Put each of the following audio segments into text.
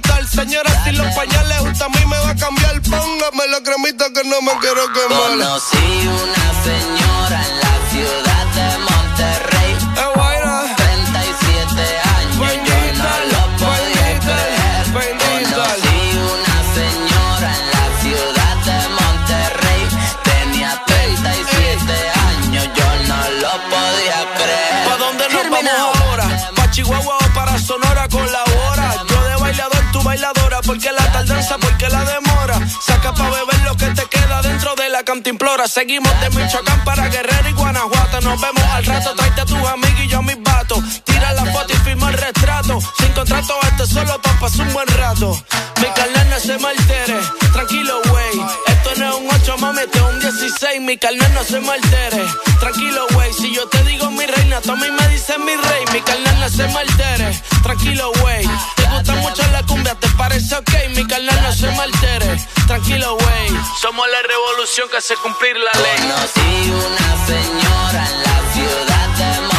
capital. Señora, si los pañales justo a mí me va a cambiar. Póngame la cremita que no me quiero quemar. Conocí una señora porque la demora. Saca pa' beber lo que te queda dentro de la cantimplora. Seguimos de Michoacán para Guerrero y Guanajuato. Nos vemos al rato. Tráete a tus amigos y yo a mis vatos. Tira la foto y firma el retrato. Sin contrato, este solo pa' pasar un buen rato. Mi carnal no se me altere. Tranquilo, güey. Esto no es un 8, mami, esto es un 16. Mi carnal no se me altere. Tranquilo, güey. Si yo te digo mi reina, tú a mí me dices mi rey. Mi carnal no se me altere. Tranquilo, güey. Te gusta mucho la cumbia, ¿te parece ok? Mi carnal no se me altere. Tranquilo, güey. Somos la revolución que hace cumplir la ley. Conocí una señora en la ciudad de.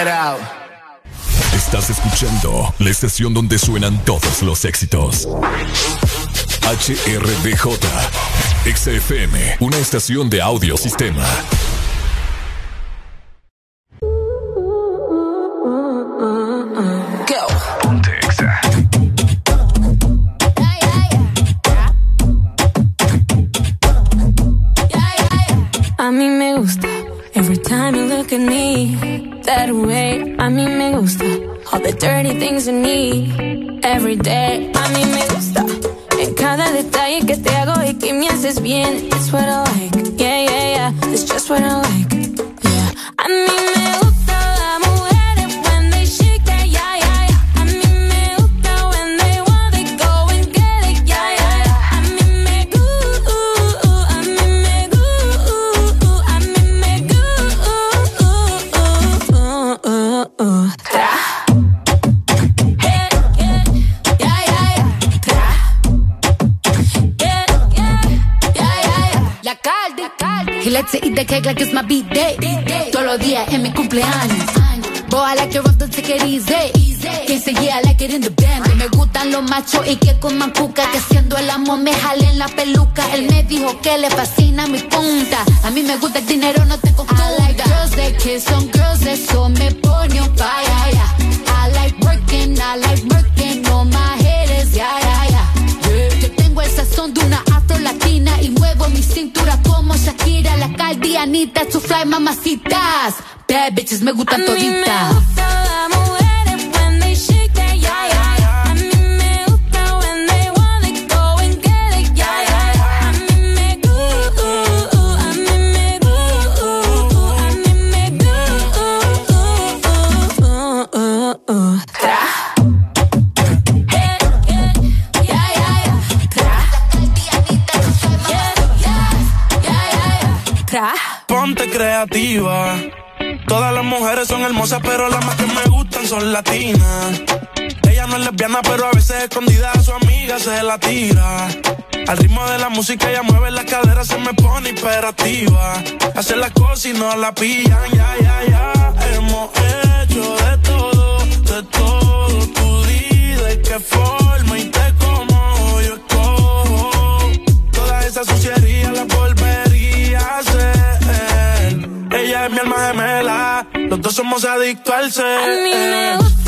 It out. Estás escuchando la estación donde suenan todos los éxitos. HRDJ, XFM, una estación de audio sistema. Ponte Exa. A mí me gusta every time you look at me that way. A mí me gusta all the dirty things you need every day. A mí me gusta en cada detalle que te hago y que me haces bien. It's what I like, yeah, yeah, yeah. It's just what I like, yeah. A mí me gusta las He likes to eat the cake like it's my beat day. Todos los días en mi cumpleaños. Boy, I like it rough, don't take it easy. Quien se yeah, I like it in the band. Me gustan los machos y que coman cuca. Que haciendo el amor me jalen la peluca. Él me dijo que le fascina mi punta. A mí me gusta el dinero, no te confunda. I like girls that kiss on girls, eso me pone on fire. I like working, I like working on my haters, yeah, yeah, yeah. Yo tengo el sazón de una afro latina y muevo mi cintura como Shakira, la caldianita, su fly mamacitas. Bad bitches me gustan toditas. Creativa. Todas las mujeres son hermosas, pero las más que me gustan son latinas. Ella no es lesbiana, pero a veces escondida a su amiga se la tira. Al ritmo de la música ella mueve la cadera, se me pone imperativa. Hace las cosas y no la pillan, ya, ya, ya. Hemos hecho de todo, de todo. Tú di de qué forma y te los dos somos adictos al ser. A mí me gusta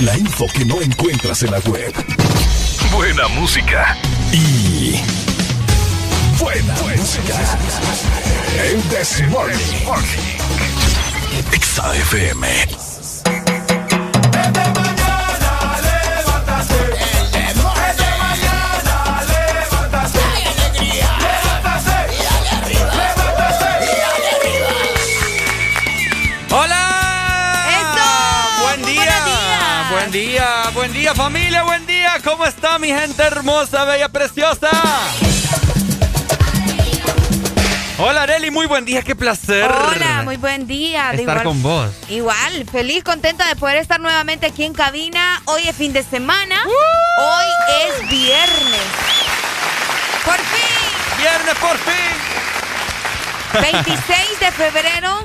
La info que no encuentras en la web. Buena música. Y. Buena, música. El Desmorning. XAFM. buen día familia, buen día. ¿Cómo está mi gente hermosa, bella, preciosa? Hola Areli, muy buen día, qué placer. Hola, muy buen día. Estar con vos. Igual, feliz, contenta de poder estar nuevamente aquí en cabina. Hoy es fin de semana. Hoy es viernes. Por fin. Viernes por fin. 26 de febrero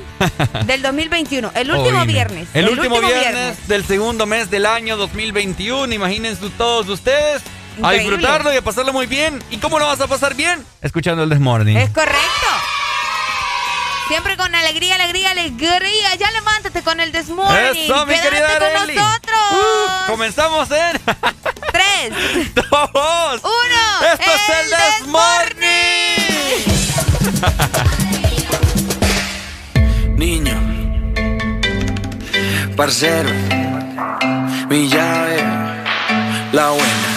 del 2021, el último viernes. El, último, viernes, del segundo mes del año 2021. Imagínense todos ustedes a disfrutarlo y a pasarlo muy bien. ¿Y cómo lo vas a pasar bien? Escuchando el Desmorning. Es correcto. Siempre con alegría, alegría, alegría. Ya levántate con el Desmorning. Eso, mi querida con nosotros. Uh, comenzamos en... Tres. Dos. Uno. Esto es el Desmorning. Niño, parcero, mi llave, la buena,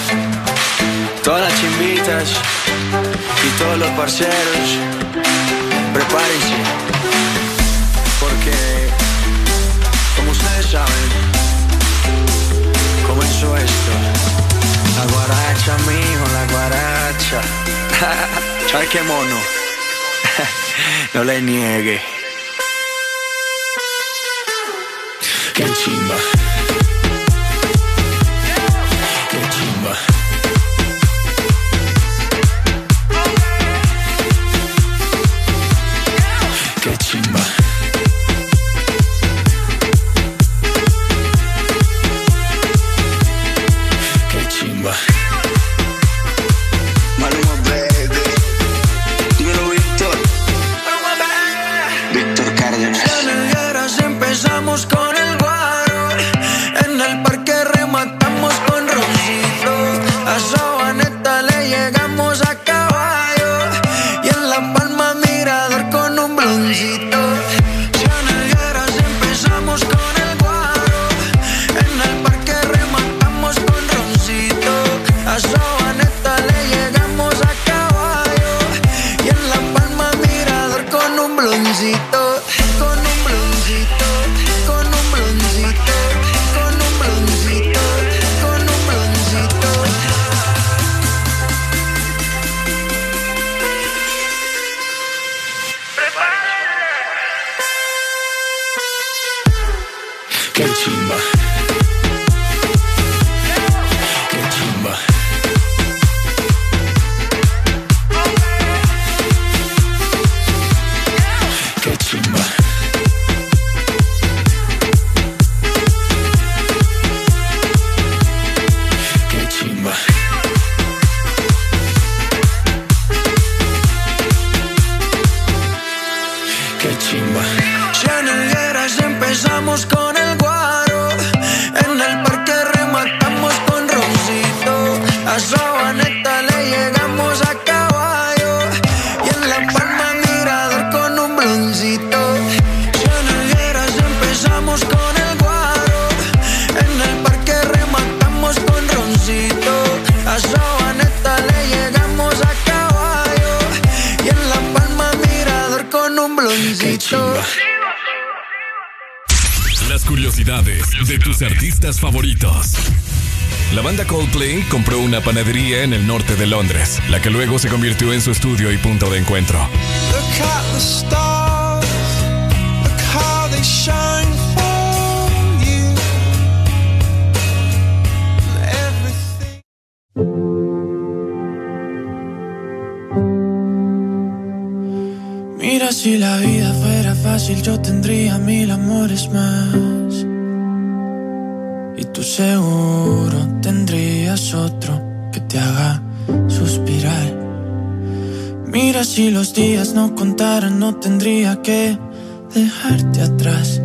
todas las chimbitas y todos los parceros, prepárense, porque como ustedes saben, comenzó esto, la guaracha, mijo, la guaracha, ¿sabes qué mono? No le niegue. Qué chimba. de tus artistas favoritos. La banda Coldplay compró una panadería en el norte de Londres, la que luego se convirtió en su estudio y punto de encuentro. Mira si la vida fuera fácil, yo tendría mil amores más. Seguro tendrías otro que te haga suspirar. Mira si los días no contaran no tendría que dejarte atrás.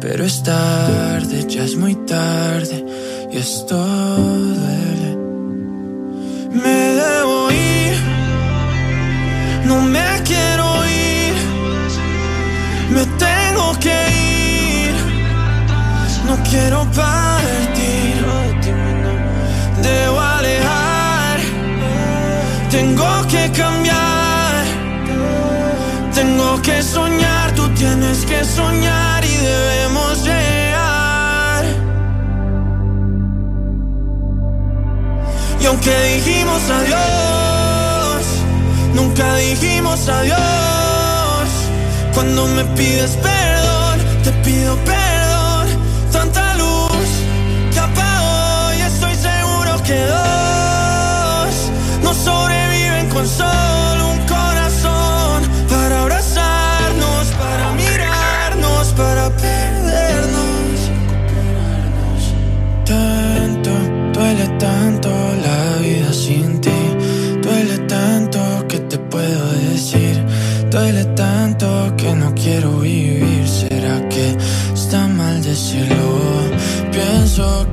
Pero es tarde, ya es muy tarde y esto duele. Me debo ir, no me quiero ir, me tengo quiero partir, debo alejar, tengo que cambiar, tengo que soñar, tú tienes que soñar y debemos llegar. Y aunque dijimos adiós, nunca dijimos adiós. Cuando me pides perdón, te pido perdón. Que dos no sobreviven con solo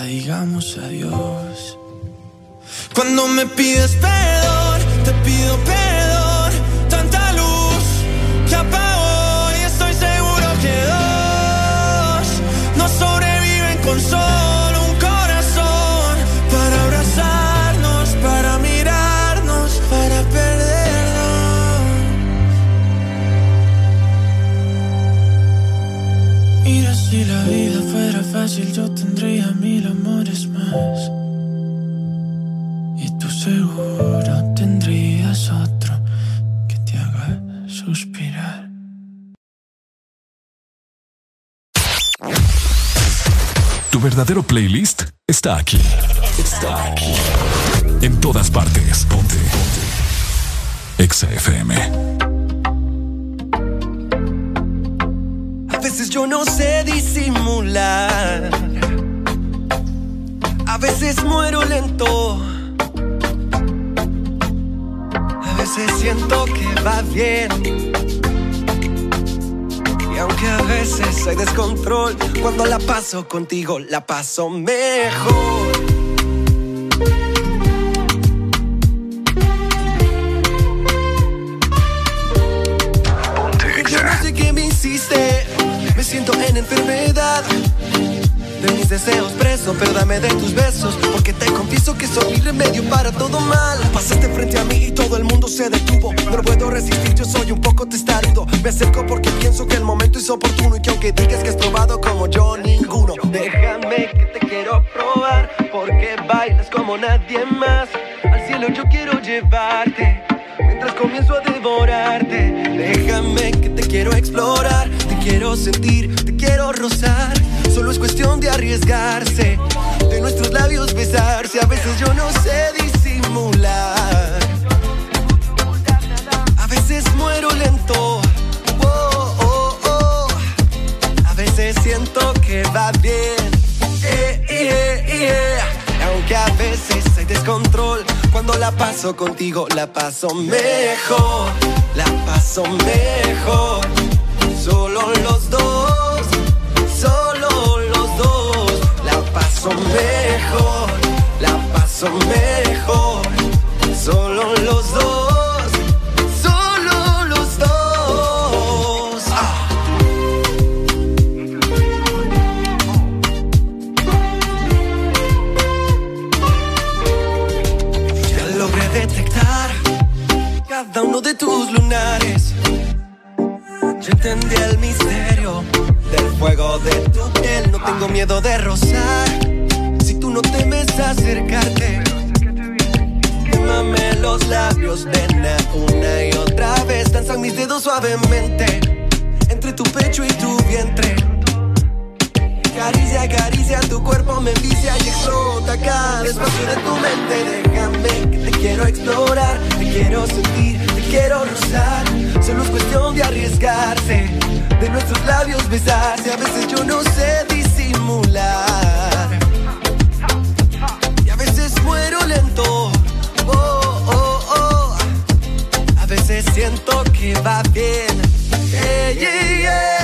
digamos adiós. Cuando me pides perdón, te pido perdón. Tanta luz que apagó y estoy seguro que dos no sobreviven con solo fácil yo tendría mil amores más. Y tú seguro tendrías otro que te haga suspirar. Tu verdadero playlist está aquí. Está aquí. En todas partes. Ponte. Ponte. Exa FM. Veces yo no sé disimular. A veces muero lento. A veces siento que va bien. Y aunque a veces hay descontrol, cuando la paso contigo, la paso mejor. En enfermedad. De mis deseos preso, pero dame de tus besos. Porque te confieso que soy mi remedio para todo mal. Pasaste frente a mí y todo el mundo se detuvo. No puedo resistir, yo soy un poco testarudo. Me acerco porque pienso que el momento es oportuno. Y que aunque digas que has probado como yo, ninguno. Déjame que te quiero probar. Porque bailas como nadie más. Al cielo yo quiero llevarte. Mientras comienzo a devorarte, déjame que te quiero explorar, quiero sentir, te quiero rozar. Solo es cuestión de arriesgarse, de nuestros labios besarse. A veces yo no sé disimular, a veces muero lento. Oh, oh, oh. A veces siento que va bien. Eh, eh, eh. Aunque a veces hay descontrol, cuando la paso contigo la paso mejor, la paso mejor. Solo los dos, solo los dos, la paso mejor, la paso mejor. Solo los dos, solo los dos. Ah. Ya logré detectar cada uno de tus lunares entendí el misterio del fuego de tu piel. No tengo miedo de rozar. Si tú no temes acercarte, quémame los labios, nena, una y otra vez. Danzan mis dedos suavemente entre tu pecho y tu vientre Caricia, caricia, tu cuerpo me envicia y explota cada espacio de tu mente. Déjame que te quiero explorar, te quiero sentir, te quiero rozar. Solo es cuestión de arriesgarse, de nuestros labios besarse. A veces yo no sé disimular. Y a veces muero lento. Oh, oh, oh. A veces siento que va bien. Yeah, yeah, yeah.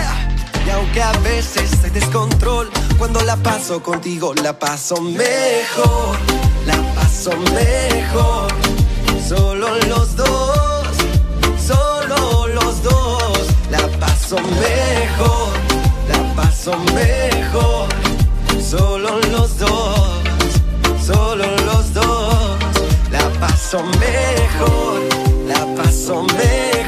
Aunque a veces hay descontrol, cuando la paso contigo la paso mejor. La paso mejor. Solo los dos, solo los dos. La paso mejor, la paso mejor. Solo los dos, solo los dos. La paso mejor, la paso mejor.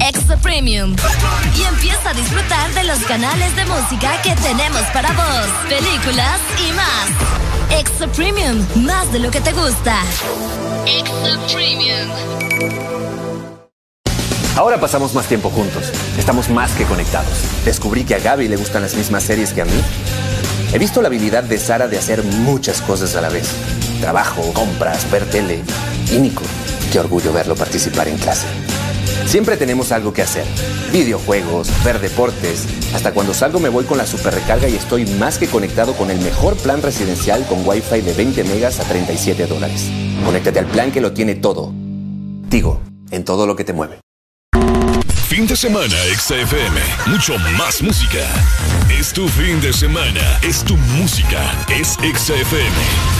Extra Premium. Y empieza a disfrutar de los canales de música que tenemos para vos, películas y más. Extra Premium, más de lo que te gusta. Extra Premium. Ahora pasamos más tiempo juntos. Estamos más que conectados. Descubrí que a Gaby le gustan las mismas series que a mí. He visto la habilidad de Sara de hacer muchas cosas a la vez. Trabajo, compras, ver tele. Y Nico, qué orgullo verlo participar en clase. Siempre tenemos algo que hacer. Videojuegos, ver deportes. Hasta cuando salgo me voy con la super recarga y estoy más que conectado con el mejor plan residencial con Wi-Fi de 20 megas a 37 dólares. Conéctate al plan que lo tiene todo. Digo, en todo lo que te mueve. Fin de semana, XFM. Mucho más música. Es tu fin de semana. Es tu música. Es XFM.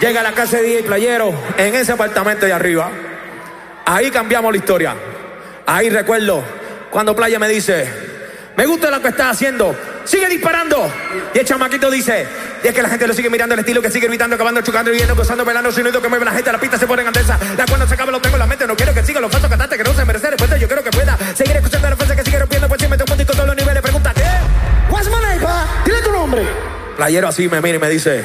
Llega a la casa de DJ Playero, en ese apartamento de arriba. Ahí cambiamos la historia. Ahí recuerdo cuando Playa me dice, me gusta lo que estás haciendo, sigue disparando. Y el chamaquito dice, y es que la gente lo sigue mirando el estilo que sigue gritando, acabando, chocando, viendo, gozando, bailando, sonido que mueve la gente, la pista se pone en andesa. La cuando se acaba lo tengo en la mente, no quiero que siga los falsos cantantes que no se merecen respuesta, yo creo que pueda seguir escuchando la fuerza que sigue rompiendo, pues siempre te un con todos los niveles, pregunta, ¿qué? What's my name, pa? Dile tu nombre. Playero así me mira y me dice,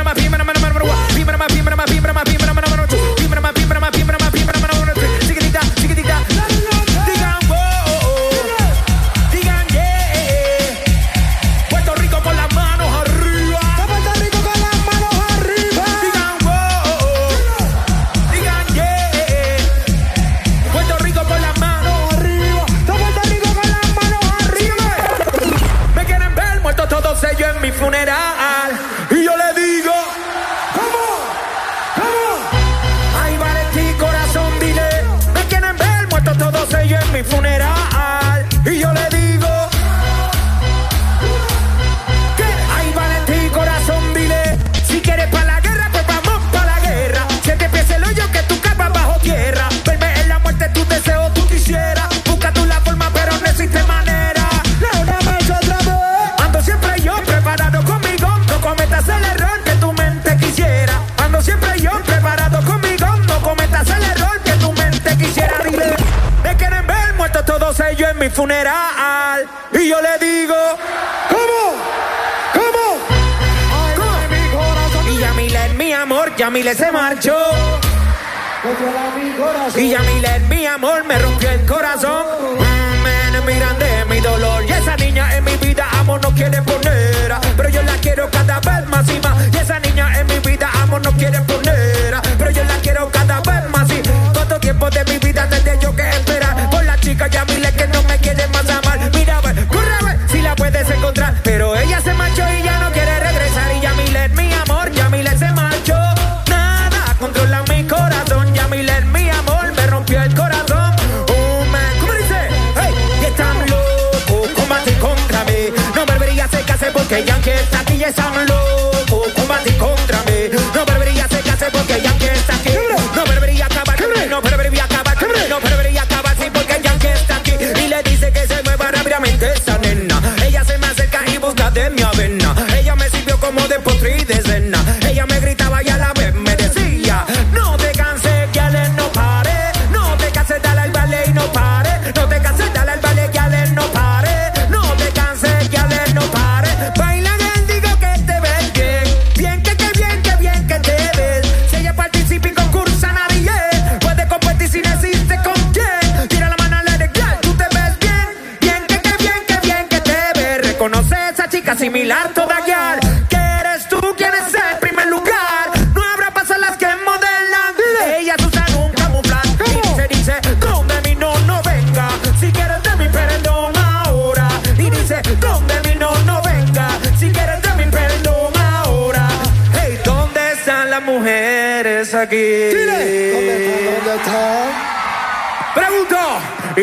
Pímbrama, pímbrama, pímbrama, pímbrama, pímbrama, pímbrama, pímbrama, pímbrama, pímbrama, pímbrama, Sikitikita, en mi funeral. Y yo le digo, ¿cómo? ¿Cómo? ¿Cómo? Y Yamile, mi amor, Yamile se marchó. Y Yamile, mi amor, me rompió el corazón. Me miran de mi dolor. Y esa niña en mi vida, amor, no quiere poner. Pero yo la quiero cada vez más y más. Y esa niña en mi vida, amor, no quiere poner. Pero yo la quiero cada vez más y Cuánto tiempo de mi porque Yankee está aquí y están locos,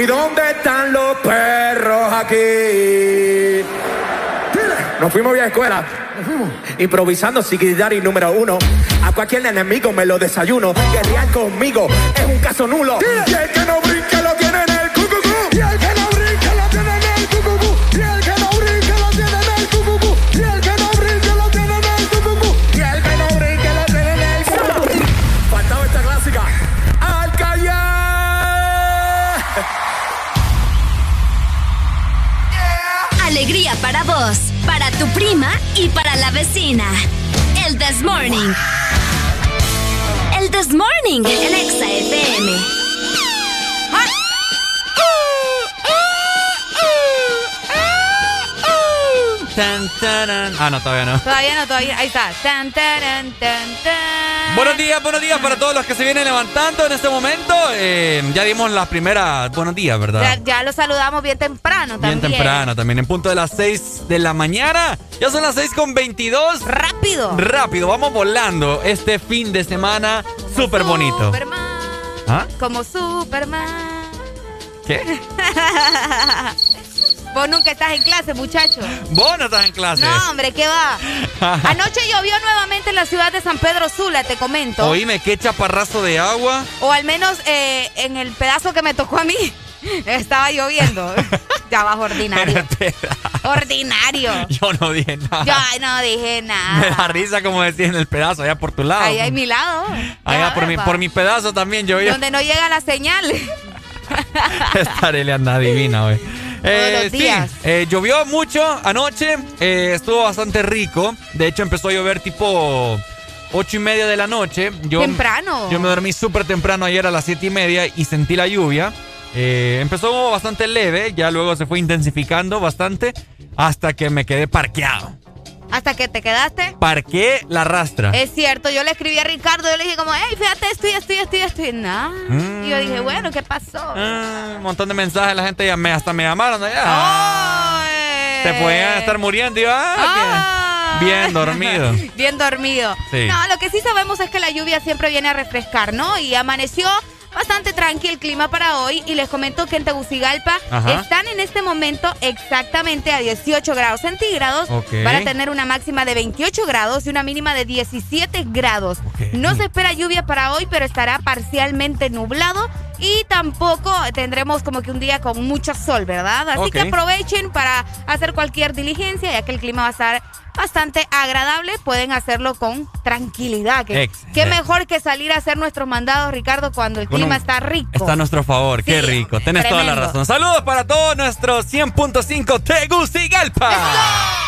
dónde están los perros aquí? Nos fuimos bien a escuela. Improvisando y número uno. A cualquier enemigo me lo desayuno. Guerrear conmigo es un caso nulo. El This Morning. El This Morning, el Exa. Tan, taran. Ah, no, todavía no. Todavía no, todavía. Ahí está. Tan, taran, tan, tan. Buenos días, buenos días para todos los que se vienen levantando en este momento. Eh, ya dimos las primeras buenos días, ¿verdad? Ya, ya lo saludamos bien temprano Bien también. temprano, también en punto de las 6 de la mañana. Ya son las 6 con 22. Rápido. Rápido, vamos volando este fin de semana súper bonito. Superman. ¿Ah? Como Superman. ¿Qué? Vos nunca estás en clase, muchacho. Vos no estás en clase. No, hombre, ¿qué va? Anoche llovió nuevamente en la ciudad de San Pedro Sula, te comento. Oíme, qué chaparrazo de agua. O al menos eh, en el pedazo que me tocó a mí. Estaba lloviendo. ya vas ordinario. Ordinario. Yo no dije nada. Yo no dije Me nada. da risa como decía en el pedazo, allá por tu lado. Ahí hay mi lado. Allá por mi, por mi pedazo también yo. Donde no llega la señal. Estaré le anda divina, güey. Eh, sí, eh, llovió mucho anoche, eh, estuvo bastante rico. De hecho, empezó a llover tipo ocho y media de la noche. Yo, Temprano. Yo me dormí súper temprano ayer a las siete y media y sentí la lluvia. Eh, empezó bastante leve, ya luego se fue intensificando bastante hasta que me quedé parqueado. Hasta que te quedaste. Parqué la rastra. Es cierto, yo le escribí a Ricardo, yo le dije como, hey, fíjate esto y esto y esto y esto y nada. Mm. Y yo dije, bueno, ¿qué pasó? Ah, un montón de mensajes, la gente ya me, hasta me llamaron. ya. Se podían estar muriendo y yo, ah, qué bien dormido. Bien dormido. Sí. No, lo que sí sabemos es que la lluvia siempre viene a refrescar, ¿no? Y amaneció bastante tranquilo el clima para hoy y les comento que en Tegucigalpa Ajá. están en este momento exactamente a 18 grados centígrados. Ok. Van a tener una máxima de 28 grados y una mínima de 17 grados. No se espera lluvia para hoy, pero estará parcialmente nublado y tampoco tendremos como que un día con mucho sol, ¿verdad? Así que aprovechen para hacer cualquier diligencia, ya que el clima va a estar bastante agradable. Pueden hacerlo con tranquilidad. Que, qué mejor que salir a hacer nuestros mandados, Ricardo, cuando el clima está rico. Está a nuestro favor, qué rico. Tienes toda la razón. Saludos para todos nuestros 100.5 Tegucigalpa.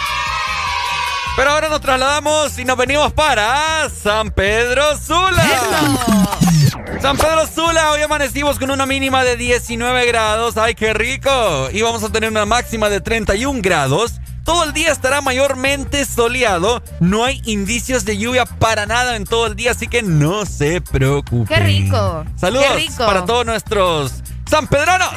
Pero ahora nos trasladamos y nos venimos para San Pedro Sula. San Pedro Sula, hoy amanecimos con una mínima de 19 grados. ¡Ay, qué rico! Y vamos a tener una máxima de 31 grados. Todo el día estará mayormente soleado. No hay indicios de lluvia para nada en todo el día, así que no se preocupen. ¡Qué rico! Saludos para todos nuestros sanpedranos.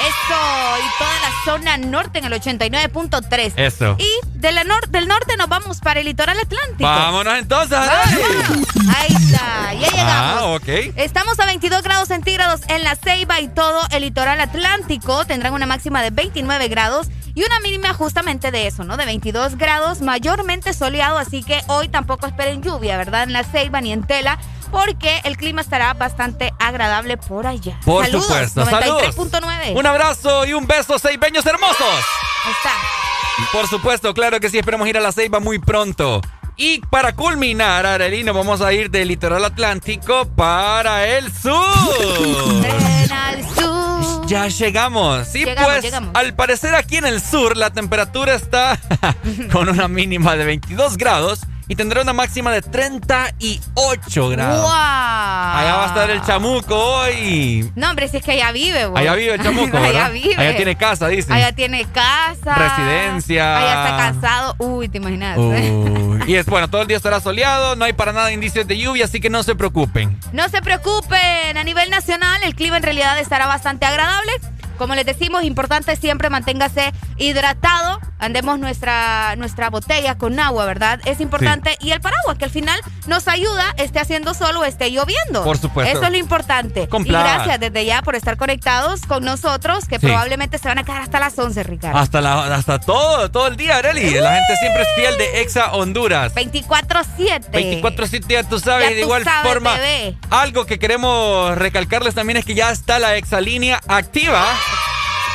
Eso, y toda la zona norte en el 89.3. Eso. Y de la del norte nos vamos para el litoral atlántico. Vámonos entonces. Ahí está, ya llegamos. Ah, ok. Estamos a 22 grados centígrados en la Ceiba y todo el litoral atlántico. Tendrán una máxima de 29 grados y una mínima justamente de eso, ¿no? De 22 grados, mayormente soleado, así que hoy tampoco esperen lluvia, ¿verdad? En la Ceiba ni en Tela porque el clima estará bastante agradable por allá. Por Saludos, supuesto. 93.9. Un abrazo y un beso, ceibeños hermosos. está. Por supuesto, claro que sí, esperamos ir a la Ceiba muy pronto. Y para culminar, Arelino, vamos a ir del litoral atlántico para el sur. al sur. Ya llegamos. Sí, pues al parecer aquí en el sur la temperatura está con una mínima de 22 grados y tendrá una máxima de 38 grados. ¡Wow! Allá va a estar el chamuco hoy. No, hombre, si es que allá vive, Allá vive el chamuco, allá vive. Allá tiene casa, dice. Allá tiene casa. Residencia. Allá está casado. Uy, te imaginas. y es bueno, todo el día estará soleado, no hay para nada indicios de lluvia, así que no se preocupen. No se preocupen. A nivel nacional, el clima en realidad estará bastante agradable. Como les decimos, importante siempre manténgase hidratado. Andemos nuestra, nuestra botella con agua, ¿verdad? Es importante. Y el paraguas, que al final nos ayuda, esté haciendo sol o esté lloviendo. Por supuesto. Eso es lo importante. Y gracias desde ya por estar conectados con nosotros, que probablemente se van a quedar hasta las 11, Ricardo. Hasta, la, hasta todo, todo el día, Areli. La gente siempre es fiel de Exa Honduras. 24-7. 24-7, ya tú sabes. de igual forma, algo que queremos recalcarles también es que ya está la Exalínea activa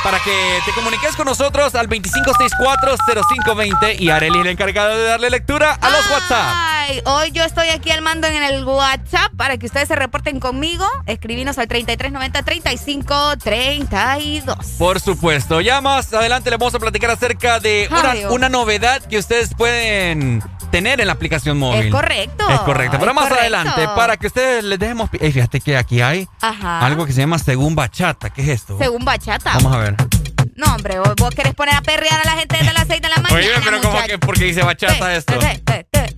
para que te comuniques con nosotros al 25640520 y Arely es la encargada de darle lectura a los WhatsApp. Hoy yo estoy aquí al mando en el WhatsApp para que ustedes se reporten conmigo. Escribinos al 3390-3532. Por supuesto. Ya más adelante les vamos a platicar acerca de una, una novedad que ustedes pueden tener en la aplicación móvil. Es correcto. Es correcto. Pero más adelante, para que ustedes les dejemos. fíjate que aquí hay algo que se llama Según Bachata. ¿Qué es esto? Según Bachata. Vamos a ver. No, hombre, vos, querés poner a perrear a la gente desde las 6 de la mañana. Oye, pero ¿cómo que porque dice bachata esto?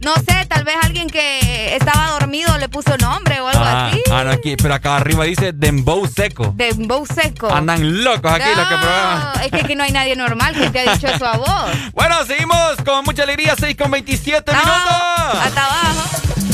No sé, tal vez alguien que estaba dormido le puso nombre o algo ah, así. Ah, no, aquí, pero acá arriba dice Dembow Seco. Dembow Seco. Andan locos aquí los que prueban. Es que aquí no hay nadie normal que te ha dicho eso a vos. Bueno, seguimos con mucha alegría, 6 con 27 minutos. Hasta abajo.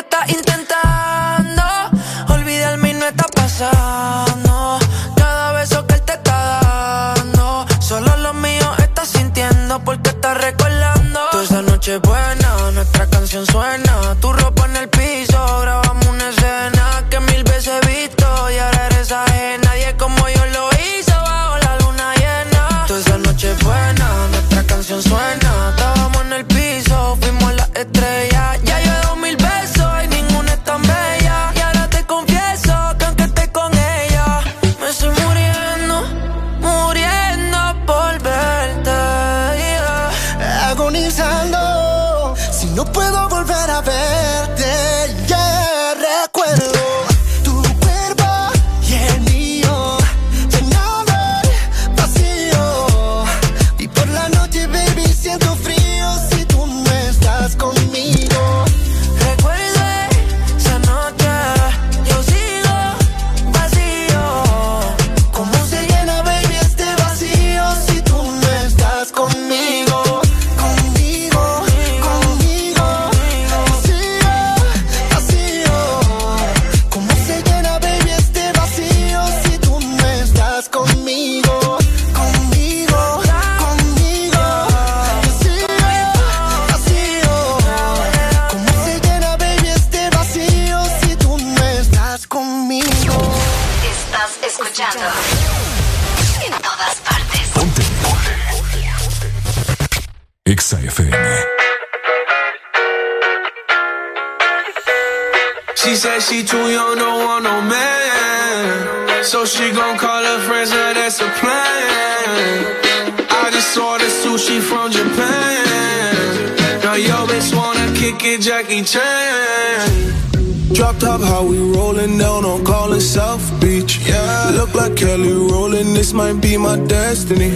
estás intentando olvidarme y no está pasando. Cada beso que él te está dando, solo lo mío estás sintiendo porque estás recordando. Toda esa noche buena, nuestra canción suena. Tu ropa She too young, don't want no man. So she gon' call her friends, now that's a plan. I just saw the sushi from Japan. Now yo bitch wanna kick it, Jackie Chan. Drop top, how we rollin' down on callin' South Beach. Look like Kelly rollin', this might be my destiny.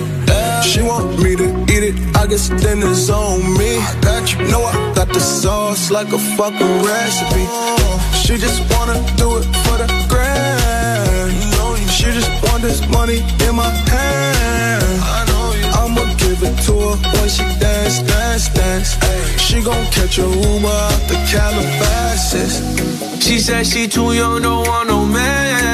She want me to eat it, I guess then it's on me. I got you, know I got the sauce like a fucking recipe. She just wanna do it for the grand. She just want this money in my hand. I'ma give it to her when she dance, dance, dance. She gon' catch a Uber out the Calabasas. She said she too young, don't want no man.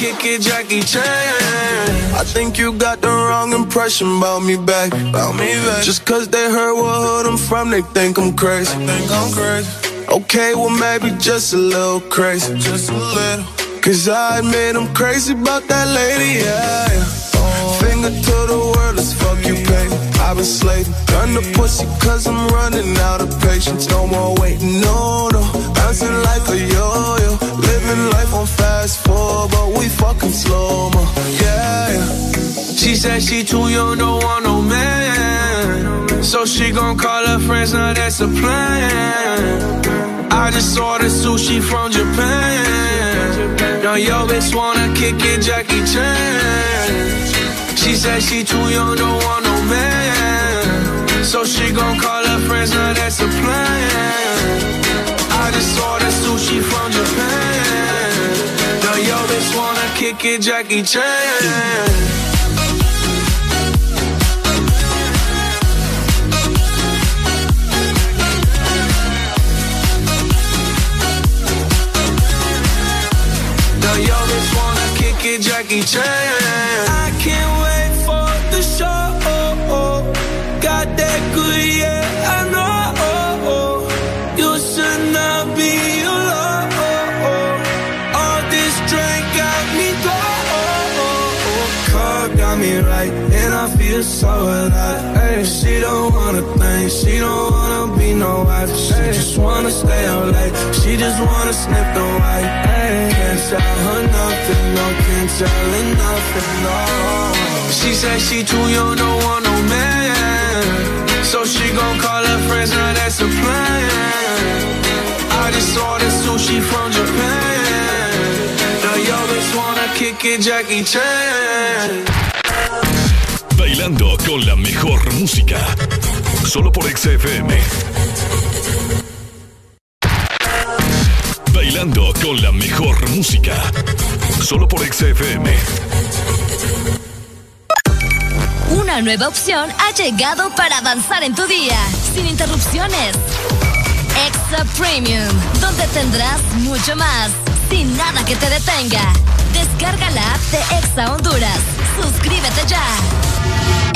Kick it, Jackie Chan. I think you got the wrong impression about me back. About me back. Just cause they heard what hood I'm from, they think I'm crazy. Think I'm crazy. Okay, well maybe just a little crazy. Just a little. Cause I admit I'm crazy about that lady, yeah. yeah. Finger to the world, let's fuck you, pay. I've been slaving. Gun the pussy cause I'm running out of patience. No more waiting, no, no. Bouncing like a yo-yo. Living life on fast forward, but we fucking slow mo. Yeah, yeah. She said she too young, don't want no man. So she gon' call her friends, now that's a plan. I just saw the sushi from Japan. Now yo bitch wanna kick it, Jackie Chan. She said she too young, don't want no man. So she gon' call her friends, now that's a plan. I just saw the sushi from Japan. Now yo bitch wanna kick it, Jackie Chan. Yo bitch wanna kick it, Jackie Chan. I can't and so alive. Hey, she don't wanna think, she don't wanna be no wife. She just wanna stay out late. She just wanna sniff the white. Hey, can't tell her nothing, no, can't tell her nothing, no. She said she too young, don't want no man. So she gon' call her friends, now that's a plan. I just saw the sushi from Japan. Now yo bitch wanna kick it, Jackie Chan. Bailando con la mejor música. Solo por XFM. Bailando con la mejor música. Solo por XFM. Una nueva opción ha llegado para avanzar en tu día, sin interrupciones. Extra Premium, donde tendrás mucho más, sin nada que te detenga. Descarga la app de Exa Honduras. Suscríbete ya.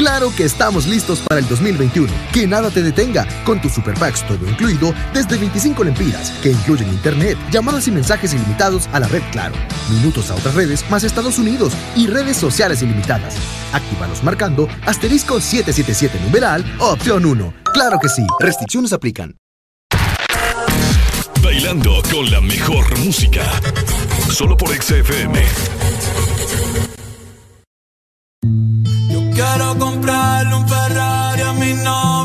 Claro que estamos listos para el 2021. Que nada te detenga con tu Super todo incluido desde 25 lempiras, que incluyen internet, llamadas y mensajes ilimitados a la red Claro, minutos a otras redes más Estados Unidos y redes sociales ilimitadas. Actívalos marcando asterisco 777 numeral opción 1. Claro que sí, restricciones aplican. bailando con la mejor música. Solo por XFM. Quiero comprarle un Ferrari a mi novia,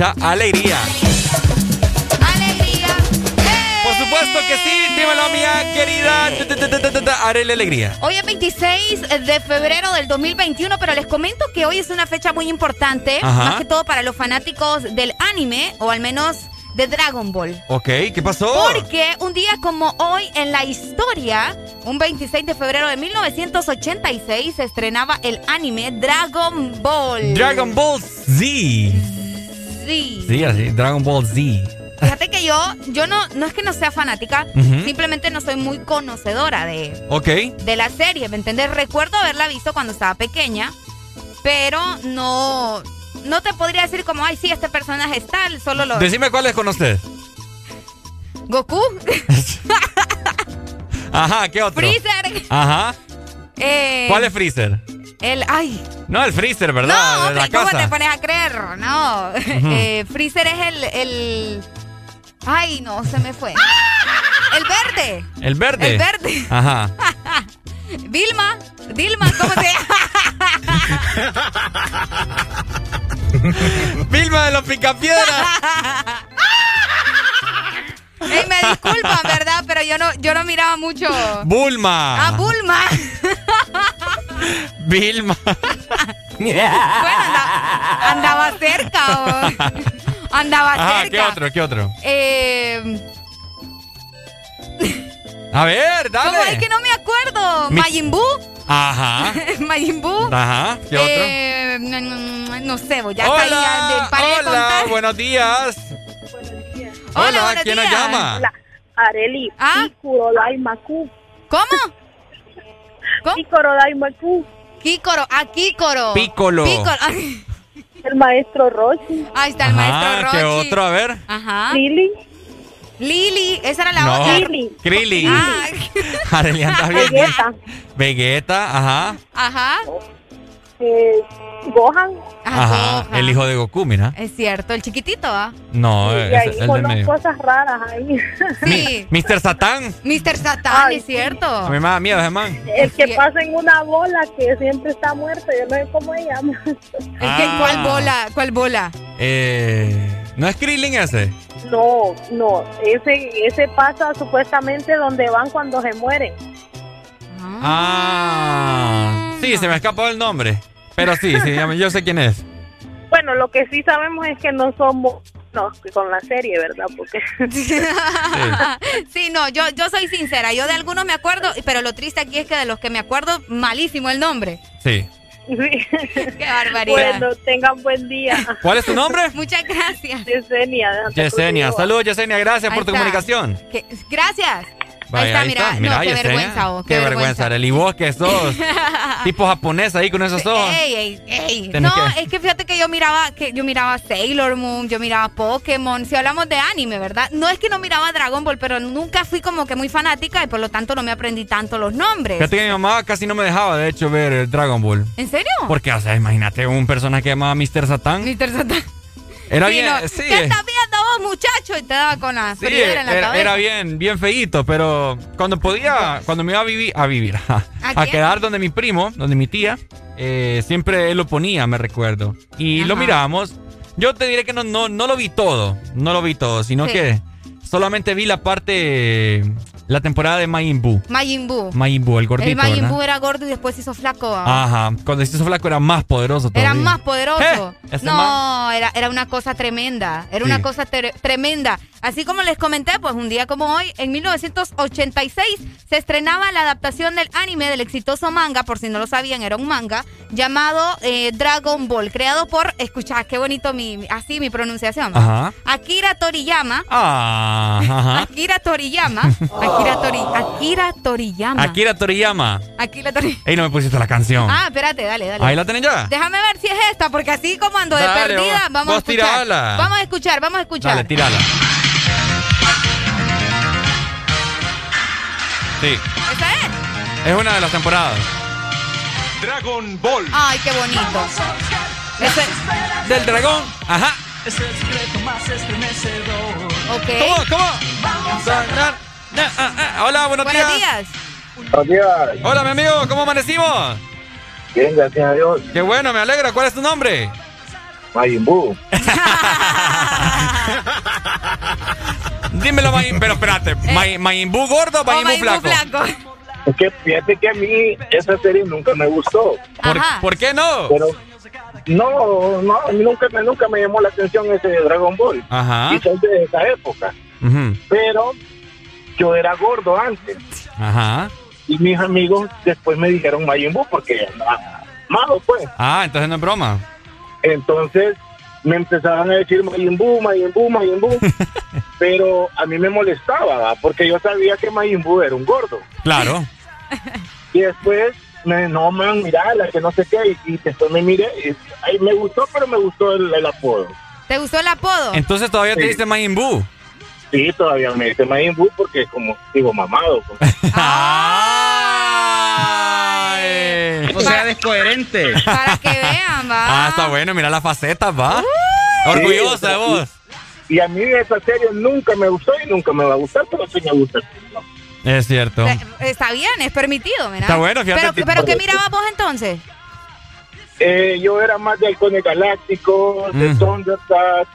mucha alegría. ¡Alegría! Por supuesto que sí, dímelo mía querida. Haré la alegría. Hoy es 26 de febrero del 2021, pero les comento que hoy es una fecha muy importante, Ajá. más que todo para los fanáticos del anime, o al menos de Dragon Ball. Ok, ¿qué pasó? Porque un día como hoy en la historia, un 26 de febrero de 1986, se estrenaba el anime Dragon Ball. Dragon Ball Z. Sí. Sí, así, Dragon Ball Z. Fíjate que yo, yo no, no es que no sea fanática, simplemente no soy muy conocedora de, Ok. de la serie, ¿me entiendes? Recuerdo haberla visto cuando estaba pequeña, pero no, no te podría decir como, ay, sí, este personaje es tal, solo lo... Decime cuáles con usted. Goku, Ajá, ¿qué otro? Freezer, Ajá. eh, ¿Cuál es Freezer? El, ay, No, el Freezer, ¿verdad? no, De hombre, la ¿cómo te pones a creer? No, Eh, Freezer es el, el... Ay, no, se me fue. El verde. El verde. El verde. Ajá. Vilma, Dilma, ¿cómo se Vilma de los Picapiedras. Ey, me disculpan, ¿verdad? Pero yo no, yo no miraba mucho. Bulma. Ah, Bulma. Vilma. Bueno, anda- andaba cerca. o- Andaba Ajá, cerca. ¿qué otro? ¿Qué otro? Eh, A ver, dale. ¿Cómo es que no me acuerdo? Mi- Majin Buu. Ajá. Majin Buu. Ajá. ¿Qué otro? Eh, mm, no sé, vos ya Hola, de- paré de hola, contar. buenos días. Hola, Hola, buenos ¿quién nos días. llama? Hola, Areli. ¿Ah? Kikorodai Maku. ¿Cómo? ¿Cómo? Kikorodai Maku. Kícoro, ah, Kícoro. Pícolo. Pícoro. El maestro Roshi. Ahí está el Ajá, maestro Rochi. ¿qué otro? A ver. Ajá. Lili. Lili, esa era la No. otra. Lili. Krillin. Ah, bien. Vegeta. Vegeta, ajá. ajá. Eh, Gohan. Ajá. El hijo de Goku, mira. Es cierto, el chiquitito, ¿ah? No, y es ahí el del con medio. cosas raras ahí. Sí. Mr. Satán. Mr. Satán, Ay, es cierto. A mí me da miedo ese man. El que Sí. pasa en una bola que siempre está muerto. Yo no sé cómo se llama. Es que, Ah. ¿cuál bola? ¿Cuál bola? Eh, ¿No es Krillin ese? No, no. Ese, ese pasa supuestamente donde van cuando se mueren. Ah. Sí, se me escapó el nombre. Pero sí, sí, yo sé quién es. Bueno, lo que sí sabemos es que no somos no, con la serie, ¿verdad? Porque sí, no, yo, yo soy sincera. Yo de algunos me acuerdo, pero lo triste aquí es que de los que me acuerdo, malísimo el nombre. Sí. Qué barbaridad. bueno, tengan buen día. ¿Cuál es tu nombre? Muchas gracias. Yesenia. Yesenia. Saludos, Yesenia. Gracias Ahí por tu está. comunicación. Que- gracias. Vaya, ahí está, mira. no, qué Yesenia. vergüenza, oh, Qué, vergüenza, Arely. Y vos que sos tipo japonés ahí con esos ojos. Ey, ey, ey. No, que- es que fíjate que yo miraba, que yo miraba Sailor Moon, yo miraba Pokémon, si hablamos de anime, ¿verdad? No es que no miraba Dragon Ball, pero nunca fui como que muy fanática y por lo tanto no me aprendí tanto los nombres. Fíjate que mi mamá casi no me dejaba, de hecho, ver el Dragon Ball. ¿En serio? Porque, o sea, imagínate un personaje que llamaba Mr. Satan. Mr. Satan. Era Sí, bien, no, sí. ¿Qué estás viendo muchacho? Y te daba con la Sí, fridera en la era, cabeza. era bien, bien feíto, pero cuando podía, cuando me iba a vivir, a vivir, a, quedar donde mi primo, donde mi tía, eh, siempre él lo ponía, me recuerdo. Y lo mirábamos. Yo te diré que no, no, no lo vi todo, no lo vi todo, sino Sí. que solamente vi la parte, la temporada de Majin Buu. Majin Buu. Majin Buu, el gordito, el Majin. Buu era gordo y después se hizo flaco. Ajá, cuando se hizo flaco era más poderoso todavía. Era más poderoso. Eh, ese no, man- era, era una cosa tremenda. Era Sí. una cosa tremenda. Así como les comenté, pues un día como hoy, en 1986, se estrenaba la adaptación del anime del exitoso manga, por si no lo sabían, era un manga, llamado eh, Dragon Ball, creado por, escucha, qué bonito mi, así mi pronunciación. Ajá. Akira Toriyama. Ah, ajá. Akira Toriyama. Akira, Tori, Akira Toriyama. Akira Toriyama. Akira Toriyama. Ey, no me pusiste la canción. Ah, espérate, dale, dale. Ahí la tienen ya. Déjame ver si es esta, porque así como ando de Dale, perdida, vos- vamos a escuchar. tirala. Vamos a escuchar, vamos a escuchar. Dale, tírala. Sí, ¿Esa es? es una de las temporadas. Dragon Ball. Ay, qué bonito. Ese, Del dragón. Ajá. Es el secreto más estremecedor. ok. ¿Cómo? ¿Cómo? Hola, buenos, Buenos días. Buenos días. Hola, mi amigo, ¿cómo amanecimos? Bien, gracias a Dios. Qué bueno, me alegra. ¿Cuál es tu nombre? Majin Buu. Dímelo, Mayim, pero espérate. May- ¿Mayimbu gordo o Mayimbu flaco? Es que fíjate que a mí esa serie nunca me gustó. ¿Por, por qué no? Pero no, no, a mí nunca, me- nunca me llamó la atención ese de Dragon Ball. Ajá. Y soy de esa época. Pero yo era gordo antes. Ajá. Y mis amigos después me dijeron Majin Buu porque andaba malo, pues. Ah, entonces no es broma. Entonces me empezaban a decir Majin Buu, Majin Buu, Majin Buu. pero a mí me molestaba, ¿va? porque yo sabía que Majin Buu era un gordo. Claro. Y después, me, no, man, mirala, que no sé qué. Y, y después me miré. Y, ay, me gustó, pero me gustó el, el apodo. ¿Te gustó el apodo? Entonces todavía te Sí. dice Mayimbu. Sí, todavía me dice Majin Buu porque como digo mamado. pues. Sea descoherente. Para que vean, va. Ah, está bueno, mira las facetas, va. Orgullosa de vos. Y a mí esa serie nunca me gustó y nunca me va a gustar, pero sí me gusta. Es cierto. Está bien, es permitido, mira. Está bueno, fíjate Pero, que- pero ¿qué mirabas vos entonces? Eh, yo era más de Halcones Galácticos, de Mm. Thundercats,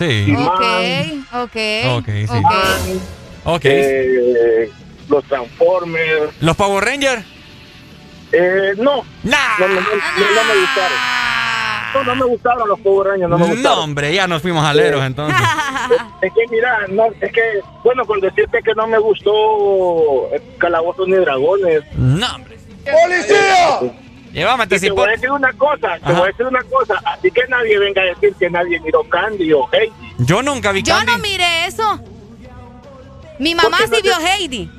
Sí. Ok, He-Man, ok. Ok, sí. He-Man, Ok. eh, los Transformers. ¿Los Power Rangers? Eh, no. Nah. No, no, no, no, no me gustaron. No, no me gustaron los Power Rangers, no me No, gustaron. hombre, ya nos fuimos aleros entonces. Es que mira, no, es que, bueno, con decirte que no me gustó eh, Calabozos ni Dragones. No, hombre. ¡Policía! Llévame, Y te voy a decir una cosa, te voy a decir una cosa, así que nadie venga a decir que nadie miró Candy o Heidi. Yo nunca vi Yo Candy. no miré eso. Mi mamá Porque no sí vio te- Heidi.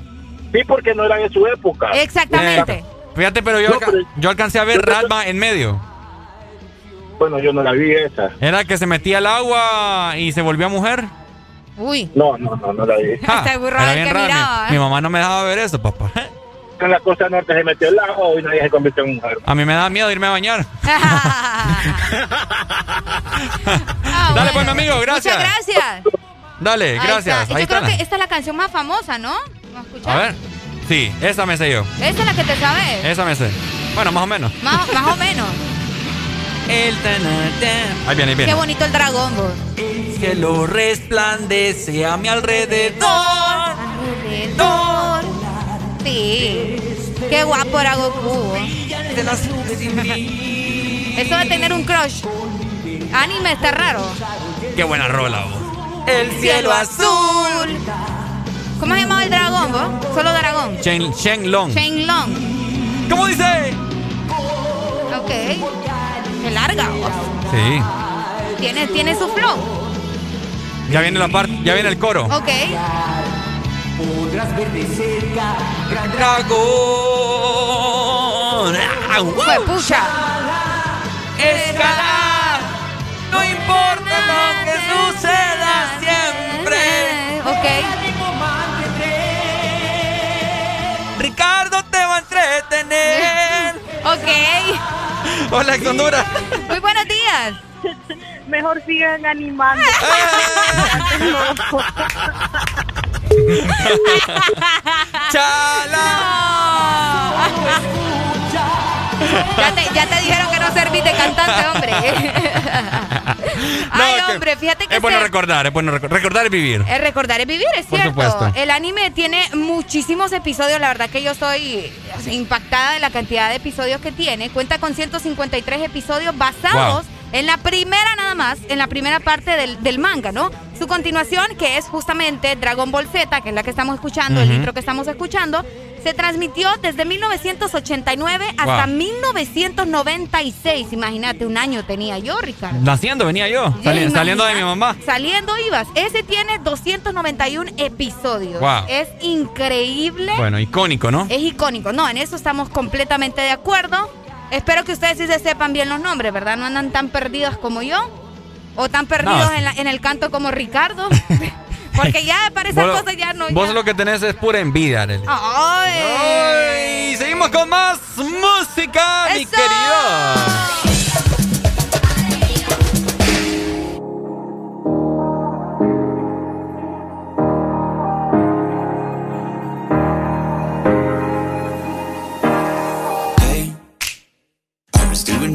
Sí, porque no era de su época. Exactamente. Eh, fíjate, pero yo, No, alca- pero- yo alcancé a ver yo Radma en medio. Bueno, yo no la vi esa. Era que se metía al agua y se volvió mujer. Uy. No, no, no, no la vi. Ja, era el bien que raro. Mi- miraba, ¿eh? Mi, mamá no me dejaba ver eso, papá. En la costa norte se metió el agua y nadie se convirtió en mujer. A mí me da miedo irme a bañar. Ah, Dale, bueno. pues, mi amigo, gracias. Muchas gracias. Dale, Ahí gracias. está. Ahí Yo creo que esta es la canción más famosa, ¿no? ¿No A ver. Sí, esa me sé yo. Esa es la que te sabes. Esa me sé. Bueno, más o menos. Más, más o menos. El Ahí viene, ahí viene. Qué bonito el dragón, vos. El cielo resplandece a mi alrededor. Alrededor. Sí. Qué guapo era Goku. Eso de tener un crush. Anime está raro. Qué buena rola, vos. El Cielo azul. ¿Cómo se llamaba el dragón, vos? Solo dragón. Shen, Shenlong. Shenlong. ¿Cómo dice? Ok. Qué larga, vos. Sí. Tiene, tiene su flow. Ya viene la parte, ya viene el coro. Ok. Podrás ver de cerca gran dragón. Fue pucha. Escalar. No importa lo que suceda siempre. Ok. Ricardo te va a entretener. ok. Hola, Honduras. Muy buenos días. Mejor sigan animando. Ya te, ya te dijeron que no servís de cantante, hombre. Ay, que hombre, fíjate que Es bueno se- recordar, es bueno recordar. Recordar es vivir. Es recordar es vivir, es Por cierto. supuesto. El anime tiene muchísimos episodios, la verdad que yo estoy impactada de la cantidad de episodios que tiene. Cuenta con 153 episodios basados En la primera nada más, en la primera parte del, del manga, ¿no? Su continuación, que es justamente Dragon Ball Z, que es la que estamos escuchando, el intro que estamos escuchando, se transmitió desde 1989 hasta Wow. 1996. Imagínate, un año tenía yo, Ricardo. Naciendo venía yo, sali- saliendo de mi mamá. Saliendo ibas. Ese tiene 291 episodios. Wow. Es increíble. Bueno, icónico, ¿no? Es icónico. No, en eso estamos completamente de acuerdo. Espero que ustedes sí se sepan bien los nombres, ¿verdad? No andan tan perdidos como yo. O tan perdidos No. en, la- en el canto como Ricardo. Porque ya para esas Vos- cosas ya no. Vos ya- lo que tenés es pura envidia, Arely. ¡Ay! Ay, seguimos con más música, mi querido.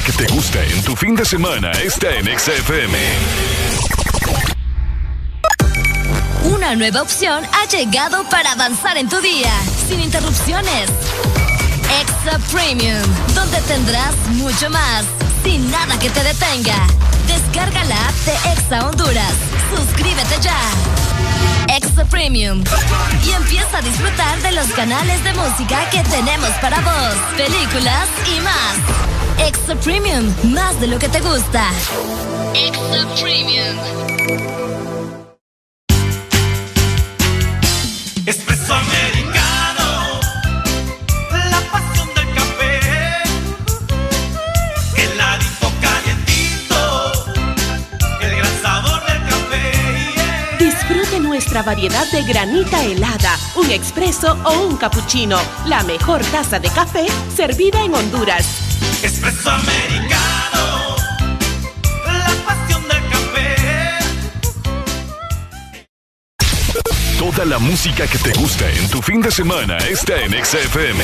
que te gusta en tu fin de semana está en XFM. Una nueva opción ha llegado para avanzar en tu día, sin interrupciones. Extra Premium, donde tendrás mucho más, sin nada que te detenga. Descarga la app de Exa Honduras. Suscríbete ya. Exa Premium. Y empieza a disfrutar de los canales de música que tenemos para vos, películas y más. Extra Premium, más de lo que te gusta. Extra Premium. Espresso americano. La pasión del café. el Heladito calientito. El gran sabor del café. Disfrute nuestra variedad de granita helada, un expreso o un cappuccino. La mejor taza de café servida en Honduras. Espresso americano. La pasión del café. Toda la música que te gusta en tu fin de semana está en XFM.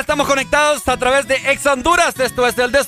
estamos conectados a través de Ex Honduras. Esto es el de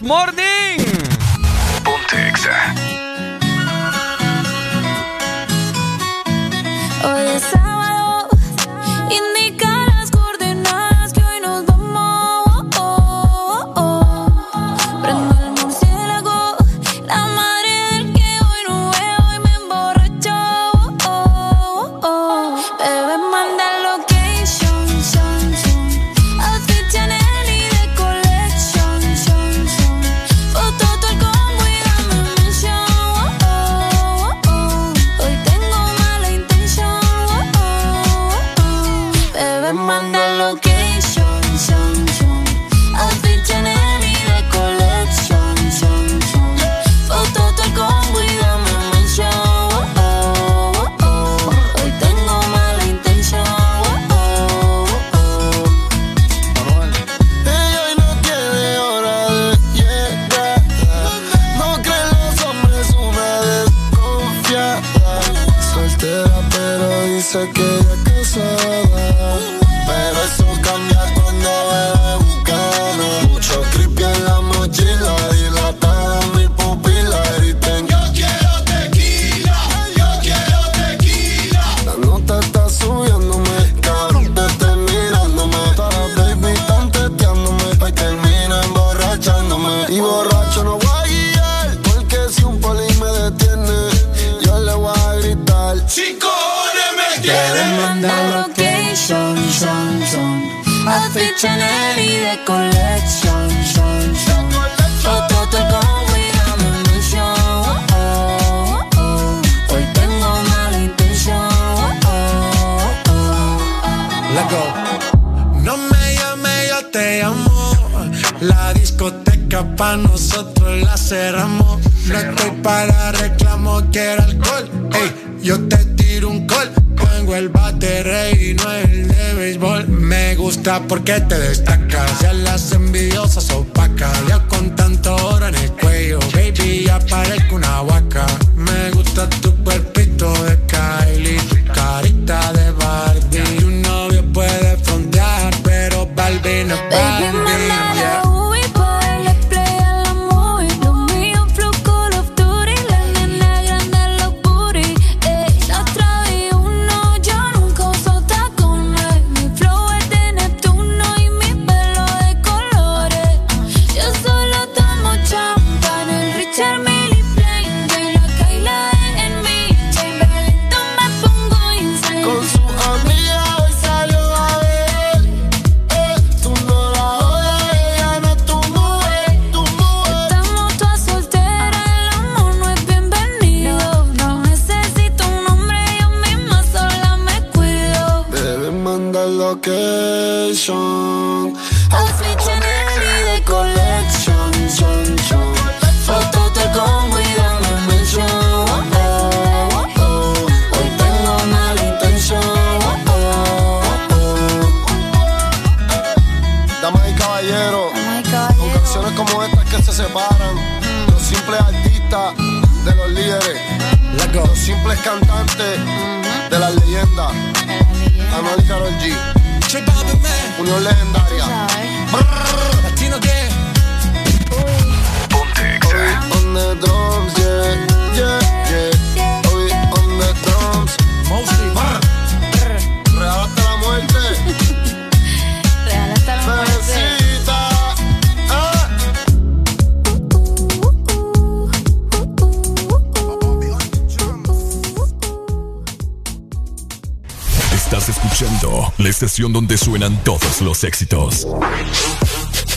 Los éxitos.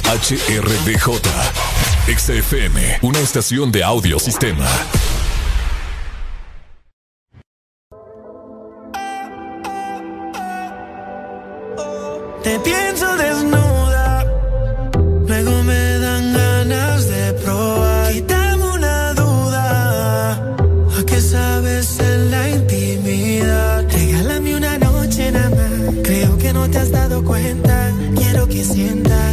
HRDJ. XFM. Una estación de audio sistema. Te pienso desnudo que sientas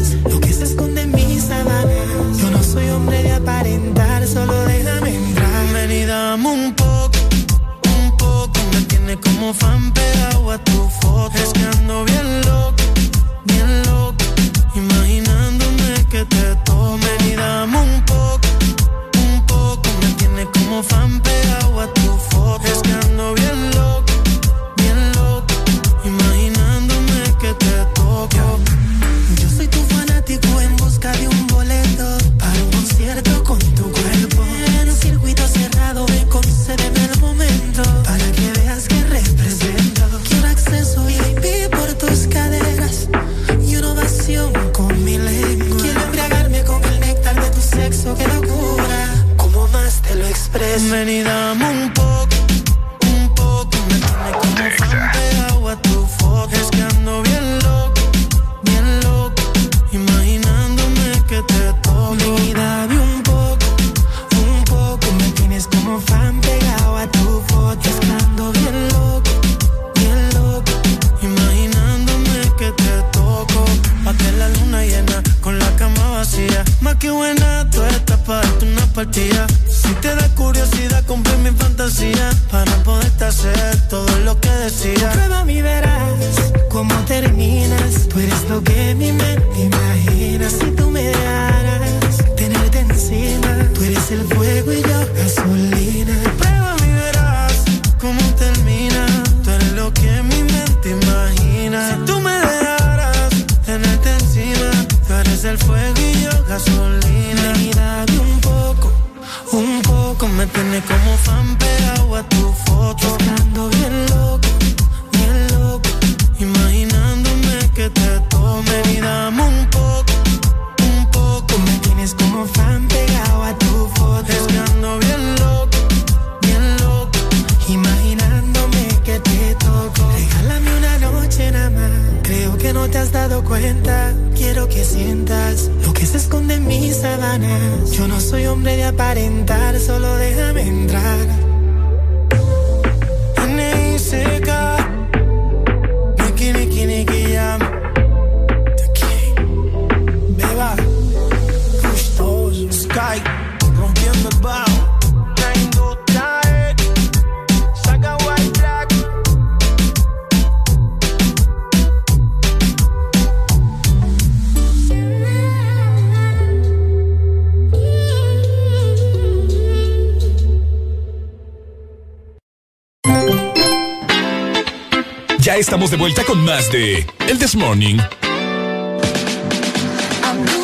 de El This Morning.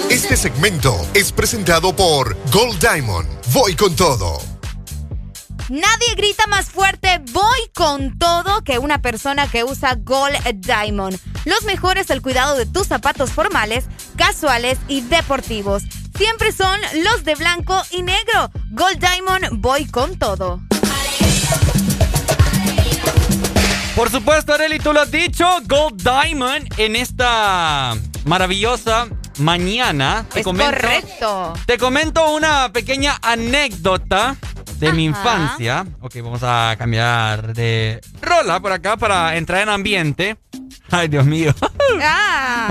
Este segmento es presentado por Gold Diamond. Voy con todo. Nadie grita más fuerte voy con todo que una persona que usa Gold Diamond. Los mejores al cuidado de tus zapatos formales, casuales y deportivos. Siempre son los de blanco y negro. Gold Diamond voy con todo. Por supuesto, Areli, tú lo has dicho. Gold Diamond en esta maravillosa mañana. Te Es comento, correcto. Te comento una pequeña anécdota de mi infancia. Ok, vamos a cambiar de rola por acá para entrar en ambiente. Ay, Dios mío. Ah,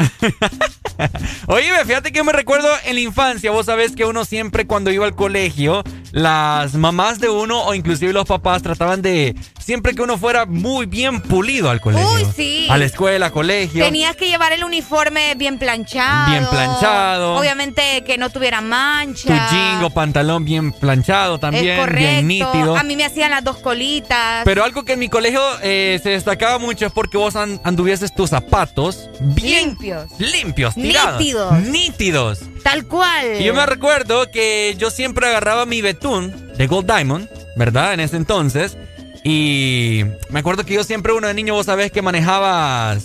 Oye, fíjate que me recuerdo en la infancia, vos sabés que uno siempre cuando iba al colegio, las mamás de uno o inclusive los papás trataban de siempre que uno fuera muy bien pulido al colegio. Uy, sí. A la escuela, colegio. tenías que llevar el uniforme bien planchado. Bien planchado. Obviamente que no tuviera mancha. Tu jean o pantalón bien planchado también, es correcto. bien nítido. A mí me hacían las dos colitas. Pero algo que en mi colegio eh, se destacaba mucho es porque vos an- anduvieses tus zapatos bien limpios. limpios, tirados. Nítidos. Nítidos. Tal cual. Y yo me recuerdo que yo siempre agarraba mi betún de Gold Diamond, ¿verdad? En ese entonces. Y me acuerdo que yo siempre, uno de niño, vos sabés que manejabas.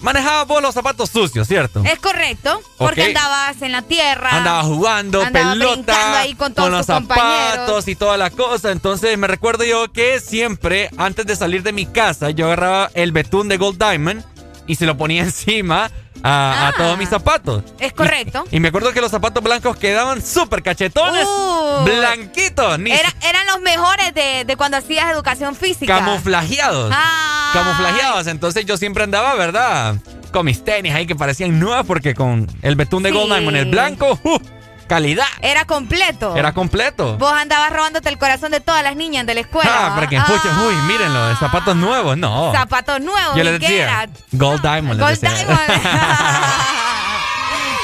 Manejabas vos los zapatos sucios, ¿cierto? Es correcto, porque Ok. andabas en la tierra. Andaba jugando, andaba pelota, ahí con todos los tus compañeros. zapatos y toda la cosa. Entonces me recuerdo yo que siempre, antes de salir de mi casa, yo agarraba el betún de Gold Diamond y se lo ponía encima a, a todos mis zapatos. Es correcto. Y me acuerdo que los zapatos blancos quedaban súper cachetones, Uh. blanquitos, ni Era- eran los mejores de, de cuando hacías educación física. camuflajeados. Ah. Camuflajeados. Entonces yo siempre andaba, ¿verdad? Con mis tenis ahí que parecían nuevas porque con el betún de Sí. Gold Diamond, el blanco, ¡uh! Calidad. Era completo. Era completo. Vos andabas robándote el corazón de todas las niñas de la escuela. Ah, para que escuchen, uy, mírenlo, de zapatos nuevos, no. Zapatos nuevos. Yo ¿y les decía? Gold Diamond. les Gold decía. Diamond.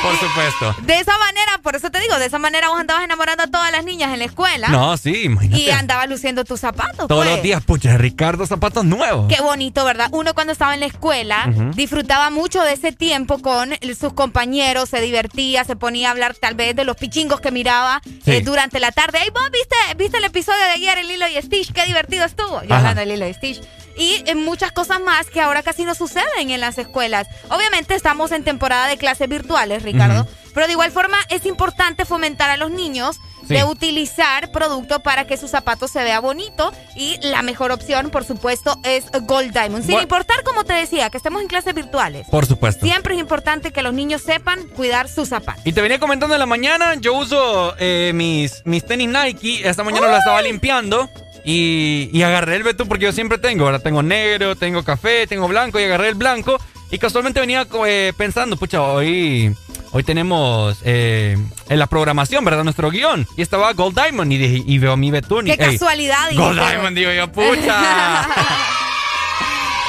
Por supuesto. De esa manera, por eso te digo, de esa manera vos andabas enamorando a todas las niñas en la escuela. No, sí, imagínate. Y andabas luciendo tus zapatos. Todos pues. los días, pucha, Ricardo, zapatos nuevos. Qué bonito, ¿verdad? Uno cuando estaba en la escuela disfrutaba mucho de ese tiempo con sus compañeros, se divertía, se ponía a hablar tal vez de los pichingos que miraba eh, durante la tarde. Ey, vos viste, viste el episodio de ayer, el Lilo y Stitch, qué divertido estuvo. Yo Ajá. hablando de Lilo y Stitch. Y eh, muchas cosas más que ahora casi no suceden en las escuelas. Obviamente estamos en temporada de clases virtuales, Ricardo. Pero de igual forma es importante fomentar a los niños Sí. de utilizar producto para que sus zapatos se vea bonito y la mejor opción, por supuesto, es Gold Diamond. Sin importar, como te decía, que estemos en clases virtuales. Por supuesto. Siempre es importante que los niños sepan cuidar sus zapatos. Y te venía comentando en la mañana, yo uso eh, mis, mis tenis Nike, esta mañana lo estaba limpiando y, y agarré el betún porque yo siempre tengo, ahora tengo negro, tengo café, tengo blanco y agarré el blanco y casualmente venía eh, pensando, pucha, hoy, hoy tenemos eh, en la programación, ¿verdad? Nuestro guion. Y estaba Gold Diamond y, dije, y veo mi Betún. Qué casualidad. Gold Diamond, digo yo, pucha.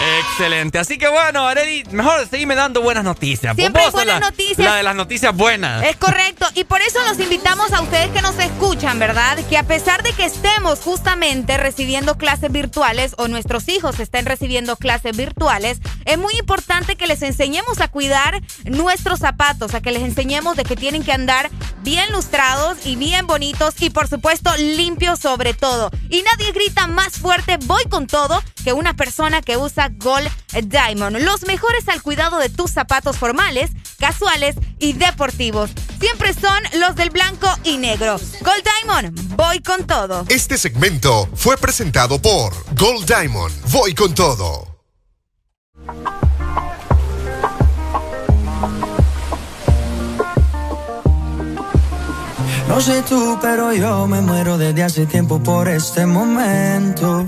Excelente. Así que bueno, Areli, mejor seguime dando buenas noticias. Siempre buenas la- noticias. La de las noticias buenas. Es correcto, y por eso los invitamos a ustedes que nos escuchan, ¿verdad? Que a pesar de que estemos justamente recibiendo clases virtuales o nuestros hijos estén recibiendo clases virtuales, es muy importante que les enseñemos a cuidar nuestros zapatos, a que les enseñemos de que tienen que andar bien lustrados y bien bonitos y por supuesto limpios sobre todo. Y nadie grita más fuerte, voy con todo, que una persona que usa Gold Diamond. Los mejores al cuidado de tus zapatos formales, casuales y deportivos. Siempre son los del blanco y negro. Gold Diamond, voy con todo. Este segmento fue presentado por Gold Diamond. Voy con todo. No sé tú, pero yo me muero desde hace tiempo por este momento.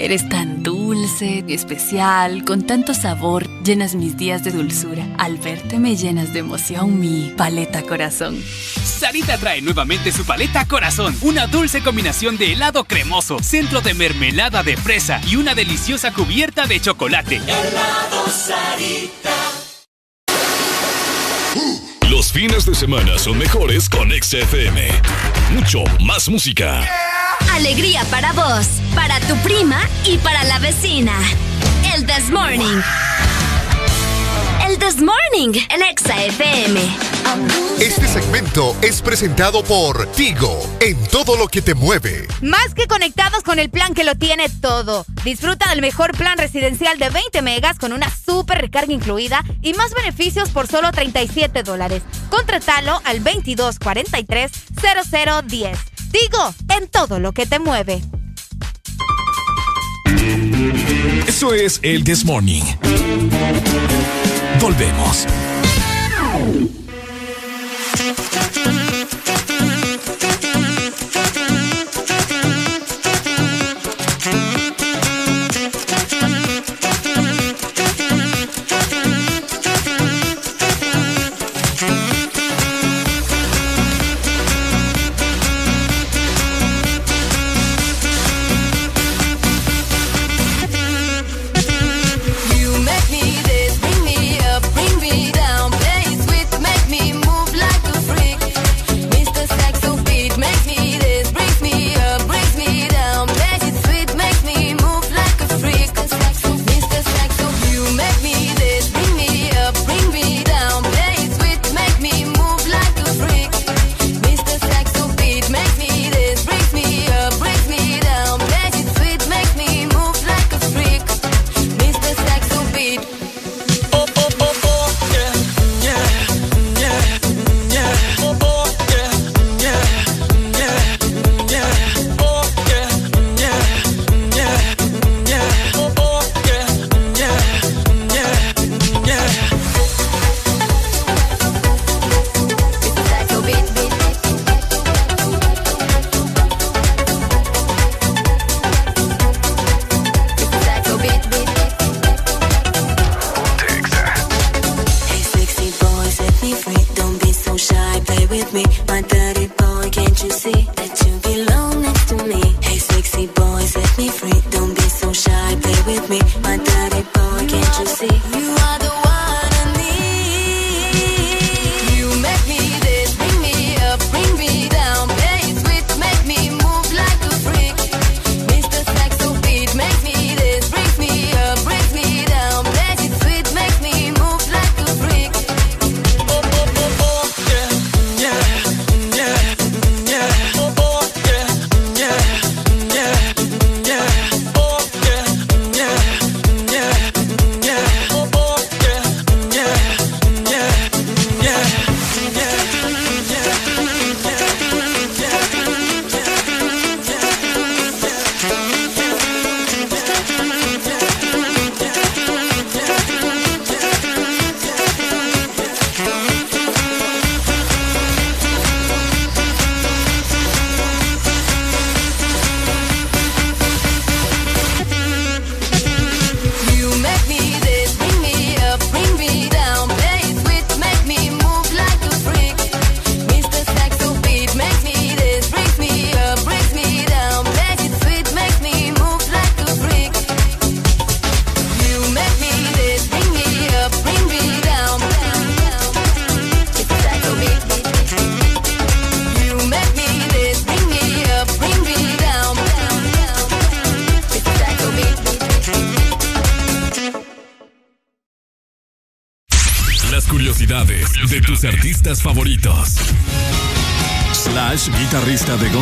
Eres tan dulce, especial, con tanto sabor, llenas mis días de dulzura. Al verte me llenas de emoción mi paleta corazón. Sarita trae nuevamente su paleta corazón, una dulce combinación de helado cremoso, centro de mermelada de fresa y una deliciosa cubierta de chocolate. Helado Sarita. Fines de semana son mejores con XFM. Mucho más música. Alegría para vos, para tu prima y para la vecina. El This Morning. El This Morning, el Exa FM. Este segmento es presentado por Tigo, en todo lo que te mueve. Más que conectados con el plan que lo tiene todo. Disfruta del mejor plan residencial de 20 megas con una super recarga incluida y más beneficios por solo 37 dólares. Contratalo al 2243 0010. Digo, en todo lo que te mueve. Eso es el This Morning. Volvemos.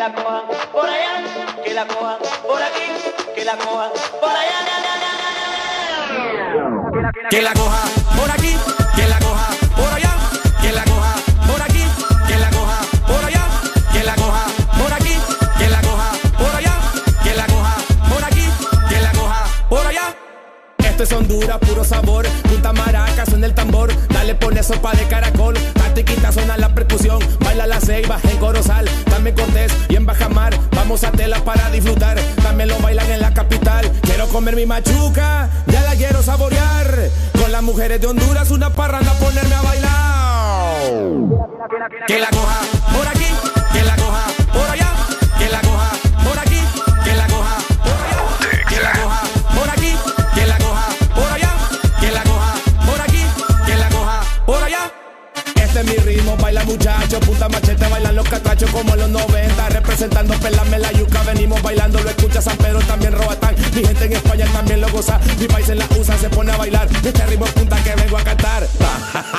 La cojan por allá, que la cojan por aquí, que la cojan por allá. Que la coja por aquí, que la coja por allá, que la coja por aquí, que la coja por allá, que la coja por aquí, que la coja por allá, que la coja por aquí, que la coja por allá. Esto es Honduras, puro sabor. Punta maraca, suena el tambor. Dale, pone sopa de caracol. Tatiquita suena la percusión. Baila la ceiba en Corozal. También Cortés en. Vamos a tela para disfrutar. También lo bailan en la capital. Quiero comer mi machuca. Ya la quiero saborear. Con las mujeres de Honduras, una parranda, ponerme a bailar. Que la coja por aquí, que la coja por allá, que la coja por aquí, que la coja por allá, que la coja por aquí, que la coja por allá, que la coja por aquí, que la coja por allá. Este es mi ritmo, baila muchacho, bailan los catrachos como los 90, representando pelame la yuca, venimos bailando, lo escucha San Pedro, también Robatán, mi gente en España también lo goza, mi país en la USA se pone a bailar, este ritmo es punta que vengo a cantar.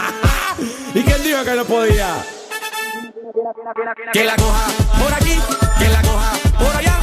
¿Y quién dijo que no podía? Que la coja por aquí, que la coja por allá,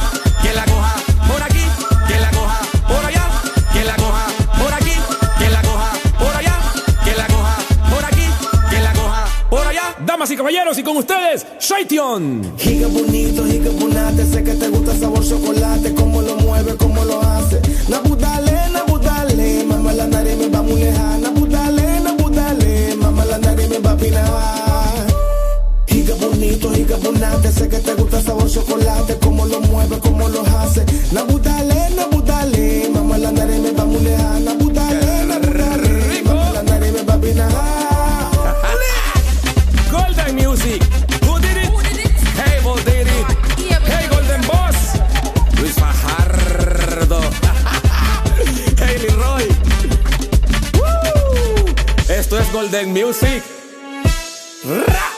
Damas y caballeros, y con ustedes, Shaition. Giga bonito, giga bonate, sé que te gusta sabor chocolate, cómo lo mueve, cómo lo hace. Nabudale, nabudale, mamá la nariz me va muy lejana. Nabudale, nabudale, mamá la nariz me va a pinar. Giga bonito, giga bonate, sé que te gusta sabor chocolate, cómo lo mueve, cómo lo hace. Nabudale, nabudale, mamá la nariz me va muy Golden Music. Ra.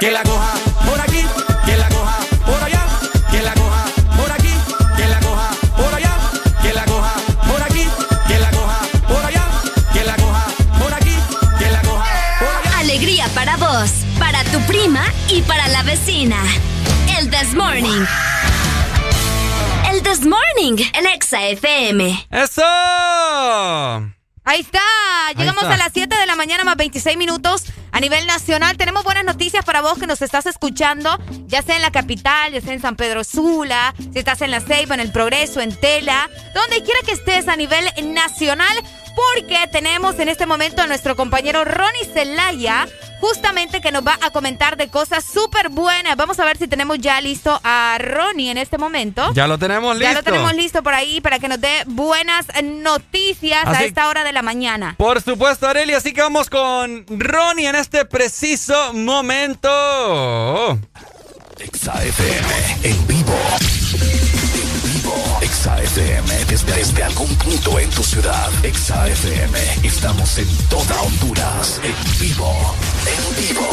Que la coja por aquí, que la coja por allá, que la coja por aquí, que la coja por allá, que la coja por aquí, que la coja por allá, que la coja por aquí, que la coja por allá. Alegría para vos, para tu prima y para la vecina. El This Morning. El This Morning en Exa FM. ¡Eso! Ahí está, llegamos está. a las 7 de la mañana más 26 minutos a nivel nacional. Tenemos buenas noticias para vos que nos estás escuchando, ya sea en la capital, ya sea en San Pedro Sula, si estás en La Ceiba, en El Progreso, en Tela, donde quiera que estés a nivel nacional, porque tenemos en este momento a nuestro compañero Ronnie Celaya, justamente que nos va a comentar de cosas súper buenas. Vamos a ver si tenemos ya listo a Ronnie en este momento. Ya lo tenemos listo. Ya lo tenemos listo por ahí para que nos dé buenas noticias a esta hora de la mañana. Por supuesto, Areli, así que vamos con Ronnie en este preciso momento. Exa FM en vivo. Vivo. Exa FM desde, desde algún punto en tu ciudad. Exa FM. Estamos en toda Honduras. En vivo. En vivo.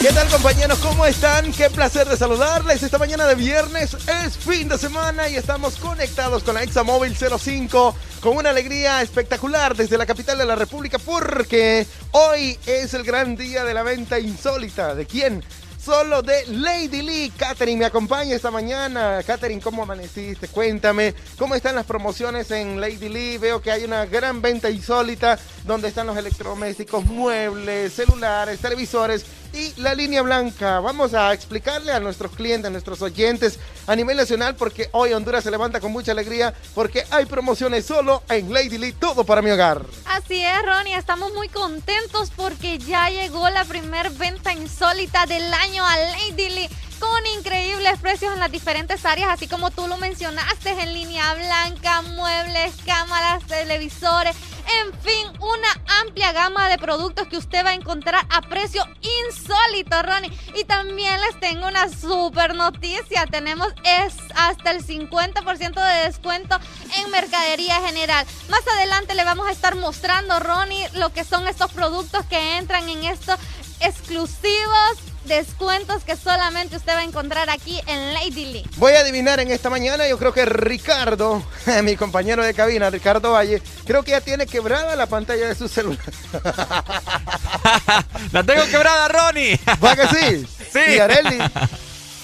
¿Qué tal compañeros? ¿Cómo están? Qué placer de saludarles. Esta mañana de viernes es fin de semana y estamos conectados con la Examóvil 05 con una alegría espectacular desde la capital de la República porque hoy es el gran día de la venta insólita. ¿De quién? Solo de Lady Lee. Katherine me acompaña esta mañana. Katherine, ¿cómo amaneciste? Cuéntame, ¿cómo están las promociones en Lady Lee? Veo que hay una gran venta insólita donde están los electrodomésticos, muebles, celulares, televisores y la línea blanca. Vamos a explicarle a nuestros clientes, a nuestros oyentes a nivel nacional porque hoy Honduras se levanta con mucha alegría porque hay promociones solo en Lady Lee, todo para mi hogar. Así es, Ronnie, estamos muy contentos porque ya llegó la primer venta insólita del año a Lady Lee con increíbles precios en las diferentes áreas, así como tú lo mencionaste, en línea blanca, muebles, cámaras, televisores, En fin, una amplia gama de productos que usted va a encontrar a precio insólito, Ronnie. Y también les tengo una super noticia. Tenemos es hasta el 50% de descuento en mercadería general. Más adelante le vamos a estar mostrando, Ronnie, lo que son estos productos que entran en estos exclusivos descuentos que solamente usted va a encontrar aquí en Lady Lee. Voy a adivinar en esta mañana, yo creo que Ricardo, mi compañero de cabina, Ricardo Valle, creo que ya tiene quebrada la pantalla de su celular. La tengo quebrada, Ronnie. ¿Va que sí? Sí. Y Areli.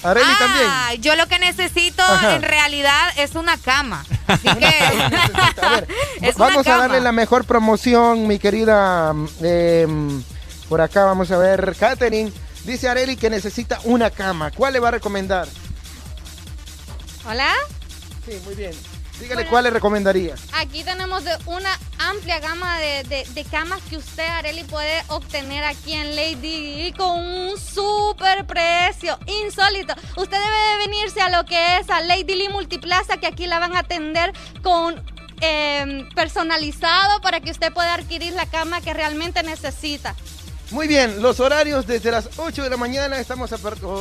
Areli también. Yo lo que necesito Ajá. en realidad es una cama. Así que es una vamos a darle la mejor promoción, mi querida. eh, mm, por acá vamos a ver, Katherine. Dice Areli que necesita una cama. ¿Cuál le va a recomendar? Hola. Sí, muy bien. Dígale cuál le recomendaría. Aquí tenemos de una amplia gama de, de- de camas que usted, Areli, puede obtener aquí en Lady Di con un super precio insólito. Usted debe de venirse a lo que es a Lady Lee Multiplaza, que aquí la van a atender con eh, personalizado para que usted pueda adquirir la cama que realmente necesita. Muy bien, los horarios desde las 8 de la mañana, estamos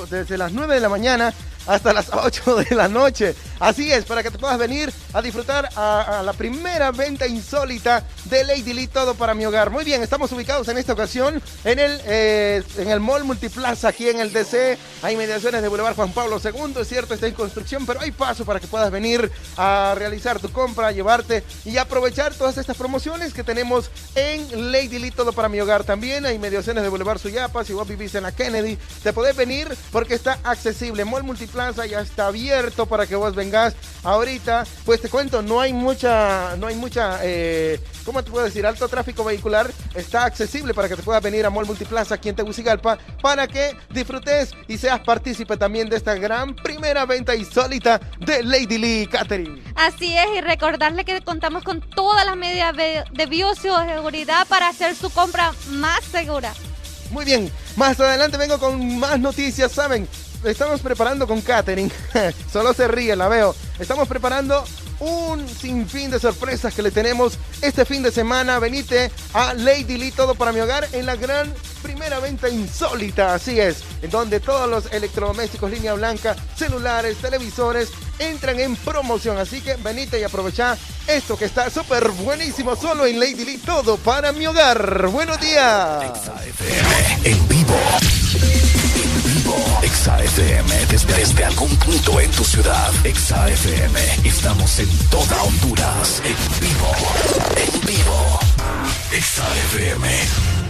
desde las 9 de la mañana hasta las 8 de la noche. Así es, para que te puedas venir a disfrutar a, a la primera venta insólita de Lady Lee, todo para mi hogar. Muy bien, estamos ubicados en esta ocasión en el, eh, en el Mall Multiplaza, aquí en el DC. Hay mediaciones de Boulevard Juan Pablo II, es cierto, está en construcción, pero hay paso para que puedas venir a realizar tu compra, llevarte y aprovechar todas estas promociones que tenemos en Lady Lee, todo para mi hogar. También hay mediaciones de Boulevard Suyapa, si vos vivís en la Kennedy, te podés venir porque está accesible. Mall Multiplaza ya está abierto para que vos vengas ahorita. Pues te cuento, no hay mucha, no hay mucha, eh, ¿cómo te puedo decir? Alto tráfico vehicular está accesible para que te puedas venir a Mall Multiplaza aquí en Tegucigalpa para que disfrutes y seas partícipe también de esta gran primera venta insólita de Lady Lee Catering. Así es, y recordarle que contamos con todas las medidas de bioseguridad para hacer su compra más segura. Muy bien, más adelante vengo con más noticias, ¿saben? Estamos preparando con Katherine, solo se ríe, la veo. Estamos preparando un sinfín de sorpresas que le tenemos este fin de semana. Venite a Lady Lee, todo para mi hogar, en la gran primera venta insólita, así es, en donde todos los electrodomésticos, línea blanca, celulares, televisores, entran en promoción. Así que venite y aprovecha esto que está súper buenísimo, solo en Lady Lee, todo para mi hogar. Buenos días. En vivo. En vivo. Exa FM desde, desde algún punto en tu ciudad. Exa FM. Estamos en toda Honduras. En vivo. En vivo. Exa FM.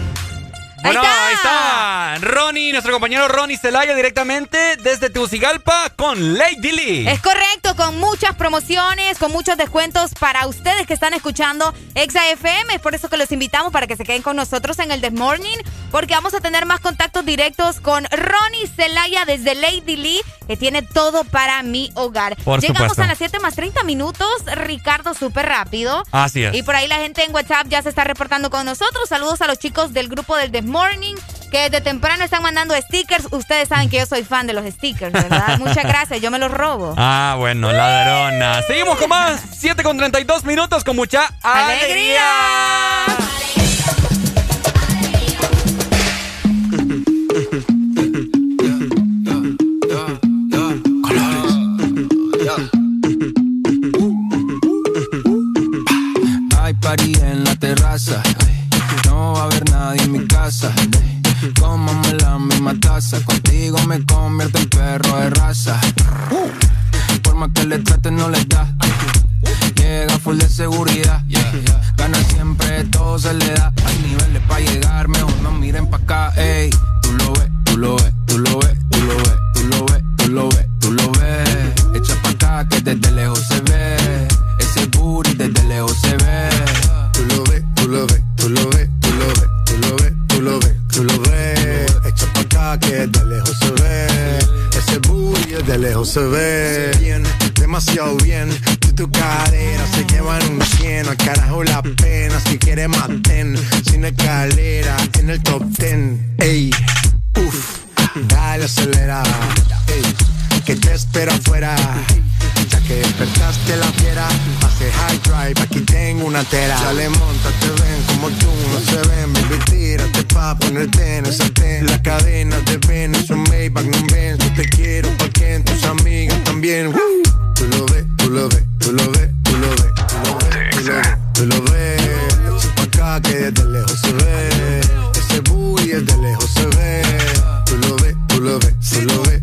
Bueno, ahí está. Ronnie, nuestro compañero Ronnie Celaya directamente desde Tegucigalpa con Lady Lee. Es correcto, con muchas promociones, con muchos descuentos para ustedes que están escuchando Exa FM. Es por eso que los invitamos para que se queden con nosotros en el The Morning, porque vamos a tener más contactos directos con Ronnie Celaya desde Lady Lee, que tiene todo para mi hogar. Por Llegamos supuesto. a las 7 más 30 minutos, Ricardo, súper rápido. Así es. Y por ahí la gente en WhatsApp ya se está reportando con nosotros. Saludos a los chicos del grupo del The Morning, que desde temprano están mandando stickers. Ustedes saben que yo soy fan de los stickers, ¿verdad? Muchas gracias, yo me los robo. Ah, bueno, ladrona. Seguimos con más. 7 con 32 minutos con mucha alegría. Hay party en la terraza. En mi casa. Cómame la misma taza. Contigo me convierto en perro de raza. Por más que le traten, no les da. Llega full de seguridad. Gana siempre, todo se le da. Hay niveles para llegar, mejor no miren pa' acá. Ey, tú lo ves, tú lo ves, tú lo ves, tú lo ves, tú lo ves, tú lo ves, tú lo ves. Echa pa' acá que desde lejos se ve. Ese booty desde lejos se ve. Tú lo ves, tú lo ves, tú lo ves, lo ves, tú lo ves, tú lo ves. Echa pa' acá que de lejos se ve. Ese booty de lejos se ve. Bien, demasiado bien. Y tu cadera se llevan un cien. Al carajo la pena. Si quieres maten. Sin escalera en el top ten. Ey, uff, dale acelera. Ey, que te espera afuera. Ya que despertaste la fiera, hace high drive, aquí tengo una tera. Dale, monta, te ven como tú no se ven. Baby, tírate pa' ponerte en el sartén. La cadena de ven, es un Maybach, no ven. Yo te quiero porque en tus amigas también. Woo. Tú lo ves, tú lo ves, tú lo ves, tú lo ves, tú lo ves, tú lo ves, tú pa' acá que desde lejos se ve. Ese booty desde lejos se ve. Tú lo ves, tú lo ves, tú lo ves,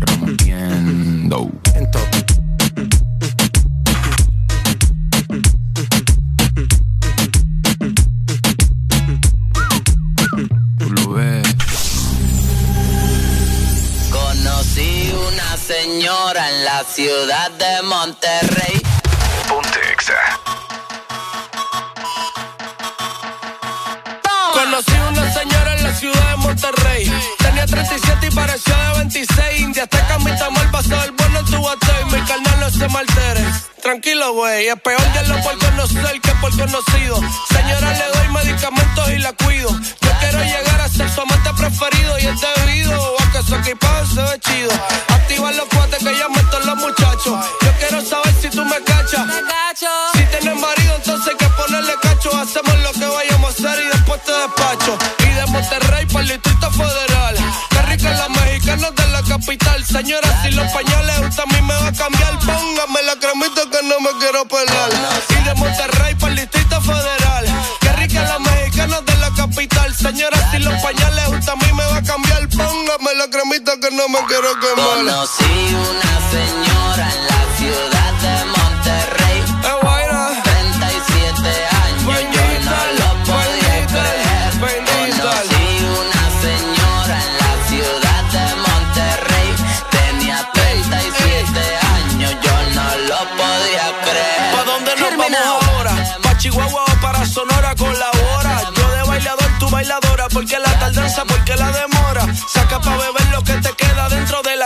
Rompiendo. En top. Tú lo ves. Conocí una señora en la ciudad de Monterrey. Ponte Exa. Conocí una señora en la ciudad de Monterrey. Tenía 37 y parecía de 26. India hasta camita mal pasado el bono en tu batey. Mi carnal no se me altere. Tranquilo, güey. Es peor lo por conocer que por conocido. Señora, le doy medicamentos y la cuido. Yo quiero llegar a ser su amante preferido y es debido a que su equipaje se ve chido. Activa los cuates que ya todos los muchachos. Yo quiero saber si tú me cachas. Si tienes marido, entonces hay que ponerle cacho. Hacemos lo que vayamos a hacer y después te despacho. Y de Monterrey para el Distrito Federal. Capital. Señora, si los pañales usted a mí me va a cambiar, póngame la cremita que no me quiero pelar. Y de Monterrey para el Distrito Federal. Qué rica la mexicana de la capital. Señora, si los pañales usted a mí me va a cambiar, póngame la cremita que no me quiero quemar. Conocí una señora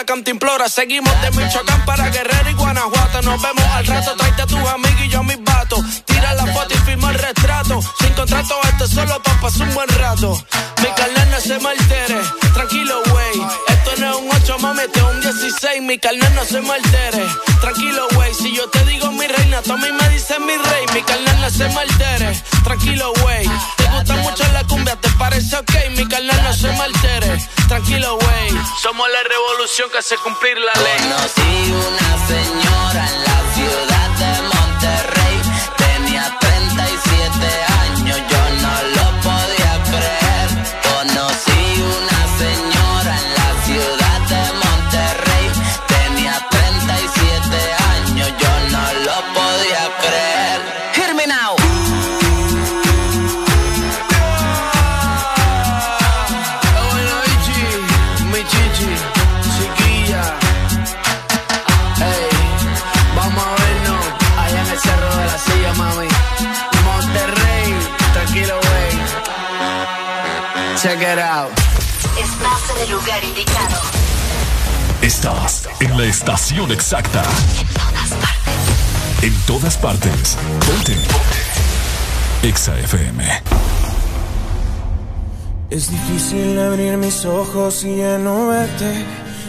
cantimplora. Seguimos de Michoacán para Guerrero y Guanajuato. Nos vemos al rato, tráete a tus amigos y yo a mis vatos. Tira la foto y firma el retrato. Sin contrato, este solo pa' pasar un buen rato. Mi carnal no se me altere. Tranquilo, güey. Un 8, mami, es un 16. Mi carnal no se me altere. Tranquilo, güey. Si yo te digo mi reina, tú a mí me dices mi rey. Mi carnal no se me altere. Tranquilo, güey. Te gusta mucho la cumbia, ¿te parece ok? Mi carnal no se me altere. Tranquilo, güey. Somos la revolución que hace cumplir la ley. Conocí una señora en la ciudad de Monterrey. Out. Estás en el lugar indicado. Estás en la estación exacta. En todas partes. Ponte. Exa FM. Es difícil abrir mis ojos y ya no verte.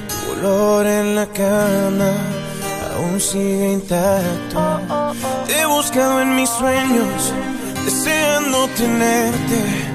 Tu olor en la cama aún sigue intacto. Te he buscado en mis sueños, deseando tenerte.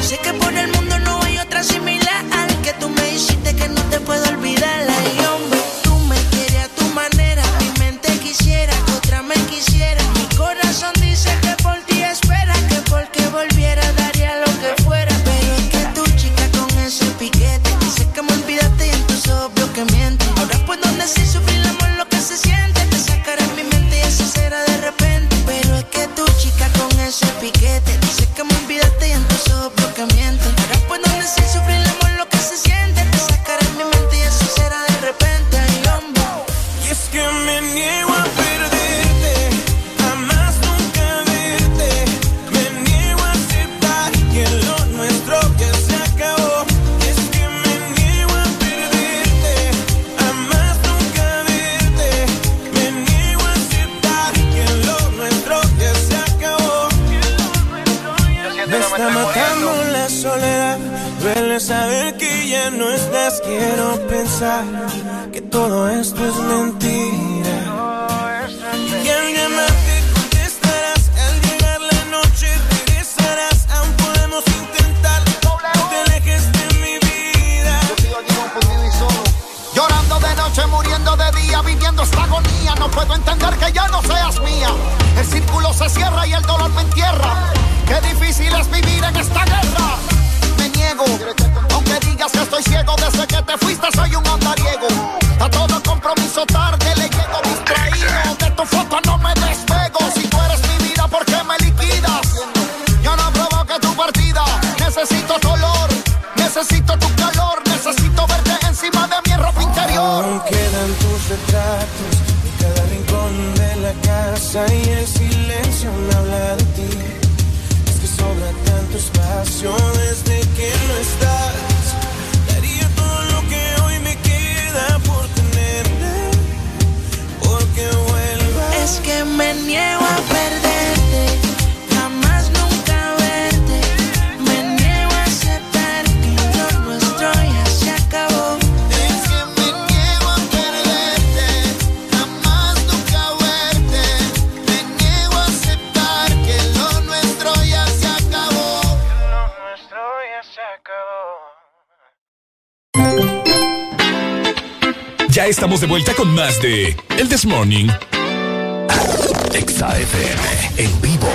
Sé que por el mundo no hay otra similar. Que tú me hiciste que no te puedo olvidar. Ay, hombre, tú me quieres a tu manera. Mi mente quisiera que otra me quisiera. Mi corazón dice que por ti espera. Que porque volviera daría lo que fuera. Pero es que tu chica con ese piquete. Dice que me olvidaste y entonces obvio que miente. Ahora puedo decir sufrir el amor lo que se siente. Te sacaré mi mente y eso será de repente. Pero es que tu chica con ese piquete. Está matando la soledad. Duele saber que ya no estás. Quiero pensar que todo esto es mentira. Y al llamarte contestarás. Al llegar la noche regresarás. Aún podemos intentar. No te alejes de mi vida. Llorando de noche, muriendo de día, viviendo esta agonía. No puedo entender que ya no seas mía. El círculo se cierra y el dolor me entierra. Qué difícil es vivir en esta guerra. Me niego, aunque digas que estoy ciego desde que te fuiste, soy un andariego. A todo compromiso tarde le llego distraído. De tu foto no me despego. Si tú eres mi vida, ¿por qué me liquidas? Yo no provoqué tu partida. Necesito tu olor, necesito tu calor, necesito verte encima de mi ropa interior. Aún quedan tus retratos en cada rincón de la casa y desde que no estás. Daría todo lo que hoy me queda por tenerte, porque vuelvas. Es que me niego a perderte, Estamos de vuelta con más de El This Morning. Exa FM en vivo.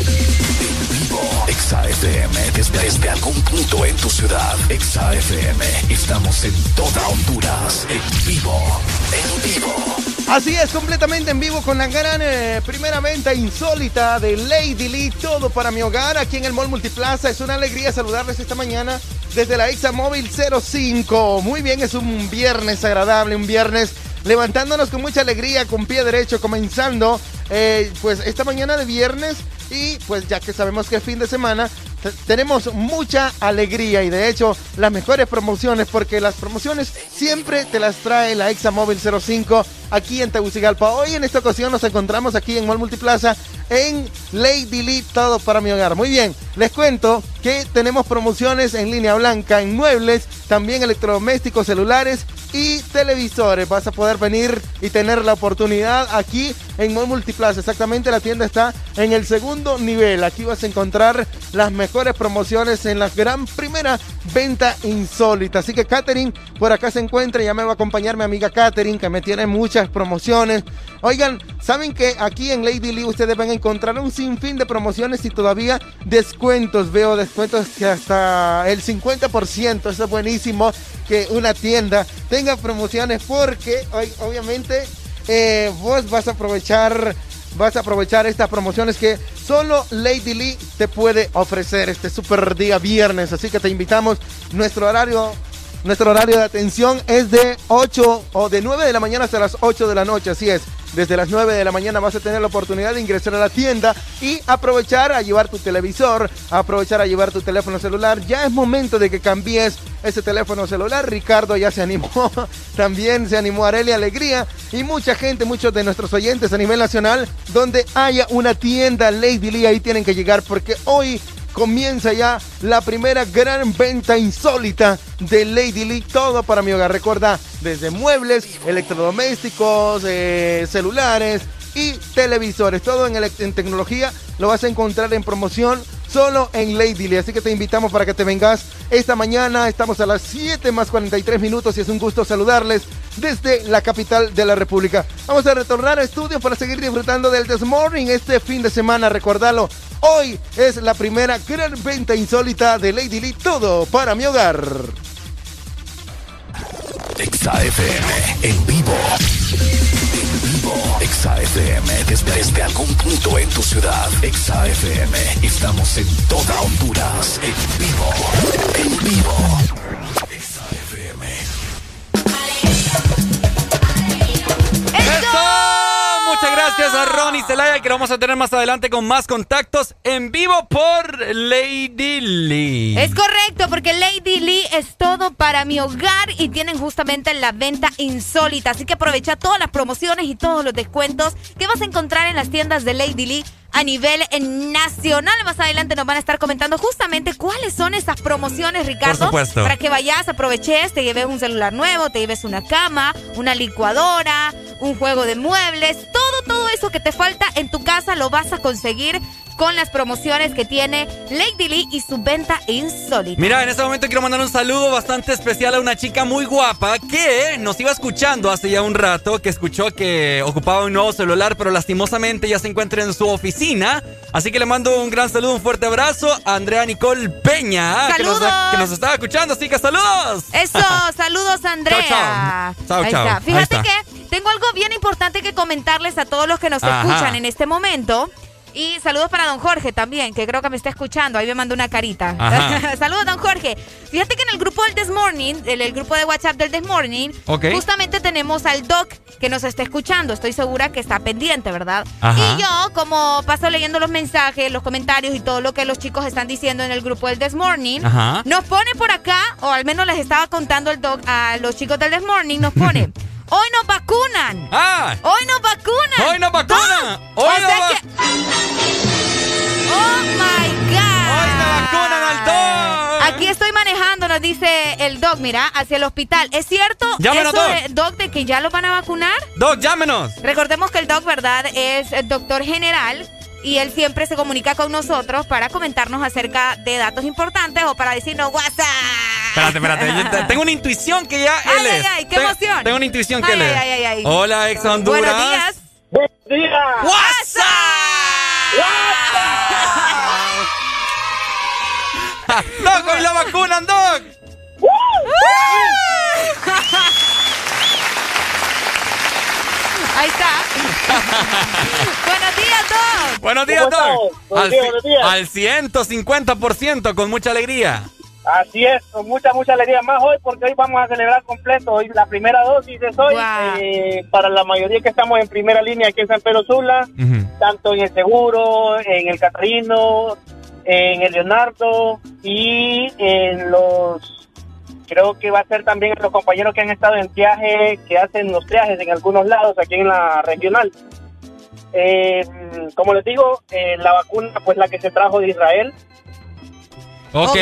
En vivo. Exa FM desde, desde algún punto en tu ciudad. Exa FM. Estamos en toda Honduras. En vivo. En vivo. Así es, completamente en vivo con la gran eh, primera venta insólita de Lady Lee, todo para mi hogar, aquí en el Mall Multiplaza. Es una alegría saludarles esta mañana desde la Exa Móvil 05. Muy bien, es un viernes agradable, un viernes levantándonos con mucha alegría, con pie derecho, comenzando eh, pues esta mañana de viernes y pues ya que sabemos que es fin de semana, te- tenemos mucha alegría y de hecho las mejores promociones porque las promociones siempre te las trae la Exa Móvil 05 aquí en Tegucigalpa. Hoy en esta ocasión nos encontramos aquí en Mall Multiplaza en Lady Lee, todo para mi hogar. Muy bien, les cuento que tenemos promociones en línea blanca, en muebles, también electrodomésticos, celulares y televisores. Vas a poder venir y tener la oportunidad aquí en Mall Multiplaza. Exactamente, la tienda está en el segundo nivel. Aquí vas a encontrar las mejores promociones en la gran primera venta insólita. Así que Katherine por acá se encuentra. Ya me va a acompañar mi amiga Katherine que me tiene muchas promociones. Oigan, ¿saben que aquí en Lady Lee ustedes van a encontrar un sinfín de promociones y todavía descuentos? Veo descuentos que hasta el 50%. Eso es buenísimo que una tienda tenga promociones porque obviamente eh, vos vas a aprovechar vas a aprovechar estas promociones que solo Lady Lee te puede ofrecer este super día viernes así que te invitamos nuestro horario nuestro horario de atención es de 8 o de 9 de la mañana hasta las 8 de la noche, así es. Desde las 9 de la mañana vas a tener la oportunidad de ingresar a la tienda y aprovechar a llevar tu televisor, aprovechar a llevar tu teléfono celular. Ya es momento de que cambies ese teléfono celular. Ricardo ya se animó, también se animó Arelia Alegría y mucha gente, muchos de nuestros oyentes a nivel nacional, donde haya una tienda Lady Lee, ahí tienen que llegar porque hoy comienza ya la primera gran venta insólita de Lady Lee, todo para mi hogar. Recuerda, desde muebles, electrodomésticos, eh, celulares y televisores, todo en, tecnología lo vas a encontrar en promoción solo en Lady Lee. Así que te invitamos para que te vengas esta mañana. Estamos a las 7 más 43 minutos y es un gusto saludarles desde la capital de la República. Vamos a retornar a estudio para seguir disfrutando del This Morning este fin de semana. Recordalo, hoy es la primera gran venta insólita de Lady Lee. Todo para mi hogar. XAFM en vivo. En vivo. XAFM desde, desde algún punto en tu ciudad. XAFM. Estamos en toda Honduras. En vivo. En vivo. ¡Eso! Gracias a Ronnie Celaya, que lo vamos a tener más adelante con más contactos en vivo por Lady Lee. Es correcto, porque Lady Lee es todo para mi hogar y tienen justamente la venta insólita. Así que aprovecha todas las promociones y todos los descuentos que vas a encontrar en las tiendas de Lady Lee a nivel nacional. Más adelante nos van a estar comentando justamente cuáles son esas promociones, Ricardo. Por supuesto. Para que vayas, aproveches, te lleves un celular nuevo, te lleves una cama, una licuadora, un juego de muebles, todo, todo eso que te falta en tu casa lo vas a conseguir con las promociones que tiene Lady Lee y su venta insólita. Mira, en este momento quiero mandar un saludo bastante especial a una chica muy guapa que nos iba escuchando hace ya un rato, que escuchó que ocupaba un nuevo celular, pero lastimosamente ya se encuentra en su oficina. Así que le mando un gran saludo, un fuerte abrazo a Andrea Nicole Peña, que nos, que nos estaba escuchando. Así que saludos. Eso, saludos Andrea. Chao, chao. Chao, Ahí chao. Ahí Fíjate está. que tengo algo bien importante que comentarles a todos los que nos Ajá. escuchan en este momento. Y saludos para don Jorge también, que creo que me está escuchando. Ahí me mandó una carita. Saludos, don Jorge. Fíjate que en el grupo del This Morning, el, el grupo de WhatsApp del This Morning, Ok. justamente tenemos al Doc que nos está escuchando. Estoy segura que está pendiente, ¿verdad? Ajá. Y yo, como paso leyendo los mensajes, los comentarios y todo lo que los chicos están diciendo en el grupo del This Morning, Ajá. nos pone por acá, o al menos les estaba contando el Doc a los chicos del This Morning, nos pone. Hoy nos vacunan. ¡Ah! Hoy nos vacunan. ¡Hoy nos vacunan! ¡Hoy O nos sea va- que- Oh my God. ¡Hoy me vacunan al Doc! Aquí estoy manejando, nos dice el Doc, mira, hacia el hospital. ¿Es cierto Llámenos, eso, Doc. de- Doc, de que ya lo van a vacunar? Doc, llámenos. Recordemos que el Doc, ¿verdad? Es el doctor general y él siempre se comunica con nosotros para comentarnos acerca de datos importantes o para decirnos WhatsApp. Espérate, espérate. yo tengo una intuición que ya Ay, él ay, es. ay, qué Tengo- emoción. Tengo una intuición que Ay, él es. ay, ay, ay. Hola, ex Honduras. Buenos días. Buenos días. WhatsApp. Doc, hoy la vacunan, Doc. Ahí está. Buenos días, Doc. Buenos días, ¿Cómo Doc. Buenos Al, días, buenos días. al 150%, con mucha alegría. Así es, con mucha, mucha alegría más hoy porque hoy vamos a celebrar completo. Hoy la primera dosis es hoy. Eh, para la mayoría que estamos en primera línea aquí en San Pedro Sula, tanto en el Seguro, en el Catarino, en el Leonardo y en los... Creo que va a ser también los compañeros que han estado en viaje, que hacen los viajes en algunos lados aquí en la regional. Eh, como les digo, eh, la vacuna, pues la que se trajo de Israel, Ok.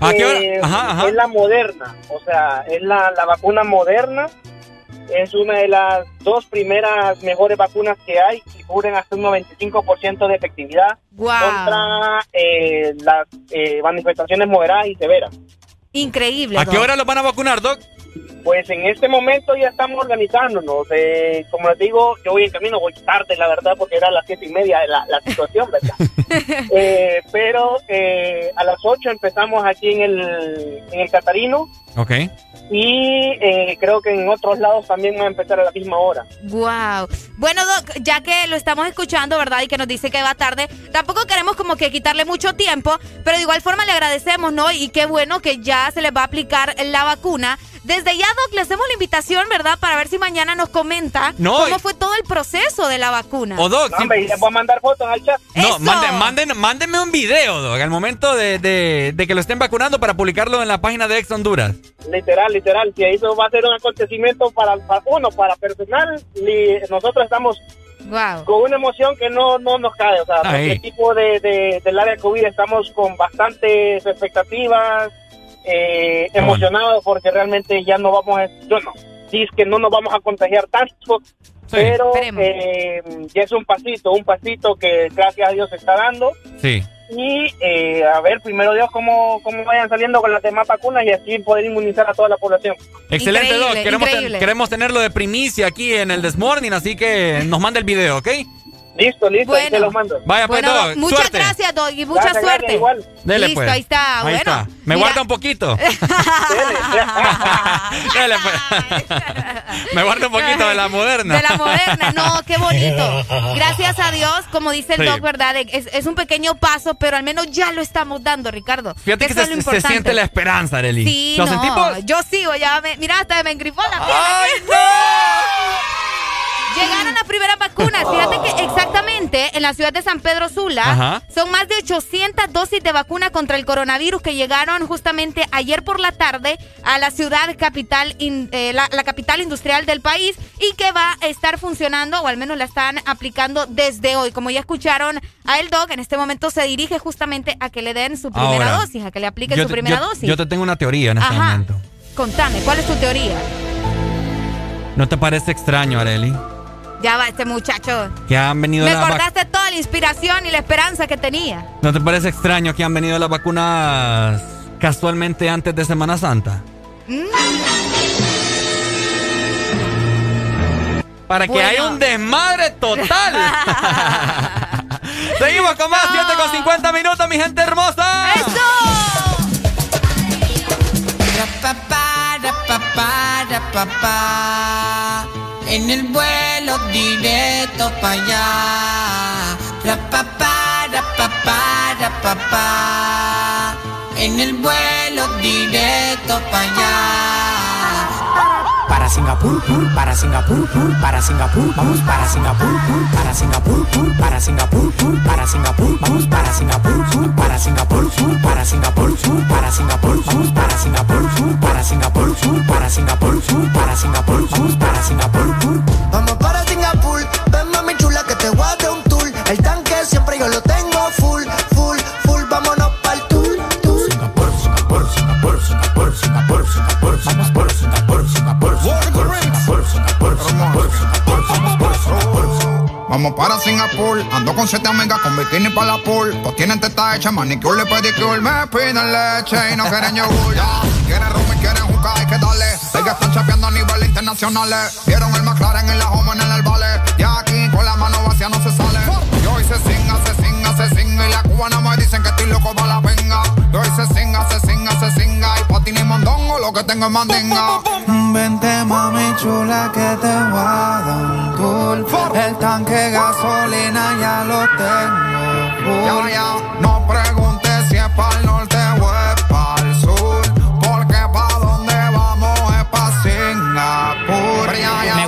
¿A qué hora? eh, Ajá, ajá. Es la moderna, o sea, es la, la vacuna moderna. Es una de las dos primeras mejores vacunas que hay y cubren hasta un 95% de efectividad contra eh, las eh, manifestaciones moderadas y severas. Increíble. ¿A qué hora lo van a vacunar, Doc? Pues en este momento ya estamos organizándonos. eh, como les digo, yo voy en camino, voy tarde, la verdad, porque era a las siete y media la, la situación, ¿verdad? Eh, pero eh, a las 8 empezamos aquí en el, en el Catarino Ok. y eh, creo que en otros lados también va a empezar a la misma hora. Wow. Bueno, Doc, ya que lo estamos escuchando, ¿verdad? Y que nos dice que va tarde, tampoco queremos como que quitarle mucho tiempo, pero de igual forma le agradecemos, ¿no? Y qué bueno que ya se les va a aplicar la vacuna. Desde ya, Doc, le hacemos la invitación, ¿verdad? Para ver si mañana nos comenta No, cómo y- fue todo el proceso de la vacuna. O Doc, No, hombre, y les voy a mandar fotos al chat. No, manden, manden, mándenme un video, Doc, al momento de, de- de que lo estén vacunando para publicarlo en la página de Ex Honduras. Literal, literal. Si eso va a ser un acontecimiento para, para uno, para personal, nosotros estamos Wow. con una emoción que no, no nos cae. O sea, Ahí. el equipo de, de- del área COVID estamos con bastantes expectativas, eh, emocionados porque realmente ya no vamos a, yo no, sí es que no nos vamos a contagiar tanto, pero eh, ya es un pasito, un pasito que gracias a Dios se está dando. Sí. Y eh, a ver, primero Dios, cómo, cómo vayan saliendo con las demás vacunas y así poder inmunizar a toda la población. Excelente, Increíble, Doc. Queremos, ten- queremos tenerlo de primicia aquí en el Desmorning, así que nos manda el video, ¿ok? Listo, listo, ahí te los mando. Vaya, pues, Bueno, muchas suerte. gracias, Doc, y mucha Gracias, gracias, suerte. igual. Dele, Listo, pues. ahí está. Ahí bueno, está. Me mira, guarda un poquito. Dele, pues. Me guarda un poquito de la moderna. De la moderna, no, qué bonito. Gracias a Dios, como dice el Sí. Doc, ¿verdad? Es, es un pequeño paso, pero al menos ya lo estamos dando, Ricardo. Fíjate que eso se, es lo se importante. siente la esperanza, Arely. Sí, ¿Lo no, sentimos? yo sigo, ya me, mira, hasta me engrifó la piel. ¡Ay, Llegaron las primeras vacunas. Fíjate que exactamente en la ciudad de San Pedro Sula Ajá. son más de 800 dosis de vacuna contra el coronavirus que llegaron justamente ayer por la tarde a la ciudad capital, in- eh, la, la capital industrial del país y que va a estar funcionando o al menos la están aplicando desde hoy. Como ya escucharon a el doc, en este momento se dirige justamente a que le den su primera Ahora, dosis, a que le apliquen su primera yo- dosis. Yo te tengo una teoría en este Ajá. momento. Contame, ¿cuál es tu teoría? ¿No te parece extraño, Arely? Ya va este muchacho. Que han venido Me las acordaste toda la inspiración y la esperanza que tenía. ¿No te parece extraño que han venido las vacunas casualmente antes de Semana Santa? Mm. Para que haya un desmadre total. Seguimos con más 7 con 50 minutos, mi gente hermosa. Rapapá. En el vuelo directo para allá. Rapapá, rapapá, rapapá. En el vuelo directo para allá. Para Singapur, pur, para Singapur, pur, para Singapur, vamos para Singapur, pur, para Singapur, pur, para Singapur, pur, para Singapur, vamos para Singapur, pur, para Singapur, pur, para Singapur, pur, para Singapur, vamos para Singapur, pur, para Singapur, pur, para Singapur, pur, para Singapur, vamos para Singapur, pur. Vamos para Singapur, ven mami chula que te voy a dar un tour. El tanque siempre yo lo tengo full, full, full, vámonos para el tour, tour. Singapur, Singapur, Singapur, Singapur, Singapur, Vamos para Singapur, ando con siete amigas con bikini para la pool. Pues tienen teta hecha, manicure y pedicure. Me piden leche y no quieren yogur. Ya, quieren rum y quieren juca, hay que darle. Ellas están chapeando a nivel internacional. Vieron el McLaren y la home en el vale. Y aquí con la mano vacía no se sale. Yo hice sing, hace sing, hace sing. Y la cubana me dicen que estoy loco para la venga. Yo hice sing, hace sing, hace singa. Y pa' ti ni mondongo, lo que tengo es mandinga. Vente mami chula que te voy a dar un tour. El tanque gasolina ya lo tengo. Ya, ya, no preguntes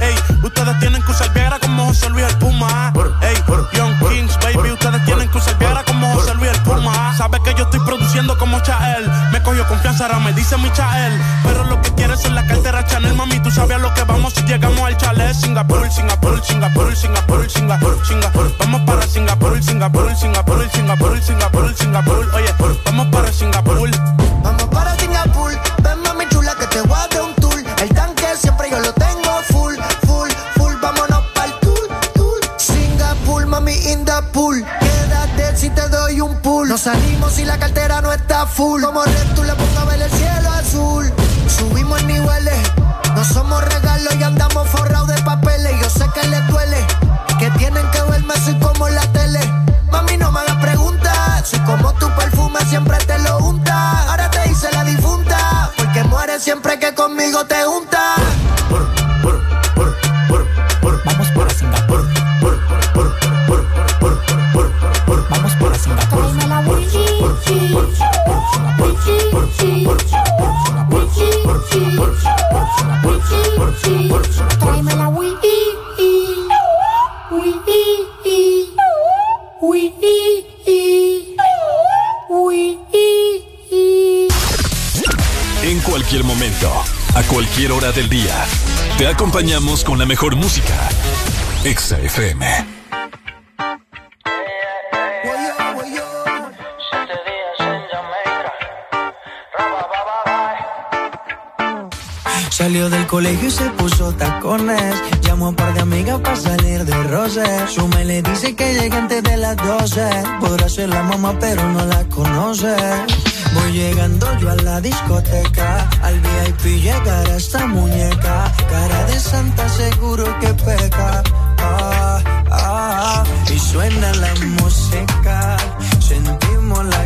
Ey, ustedes tienen que usar Viagra como José Luis el Puma. Ey, Young Kings, baby, ustedes tienen que usar Viagra como José Luis el Puma. Sabe que yo estoy produciendo como Chael. Me cogió confianza, ahora me dice mi Chael. Pero lo que quieres es la cartera Chanel, mami. Tú sabes a lo que vamos si llegamos al chalet. Singapur, Singapur, Singapur, Singapur, Singapur, Singapur. Vamos para Singapur, Singapur, Singapur, Singapur, Singapur, Singapur. Oye, vamos para Singapur. Vamos para Singapur, ven mami chula que te voy a dar un tour. El tanque siempre yo lo si. Nos salimos y la cartera no está full. Como red tú le pongo a ver el cielo azul. Subimos niveles, no somos regalos y andamos forrados de papeles. Yo sé que les duele, que tienen que verme así como la tele. Mami, no me hagas preguntas, soy como tu perfume, siempre te lo unta. Ahora te hice la difunta, porque mueres siempre que conmigo te juntas. Del día, te acompañamos con la mejor música. Exa FM. Salió del colegio y se puso tacones. Llamó a un par de amigas para salir de roce. Su me le dice que llegue antes de las 12. Podrá ser la mamá, pero no la conoce. Voy llegando yo a la discoteca. Al VIP llegará esta muñeca. Cara de santa, seguro que peca. Ah, ah, y suena la música. Sentimos la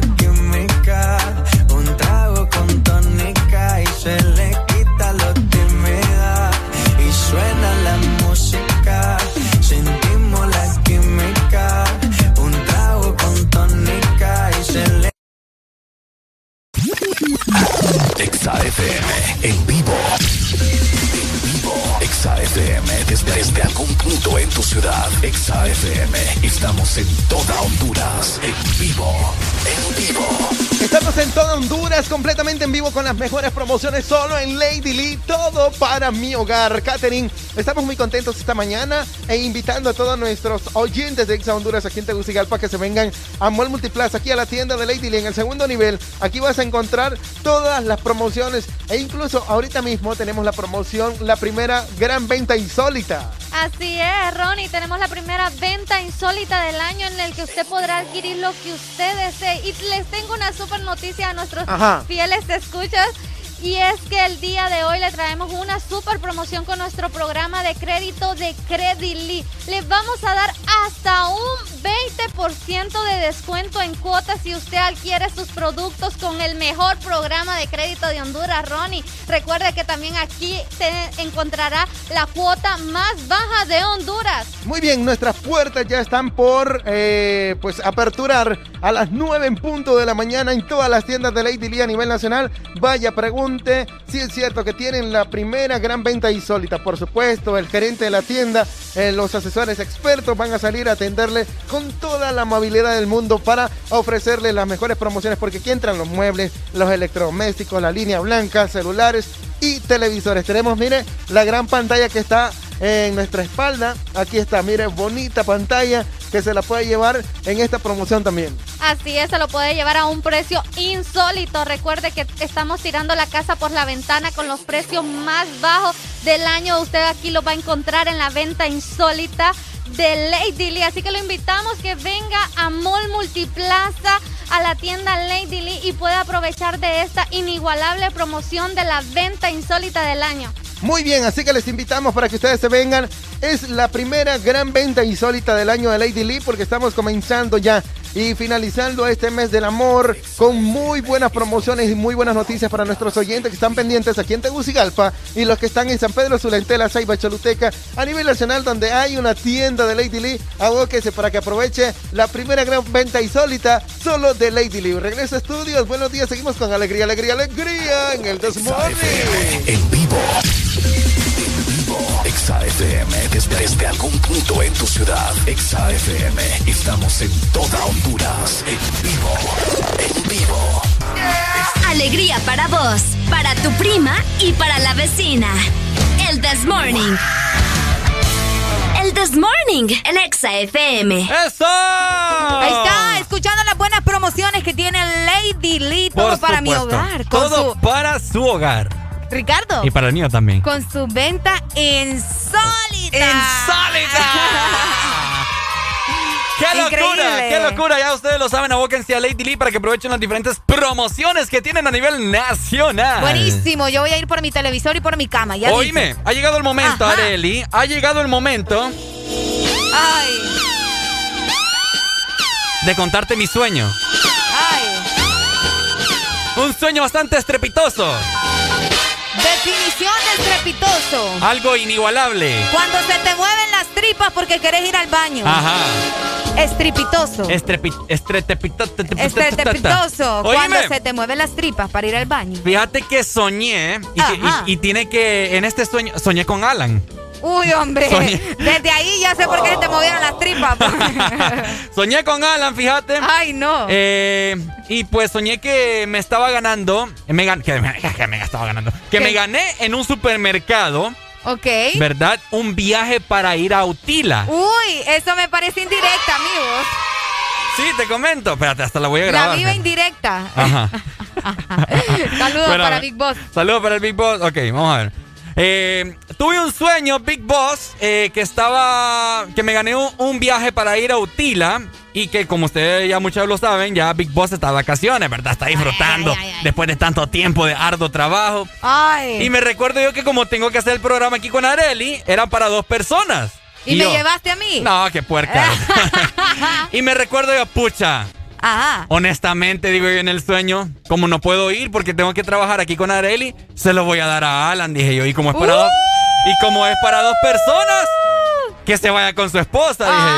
con las mejores promociones solo en Lady Lee. Todo para mi hogar. Catering, estamos muy contentos esta mañana e invitando a todos nuestros oyentes de Exa Honduras aquí en Tegucigalpa que se vengan a Mall Multiplaza, aquí a la tienda de Lady Lee en el segundo nivel. Aquí vas a encontrar todas las promociones e incluso ahorita mismo tenemos la promoción, la primera gran venta insólita. Así es, Ronnie. Tenemos la primera venta insólita del año en el que usted podrá adquirir lo que usted desee. Y les tengo una super noticia a nuestros Ajá. fieles escuchas. Y es que el día de hoy le traemos una super promoción con nuestro programa de crédito de Credily. Les vamos a dar hasta un 20% de descuento en cuotas si usted adquiere sus productos con el mejor programa de crédito de Honduras, Ronnie. Recuerde que también aquí te encontrará la cuota más baja de Honduras. Muy bien, nuestras puertas ya están por eh, pues aperturar a las 9 en punto de la mañana en todas las tiendas de Lady Lee a nivel nacional. Vaya, pregunte si es cierto que tienen la primera gran venta insólita. Por supuesto, el gerente de la tienda, eh, los asesores expertos van a salir a atenderle con toda la amabilidad del mundo para ofrecerle las mejores promociones porque aquí entran los muebles, los electrodomésticos, la línea blanca, celulares y televisores. Tenemos, mire, la gran pantalla que está en nuestra espalda. Aquí está, mire, bonita pantalla que se la puede llevar en esta promoción también. Así es, se lo puede llevar a un precio insólito. Recuerde que estamos tirando la casa por la ventana con los precios más bajos del año. Usted aquí lo va a encontrar en la venta insólita de Lady Lee. Así que lo invitamos que venga a Mall Multiplaza, a la tienda Lady Lee y pueda aprovechar de esta inigualable promoción de la venta insólita del año. Muy bien, así que les invitamos para que ustedes se vengan. Es la primera gran venta insólita del año de Lady Lee porque estamos comenzando ya y finalizando este mes del amor con muy buenas promociones y muy buenas noticias para nuestros oyentes que están pendientes aquí en Tegucigalpa y los que están en San Pedro Sulentela, Ceiba, Choluteca, a nivel nacional donde hay una tienda de Lady Lee. Abóquese para que aproveche la primera gran venta insólita solo de Lady Lee. Regreso a estudios, buenos días, seguimos con alegría, alegría, alegría en el Desmorning. En vivo. Vivo. Exa FM desde, desde algún punto en tu ciudad. Exa FM. Estamos en toda Honduras. En vivo. En vivo. Alegría para vos, para tu prima y para la vecina. El This Morning. El This Morning en Exa FM. ¡Eso! Ahí está, escuchando las buenas promociones que tiene Lady Lee. Todo Por para mi hogar. Con Todo para su hogar. Ricardo. Y para el mío también. Con su venta insólita. ¡Insólita! ¡Qué locura! ¡Qué locura! Ya ustedes lo saben, abóquense a Lady Lee para que aprovechen las diferentes promociones que tienen a nivel nacional. Buenísimo, yo voy a ir por mi televisor y por mi cama. Ya Oíme, ha llegado el momento, Areli. Ha llegado el momento. Ay. De contarte mi sueño. Ay. Un sueño bastante estrepitoso. Definición de estrepitoso. Algo inigualable. Cuando se te mueven las tripas porque querés ir al baño. Ajá. Estrepitoso. Estrepitoso. Estrepitoso. Cuando se te mueven las tripas para ir al baño. Fíjate que soñé y, que, y, y tiene que, en este sueño, soñé con Alan. Uy, hombre. Desde ahí ya sé por qué te movieron las tripas. pues. soñé con Alan, fíjate. Ay, no. Eh, y pues soñé que me estaba ganando. Me gan que, me, que me estaba ganando. Que ¿Qué? me gané en un supermercado. Ok. ¿Verdad? Un viaje para ir a Utila. Uy, eso me parece indirecta, amigos. Sí, te comento. Espérate, hasta la voy a grabar. La viva indirecta. Ajá. Saludos Espérame. para Big Boss. Saludos para el Big Boss. Ok, vamos a ver. Eh, tuve un sueño, Big Boss, eh, que estaba. que me gané un, un viaje para ir a Utila. Y que, como ustedes ya muchos lo saben, ya Big Boss está de vacaciones, ¿verdad? Está disfrutando después de tanto tiempo de arduo trabajo. Ay. Y me recuerdo yo que, como tengo que hacer el programa aquí con Areli, era para dos personas. ¿Y, me yo, llevaste a mí? No, qué puerca. y me recuerdo yo, pucha. Ajá. Honestamente, digo yo en el sueño, como no puedo ir porque tengo que trabajar aquí con Areli, se lo voy a dar a Alan, dije yo. Y como es para, dos, y como es para dos personas, que se vaya con su esposa, dije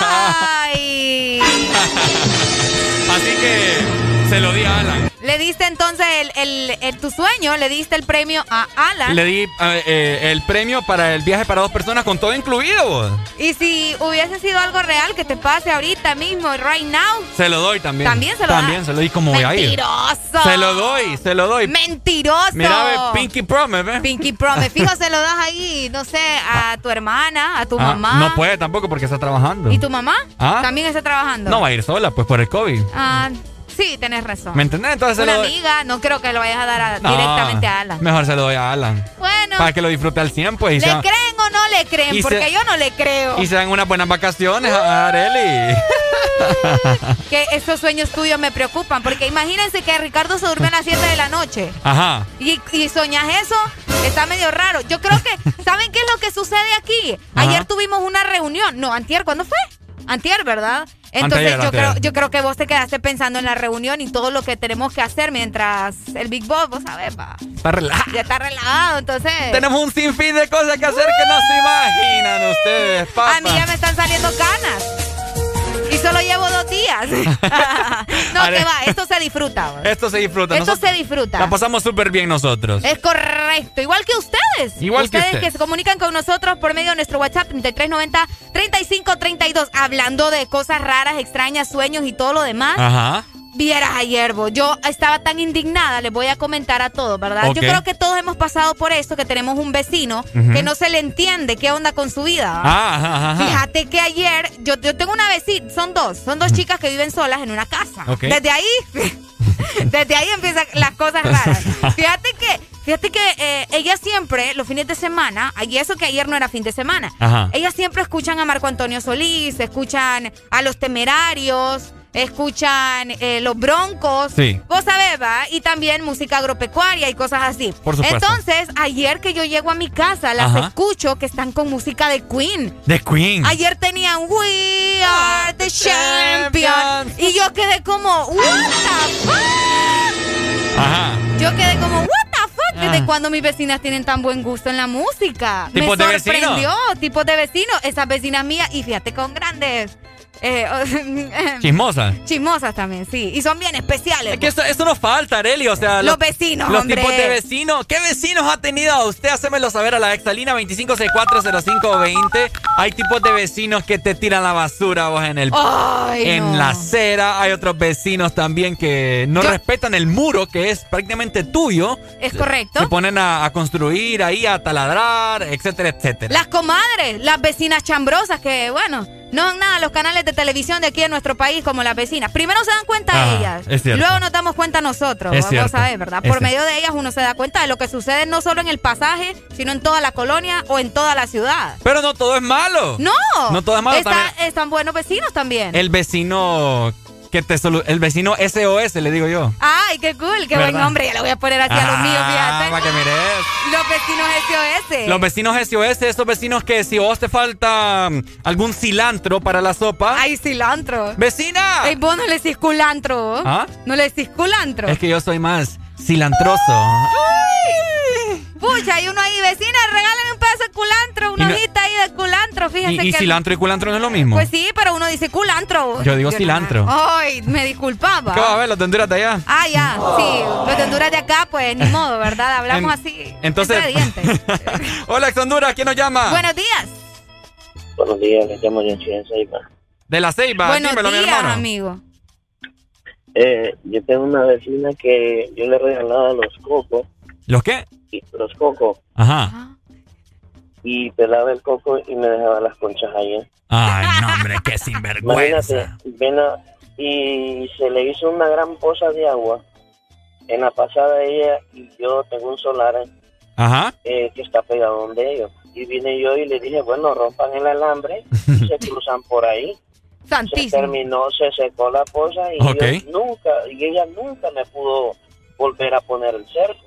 Ay. yo. Así que se lo di a Alan. Le diste entonces el, el- el- tu sueño, le diste el premio a Alan. Le di eh, el premio para el viaje para dos personas con todo incluido. vos. Y si hubiese sido algo real que te pase ahorita mismo, right now, Se lo doy también. También se lo También da. se lo di como voy a ir. Mentiroso. Se lo doy, se lo doy. Mentiroso. Mira, ve, Pinky Promise, ¿ve? Pinky Promise. Fijo, se lo das ahí, no sé, a tu hermana, a tu Ah, mamá. No puede tampoco porque está trabajando. ¿Y tu mamá? Ah. También está trabajando. No va a ir sola, pues por el COVID. Ah, sí, tenés razón. ¿Me entendés? Entonces se Una doy. amiga, no creo que lo vayas a dar a- No, directamente a Alan. Mejor se lo doy a Alan. Bueno, Para que lo disfrute al 100, pues. Y, ¿le se, creen o no le creen? y se- Porque yo no le creo. y se dan unas buenas vacaciones a Areli. Que esos sueños tuyos me preocupan. Porque imagínense que Ricardo se durmió a las 7 de la noche. Ajá. Y, y soñas eso, está medio raro. Yo creo que, ¿saben qué es lo que sucede aquí? Ajá. Ayer tuvimos una reunión. No, antier, ¿cuándo fue? Antier, ¿verdad? Entonces Anteayer, yo, anteayer. creo, yo creo que vos te quedaste pensando en la reunión y todo lo que tenemos que hacer mientras el Big Boss, vos sabés, va, Está relajado. ya está relajado. Entonces, Tenemos un sinfín de cosas que hacer que no se imaginan ustedes, papá. a mí ya me están saliendo canas. Solo llevo dos días. no, Ale- que va, esto se disfruta. Esto se disfruta. Esto Nosotros se disfruta. La pasamos súper bien nosotros. Es correcto, igual que ustedes. Igual que ustedes usted. se comunican con nosotros por medio de nuestro WhatsApp 3390-3532, hablando de cosas raras, extrañas, sueños y todo lo demás. Ajá. Vieras ayer, vos, yo estaba tan indignada, les voy a comentar a todos, ¿verdad? Yo creo que todos hemos pasado por esto, que tenemos un vecino que no se le entiende qué onda con su vida. Ah, ajá, ajá, ajá. Fíjate que ayer, yo, yo tengo una vecina, son dos, son dos chicas que viven solas en una casa. Desde ahí, desde ahí empiezan las cosas raras. Fíjate que, fíjate que eh, ellas siempre, los fines de semana, y eso que ayer no era fin de semana, Ajá. ellas siempre escuchan a Marco Antonio Solís, escuchan a los temerarios. Escuchan eh, los broncos, Sí. vos sabés, ¿va? Y también música agropecuaria y cosas así. Por supuesto. Entonces, ayer que yo llego a mi casa, las Ajá. escucho que están con música de Queen. The Queen. Ayer tenían We Are the Champions. Y yo quedé como, What the fuck? Ajá. Yo quedé como, What the fuck? ¿Desde Ah. cuando mis vecinas tienen tan buen gusto en la música? ¿Tipos Me de sorprendió, tipos de vecinos. Esas vecinas mías, y fíjate, con grandes. Eh, Chismosa. Chismosas también, sí. Y son bien especiales. Es que eso, eso nos falta, Areli. O sea, Los vecinos, Los hombre. tipos de vecinos. ¿Qué vecinos ha tenido usted? Hacémelo saber a la exalina 25640520. Hay tipos de vecinos que te tiran la basura vos en el Ay, en no. la acera. Hay otros vecinos también que no Yo- respetan el muro que es prácticamente tuyo. Es correcto. Se ponen a, a construir ahí, a taladrar, etcétera, etcétera. Las comadres, las vecinas chambrosas que, bueno, No dan nada los canales de televisión de aquí en nuestro país como las vecinas. Primero se dan cuenta Ah, ellas. es cierto. Luego nos damos cuenta nosotros. Es Vamos cierto. a ver, ¿verdad? Es Por cierto. medio de ellas uno se da cuenta de lo que sucede no solo en el pasaje, sino en toda la colonia o en toda la ciudad. Pero no todo es malo. No. No todo es malo. Está- también están buenos vecinos también. el vecino que te el vecino SOS, le digo yo. Ay, qué cool, qué buen nombre. Ya lo voy a poner así a los míos, Ah, fíjate. para que mires. Los vecinos SOS. Los vecinos SOS, esos vecinos que si a vos te falta mm, algún cilantro para la sopa. Ay, cilantro. ¡Vecina! Ey, vos no le decís culantro. ¿Ah? No le decís culantro. Es que yo soy más cilantroso. Pucha, hay uno ahí, vecina, regálame un pedazo de culantro, una Y no- hojita ahí de culantro, fíjense Y, y que... cilantro y culantro no es lo mismo. Pues sí, pero uno dice culantro. Yo digo cilantro. Ay, me disculpaba. ¿Qué va a ver los de Honduras de allá? Ah, ya, sí. Los de Honduras de acá, pues ni modo, ¿verdad? Hablamos En- así. Entonces. entre dientes. Hola, ex Honduras, ¿quién nos llama? Buenos días. Buenos días, les llamo Yanchi de Ceiba. De la Ceiba, Buenos dímelo, mi días, hermano. amigo. Eh, yo tengo una vecina que yo le regalaba los cocos, ¿Los qué? Y, los cocos, Ajá. y pelaba el coco y me dejaba las conchas ahí. ¿eh? Ay, no, hombre, qué sinvergüenza. Imagínate, ven a- y se le hizo una gran poza de agua. En la pasada ella y yo tengo un solar Ajá. eh, que está pegado donde ellos. Y vine yo y le dije, bueno, rompan el alambre y se cruzan por ahí. Se Santísimo. terminó, se secó la poza y yo nunca, y ella nunca me pudo volver a poner el cerco.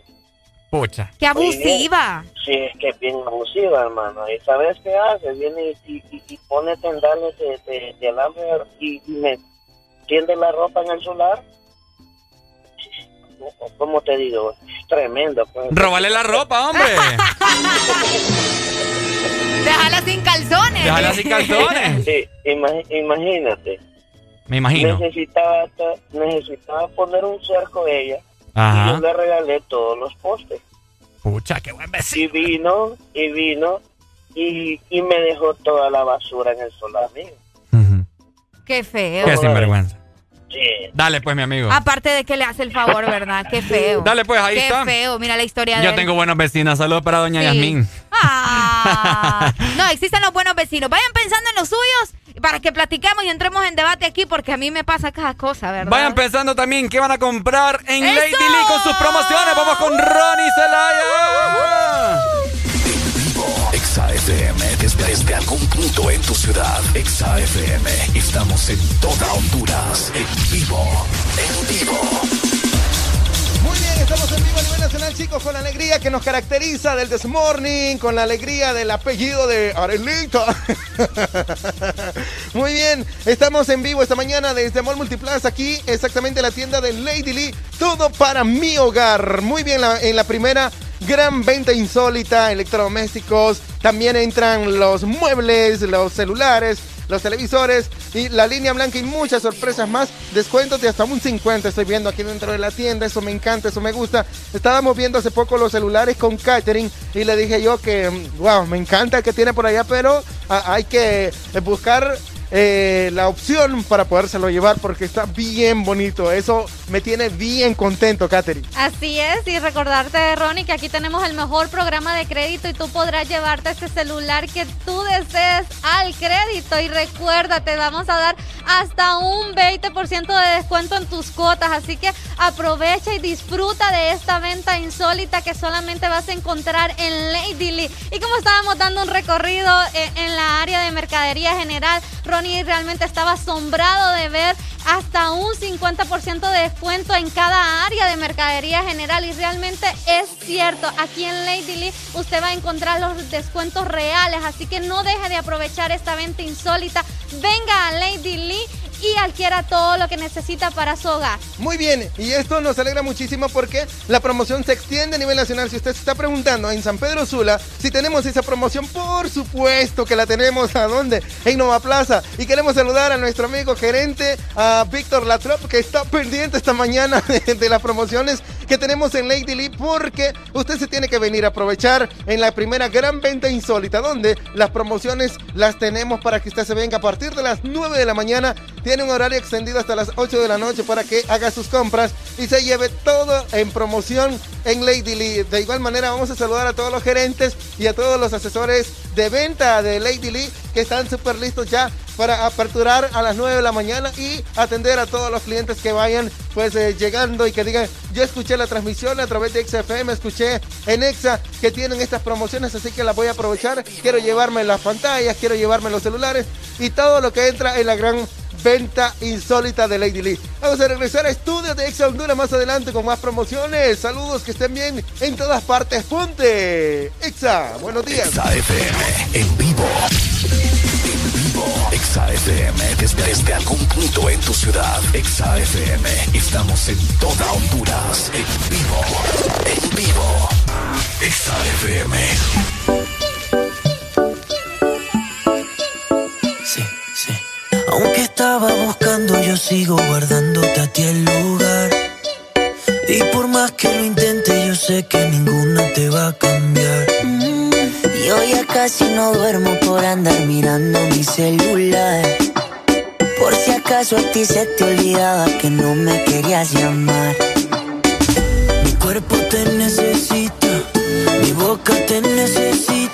Pucha. Qué abusiva. Sí, es que es bien abusiva, hermano. ¿Y sabes qué hace? Viene y, y, y pone tendales de, de, de alambre y me tiende la ropa en el solar. ¿Cómo te digo? Es tremendo. Pues. Róbale la ropa, hombre. Déjala sin calzones. Déjala sin calzones. Sí, ima- imagínate. Me imagino. Necesitaba, necesitaba poner un cerco ella. Y yo le regalé todos los postes. Pucha, qué buen vecino. Y vino, y vino, y, y me dejó toda la basura en el solar mío. Qué feo. Qué sinvergüenza. Sí. Dale, pues, mi amigo. Aparte de que le hace el favor, ¿verdad? Qué feo. Dale, pues, ahí Qué está. feo. Mira la historia de Yo él. tengo buenas vecinas. Saludos para doña Sí. Yasmín. Ah. No, existen los buenos vecinos. Vayan pensando en los suyos para que platiquemos y entremos en debate aquí porque a mí me pasa cada cosa, ¿verdad? Vayan pensando también qué van a comprar en ¡Eso! Lady Lee con sus promociones. Vamos con Ronnie Celaya. Exa FM, desde, desde algún punto en tu ciudad. Exa FM, estamos en toda Honduras. En vivo, en vivo. Muy bien, estamos en vivo a nivel nacional, chicos, con la alegría que nos caracteriza del This Morning, con la alegría del apellido de Arelita. Muy bien, estamos en vivo esta mañana desde Mall Multiplaza, aquí exactamente en la tienda de Lady Lee, todo para mi hogar. Muy bien, en la primera gran venta insólita, electrodomésticos, también entran los muebles, los celulares, los televisores y la línea blanca y muchas sorpresas más. Descuentos de hasta un 50 estoy viendo aquí dentro de la tienda. Eso me encanta, eso me gusta. Estábamos viendo hace poco los celulares con catering y le dije yo que, mm, wow, me encanta el que tiene por allá, pero ah, hay que buscar eh, la opción para podérselo llevar porque está bien bonito. Eso me tiene bien contento, Catherine. Así es, y recordarte, Ronnie, que aquí tenemos el mejor programa de crédito y tú podrás llevarte este celular que tú desees al crédito. Y recuérdate, vamos a dar hasta un 20% de descuento en tus cuotas. Así que aprovecha y disfruta de esta venta insólita que solamente vas a encontrar en Lady Lee. Y como estábamos dando un recorrido eh, en la área de mercadería general, Ronnie realmente estaba asombrado de ver hasta un 50% de descuento en cada área de mercadería general. Y realmente es cierto, aquí en Lady Lee usted va a encontrar los descuentos reales, así que no deje de aprovechar esta venta insólita, venga a Lady Lee y adquiera todo lo que necesita para su. Muy bien, y esto nos alegra muchísimo porque la promoción se extiende a nivel nacional. Si usted se está preguntando en San Pedro Sula si tenemos esa promoción, por supuesto que la tenemos. ¿A dónde? En Nova Plaza. Y queremos saludar a nuestro amigo gerente, a Víctor Latrop, que está pendiente esta mañana de, de las promociones que tenemos en Lady Lee porque usted se tiene que venir a aprovechar en la primera gran venta insólita, donde las promociones las tenemos para que usted se venga a partir de las 9 de la mañana. Tiene un horario extendido hasta las 8 de la noche para que haga sus compras y se lleve todo en promoción en Lady Lee. De igual manera vamos a saludar a todos los gerentes y a todos los asesores de venta de Lady Lee que están súper listos ya para aperturar a las 9 de la mañana y atender a todos los clientes que vayan pues eh, llegando y que digan, yo escuché la transmisión a través de XFM, escuché en Exa que tienen estas promociones, así que las voy a aprovechar. Quiero llevarme las pantallas, quiero llevarme los celulares y todo lo que entra en la gran venta insólita de Lady Lee. Vamos a regresar a estudios de Exa Honduras más adelante con más promociones. Saludos, que estén bien en todas partes. Ponte. Exa, buenos días. Exa FM, en vivo. En vivo. Exa FM, desde, desde algún punto en tu ciudad. Exa FM, estamos en toda Honduras. En vivo. En vivo. Exa FM. Aunque estaba buscando, yo sigo guardándote a ti el lugar. Y por más que lo intente, yo sé que ninguna te va a cambiar. Mm, yo ya casi no duermo por andar mirando mi celular. Por si acaso a ti se te olvidaba que no me querías llamar. Mi cuerpo te necesita, mi boca te necesita.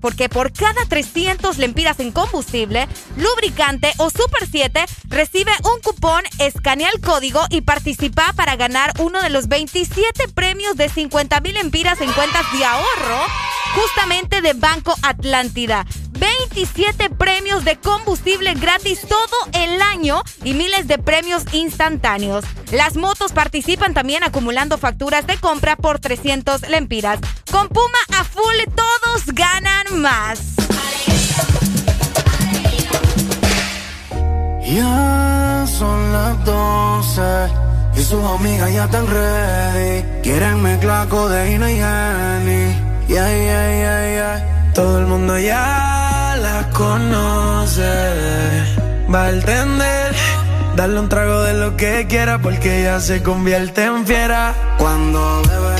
Porque por cada 300 lempiras en combustible, lubricante o Super 7, recibe un cupón, escanea el código y participa para ganar uno de los 27 premios de 50 mil lempiras en cuentas de ahorro, justamente de Banco Atlántida. 27 premios de combustible gratis todo el año y miles de premios instantáneos. Las motos participan también acumulando facturas de compra por 300 lempiras. Con Puma más. Ya son las 12 y sus amigas ya están ready. Quieren mezclar codeína y honey. Yeah, yeah, yeah, yeah. Todo el mundo ya la conoce. Va a entender. Darle un trago de lo que quiera porque ella se convierte en fiera. Cuando bebe,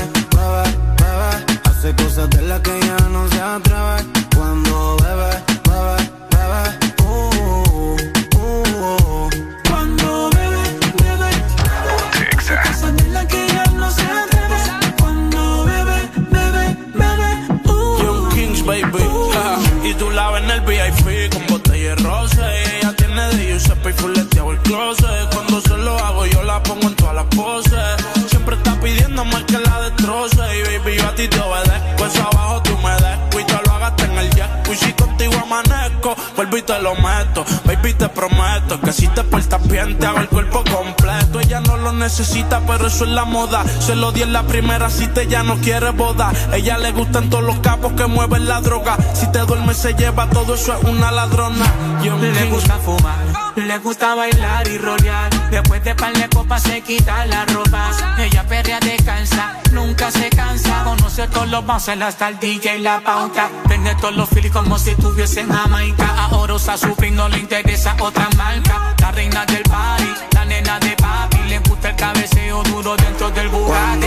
te portas bien, te hago el cuerpo completo. Ella no lo necesita, pero eso es la moda. Se lo di en la primera cita, ella no quiere boda. Ella le gustan todos los capos que mueven la droga. Si te duermes, se lleva todo eso, es una ladrona. Young Le gusta fumar, le gusta bailar y rolear. Después de par de copas se quita la ropa. Ella perrea descansa, nunca se cansa. Conoce todos los bouncers hasta el DJ y la pauta. Vende todos los filis como si estuviese en Jamaica. Ahora usa su fin, no le interesa otra marca. Reina del party, la nena de papi. Le gusta el cabeceo duro dentro del Bugatti.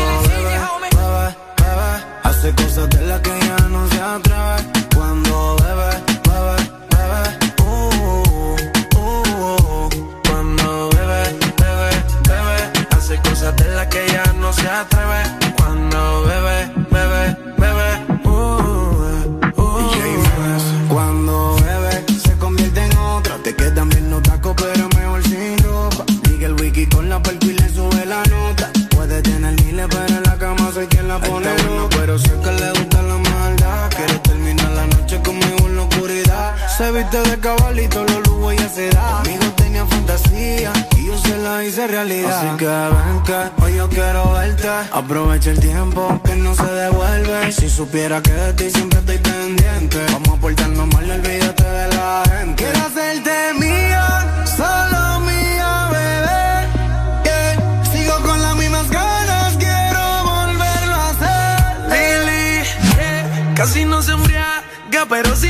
Hace cosas de las que ya no se atreve. Cuando bebe, bebe, bebe. Aprovecha el tiempo que no se devuelve. Si supiera que de ti siempre estoy pendiente. Vamos a portarnos mal, no olvídate de la gente. Quiero hacerte mía, solo mía, bebé. Sigo con las mismas ganas, quiero volverlo a hacer. Lili, yeah. casi no se embriaga, pero sí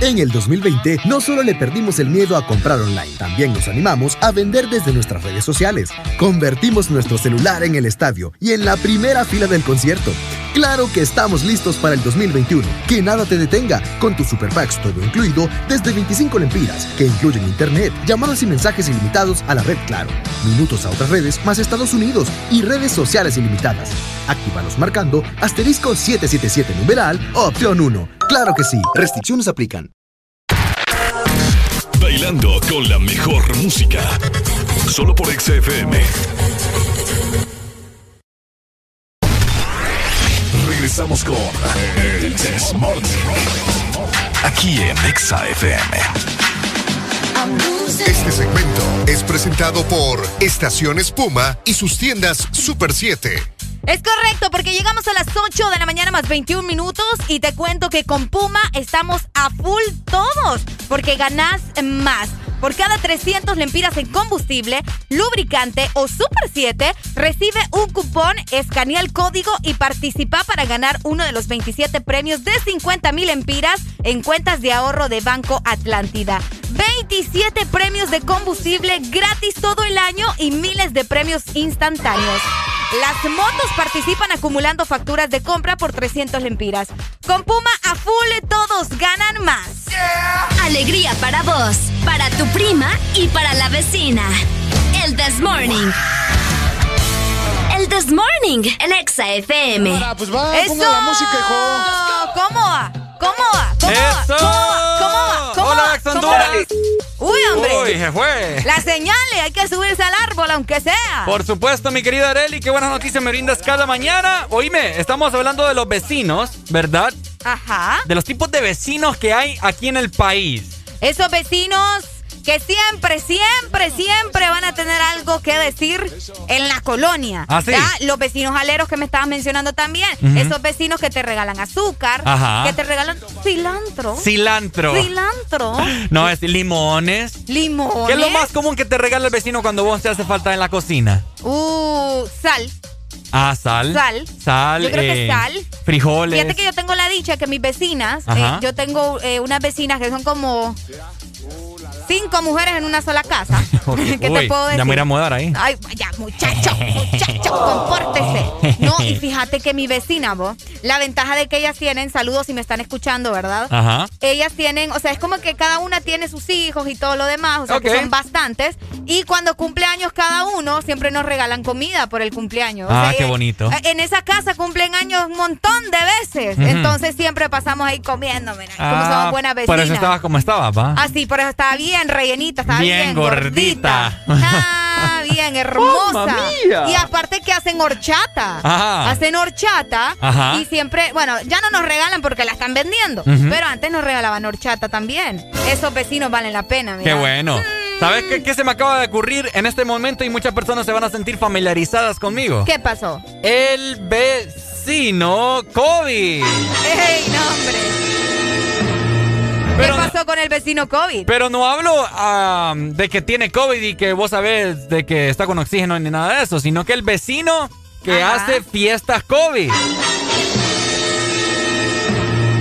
En el 2020 no solo le perdimos el miedo a comprar online, también nos animamos a vender desde nuestras redes sociales. Convertimos nuestro celular en el estadio y en la primera fila del concierto. Claro que estamos listos para el 2021. Que nada te detenga con tus super packs todo incluido desde 25 lempiras, que incluyen internet, llamadas y mensajes ilimitados a la red Claro, minutos a otras redes más Estados Unidos y redes sociales ilimitadas. Actívalos marcando asterisco 777 numeral opción 1. Claro que sí, restricciones aplican. Bailando con la mejor música. Solo por XFM. Regresamos con El This Morning. Aquí en XFM. Este segmento es presentado por Estación Espuma y sus tiendas Super 7. Es correcto, porque llegamos a las 8 de la mañana más 21 minutos y te cuento que con Puma estamos a full todos, porque ganás más. Por cada 300 lempiras en combustible, lubricante o Super 7, recibe un cupón, escanea el código y participa para ganar uno de los 27 premios de 50 mil lempiras en cuentas de ahorro de Banco Atlántida. 27 premios de combustible gratis todo el año y miles de premios instantáneos. Las motos participan acumulando facturas de compra por 300 lempiras. Con Puma a full todos ganan más. Alegría para vos, para tu prima y para la vecina. El This Morning. El This Morning en Exa FM. pues va, ponga la música, hijo. ¿Cómo va? ¿Cómo va? ¿Cómo va? ¿Cómo va? ¿Cómo va? ¿Cómo Hola, va? ¿Cómo va? Uy, hombre. Uy, se fue. Las señales, hay que subirse al árbol aunque sea. Por supuesto, mi querida Areli, qué buenas noticias me brindas cada mañana. Oíme, estamos hablando de los vecinos, ¿verdad? Ajá. De los tipos de vecinos que hay aquí en el país. Esos vecinos que siempre, siempre, siempre van a tener algo que decir en la colonia. Ah, sí. ¿Ya? Los vecinos aleros que me estabas mencionando también. Esos vecinos que te regalan azúcar, Ajá. que te regalan cilantro. Cilantro. Cilantro. No, es limones. Limones. ¿Qué es lo más común que te regala el vecino cuando vos te hace falta en la cocina? Uh, sal. Ah, sal. Sal. Sal. Yo creo que eh, sal. Frijoles. Fíjate que yo tengo la dicha que mis vecinas, eh, yo tengo eh, unas vecinas que son como cinco mujeres en una sola casa. ¿Qué te Uy, puedo decir? Ya me voy a mudar ahí. Ay, ya, muchacho, muchacho, compórtese. No, y fíjate que mi vecina, vos, la ventaja de que ellas tienen, saludos si me están escuchando, ¿verdad? Ajá. Ellas tienen, o sea, es como que cada una tiene sus hijos y todo lo demás, o sea, que son bastantes. Y cuando cumpleaños cada uno, siempre nos regalan comida por el cumpleaños. O Ah, sea, qué eh, bonito. eh, En esa casa cumplen años un montón de veces. Entonces siempre pasamos ahí comiendo, mira, como Ah, somos buenas vecinas. Por eso estabas como estabas, ¿va? Ah, sí, por eso estaba bien rellenita, estaba bien, Bien gordita. Ah, bien hermosa. Y aparte que hacen horchata. Ajá. Hacen horchata. Ajá. Y siempre, bueno, ya no nos regalan porque la están vendiendo. Pero antes nos regalaban horchata también. Esos vecinos valen la pena, mira. Qué bueno. ¿Sabes qué, qué se me acaba de ocurrir en este momento y muchas personas se van a sentir familiarizadas conmigo? ¿Qué pasó? El vecino COVID. ¡Ey, no, hombre! ¿Qué pasó con el vecino COVID? Pero no hablo de que tiene COVID y que vos sabés de que está con oxígeno ni nada de eso, sino que el vecino que hace fiestas COVID.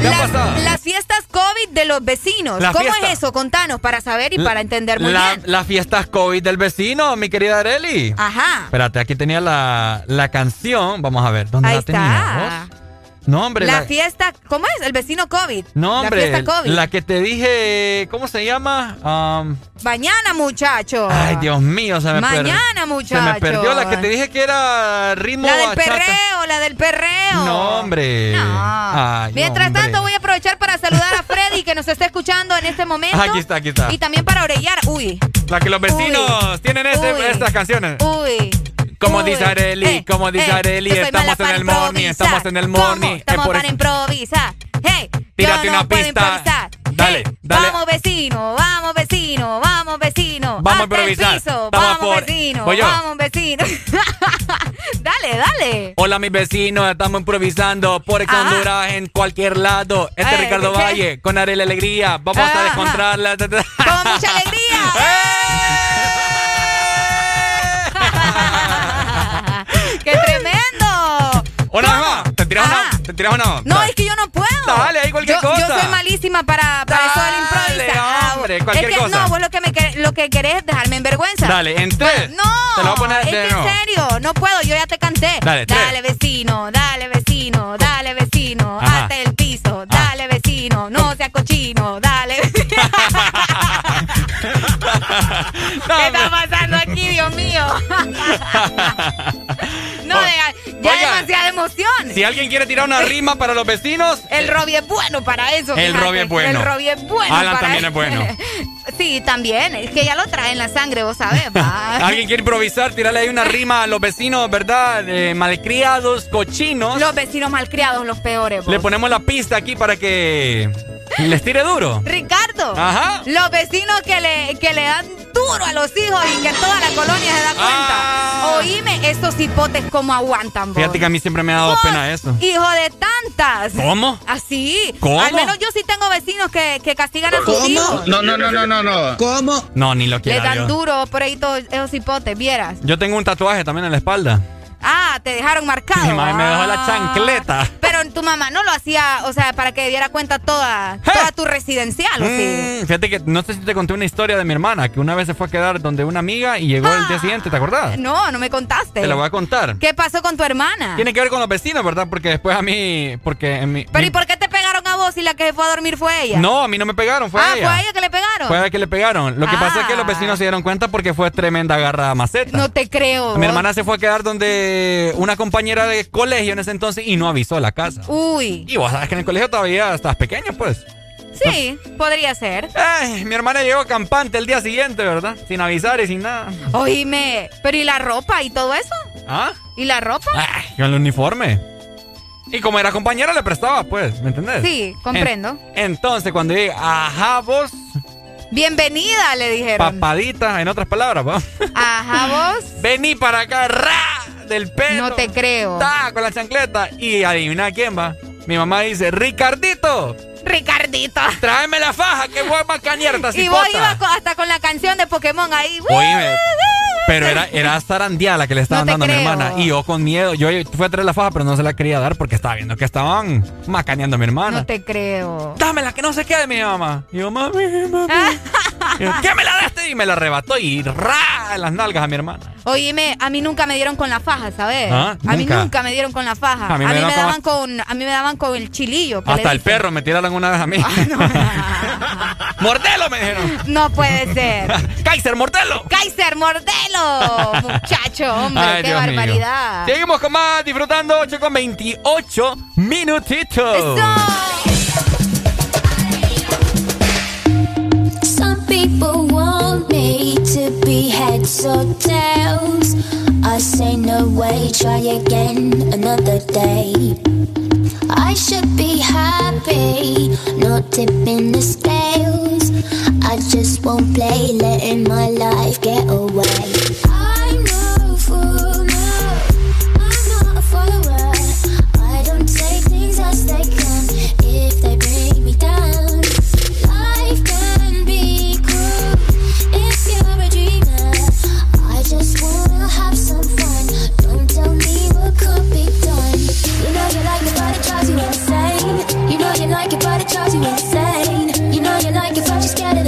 ¿Qué ha Las, las fiestas COVID de los vecinos. La ¿Cómo fiesta. es eso? Contanos para saber y para entender muy La- bien. Las fiestas COVID del vecino, mi querida Areli. Ajá. Espérate, aquí tenía la, la canción. Vamos a ver, ¿dónde Ahí la está. teníamos? No, hombre. la, la- fiesta, ¿cómo es? El vecino COVID. no, hombre. La fiesta COVID. La que te dije, ¿cómo se llama? Um, Mañana, muchacho. ay, Dios mío, se me perdió. Mañana, Se muchacho. me perdió la que te dije que era ritmo La del bachata. perreo, la del perreo. No, hombre. Ay, Mientras hombre. tanto, voy a aprovechar para saludar a Freddy, que nos está escuchando en este momento. Aquí está, aquí está. Y también para Orellar. Uy, La que los vecinos tienen ese- Uy. estas canciones. uy. Como uy. dice Areli, Eh, como dice eh, Areli, estamos en el morning, estamos en el morning. es Estamos para improvisar. Hey, Tírate yo una puedo pista. Dale, Hey, dale. Vamos vecino, vamos vecino, vamos vecino. Vamos a improvisar. piso, vamos por- vecino, vamos vecino. dale, dale. Hola mis vecinos, estamos improvisando por Ex. Honduras en cualquier lado. Este es Eh, Ricardo ¿qué? Valle con Arela Alegría. Vamos a Ajá. descontrarla. Con mucha alegría. ¡Qué te tiras una. No, es que yo no puedo. Dale, ahí cualquier yo, Yo cosa. soy malísima para, para eso del improvisar. Ah, hombre, es cualquier que, cosa. No, vos lo que, me, quer- lo que querés es dejarme en vergüenza. Dale, en tres. No, Te lo voy a poner es de que en serio, no puedo, yo ya te canté. Dale, tres. dale vecino, dale vecino, dale vecino, Ajá. hasta el piso, dale vecino, no sea cochino, dale. ¿Qué está pasando aquí, Dios mío? no, ya, ya Oiga. demasiada emoción. Si alguien quiere tirar una rima para los vecinos, El Robbie es bueno para eso. El. Robbie es bueno. El Robbie es bueno. Alan para también eso. es bueno. Sí, también. Es que ya lo trae en la sangre, vos sabés, alguien quiere improvisar, tirarle ahí una rima a los vecinos, ¿verdad? Eh, malcriados, cochinos. Los vecinos malcriados, los peores. vos. Le ponemos la pista aquí para que les tire duro. Ricardo, Ajá. los vecinos que le, que le dan duro a los hijos y que toda la colonia se da cuenta. Oíme, estos hipotes cómo aguantan, vos. Ah. Fíjate que a mí siempre me ha dado pena eso. Hijo de tantas. ¿Cómo? Así. ¿Cómo? Al menos yo sí tengo vecinos que, que castigan a sus hijos. No, no, no, no, no, no. ¿Cómo? No, ni lo Le quiero. dan yo. duro por ahí todos esos hipotes, vieras. Yo tengo un tatuaje también en la espalda. Ah, te dejaron marcado. Mi mamá me dejó la Ah. chancleta. Pero tu mamá no lo hacía, o sea, para que diera cuenta toda, toda tu residencial, ¿o sí? Mm, fíjate que no sé si te conté una historia de mi hermana, que una vez se fue a quedar donde una amiga y llegó el día siguiente, ¿te acordás? No, no me contaste. Te la voy a contar. ¿Qué pasó con tu hermana? Tiene que ver con los vecinos, ¿verdad? Porque después a mí, porque en mi... Pero mi- ¿y por qué te pegaron vos y la que se fue a dormir fue ella? No, a mí no me pegaron, fue ah, ella. fue a ella que le pegaron. Fue a ella que le pegaron. Lo que pasa es que los vecinos se dieron cuenta porque fue tremenda garra maceta. No te creo. Mi hermana se fue a quedar donde una compañera de colegio en ese entonces y no avisó a la casa. Uy. Y vos sabes que en el colegio todavía estás pequeño, pues. Sí, podría ser. Ay, mi hermana llegó campante el día siguiente, ¿verdad? Sin avisar y sin nada. Oíme, pero ¿y la ropa y todo eso? ¿Ah? ¿Y la ropa? Ay, con el uniforme. Y como era compañera le prestaba, pues, ¿me entendés? Sí, comprendo. En- entonces, cuando llegué, ajá, vos, Bienvenida, le dijeron. papadita, en otras palabras, ¿va? Ajá, vos. Vení para acá, ra, del pelo. No te creo. Ta, con la chancleta. Y adivina quién va. Mi mamá dice, Ricardito, Ricardito. tráeme la faja, que voy a Y vos cipota". ibas hasta con la canción de Pokémon ahí. Oíme, pero era, era zarandía la que le estaban No dando a mi hermana. Y yo con miedo, yo fui a traer la faja, pero no se la quería dar porque estaba viendo que estaban macaneando a mi hermana. No te creo. Dámela, que no se quede mi mamá. Y yo, mami, mami. Y yo, ¿Qué me la daste? Y me la arrebató y ra las nalgas a mi hermana. Oíme, a mí nunca me dieron con la faja, ¿sabes? Ah, A mí nunca. me dieron con la faja. A A mí me daban con, a mí me daban con el chilillo. Hasta el perro me tiraron una vez a mí. ¡Mordelo! me dijeron. No puede ser. ¡Kaiser, mordelo! Kaiser, mordelo. Muchacho, hombre, Ay, qué Dios mío. barbaridad. Seguimos con más, disfrutando 8 con 28 minutitos. Some people want me to be heads or tails. I say no way, try again another day. I should be happy, not tipping the scales. I just won't play, letting my life get away. I'm no fool, no, I'm not a follower. I don't take things as they come if they bring me down. Life can be cruel if you're a dreamer. I just wanna have some fun. Don't tell me what could be done. You know you insane. You know you like it, but it drives you insane.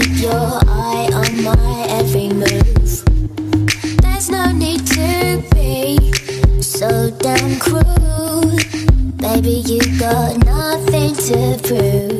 keep your eye on my every move. There's no need to be so damn cruel. Baby, you got nothing to prove.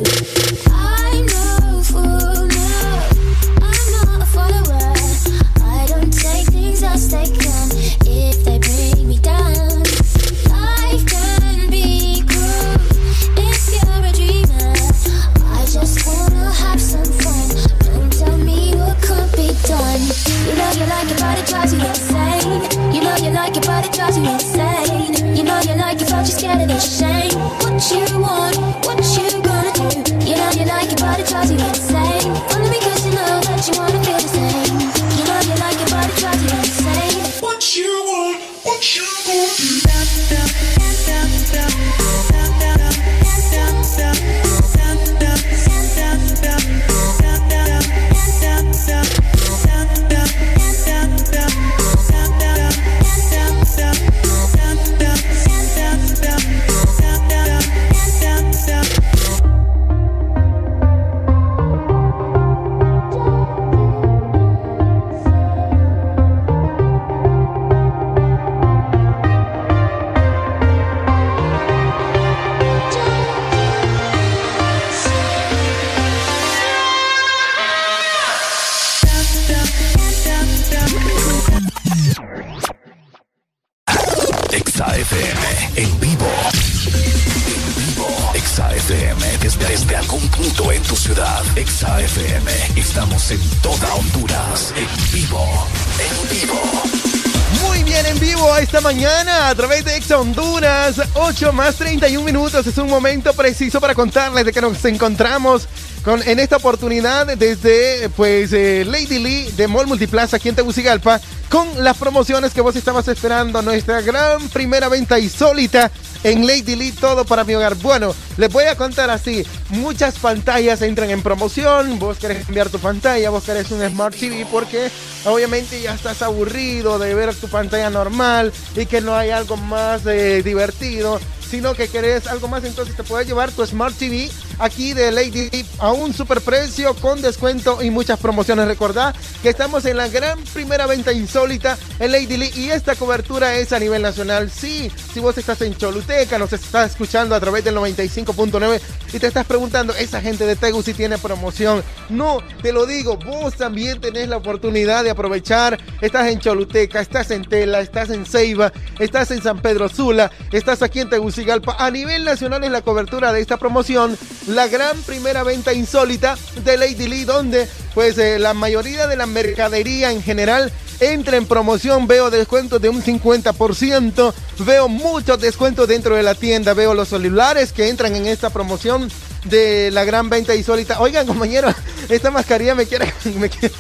8 más 31 minutos. Es un momento preciso para contarles de que nos encontramos con, en esta oportunidad desde pues eh, Lady Lee de Mall Multiplaza aquí en Tegucigalpa con las promociones que vos estabas esperando. Nuestra gran primera venta insólita en Lady Lee, todo para mi hogar. Bueno, les voy a contar así. Muchas pantallas entran en promoción. Vos querés cambiar tu pantalla, vos querés un Smart TV porque obviamente ya estás aburrido de ver tu pantalla normal y que no hay algo más eh, divertido sino que querés algo más, entonces te puedes llevar tu Smart TV aquí de Lady Lee a un super precio con descuento y muchas promociones. Recordá que estamos en la gran primera venta insólita en Lady Lee y esta cobertura es a nivel nacional. Sí, si vos estás en Choluteca, nos estás escuchando a través del 95.9 y te estás preguntando, esa gente de Tegu si tiene promoción. No, te lo digo, vos también tenés la oportunidad de aprovechar. Estás en Choluteca, estás en Tela, estás en Ceiba, estás en San Pedro Sula, estás aquí en Tegucigalpa. A nivel nacional es la cobertura de esta promoción, la gran primera venta insólita de Lady Lee, donde pues eh, la mayoría de la mercadería en general entra en promoción, veo descuentos de un 50%, veo muchos descuentos dentro de la tienda, veo los celulares que entran en esta promoción de la gran venta insólita. Oigan, compañeros, esta mascarilla me quiere, me quiere,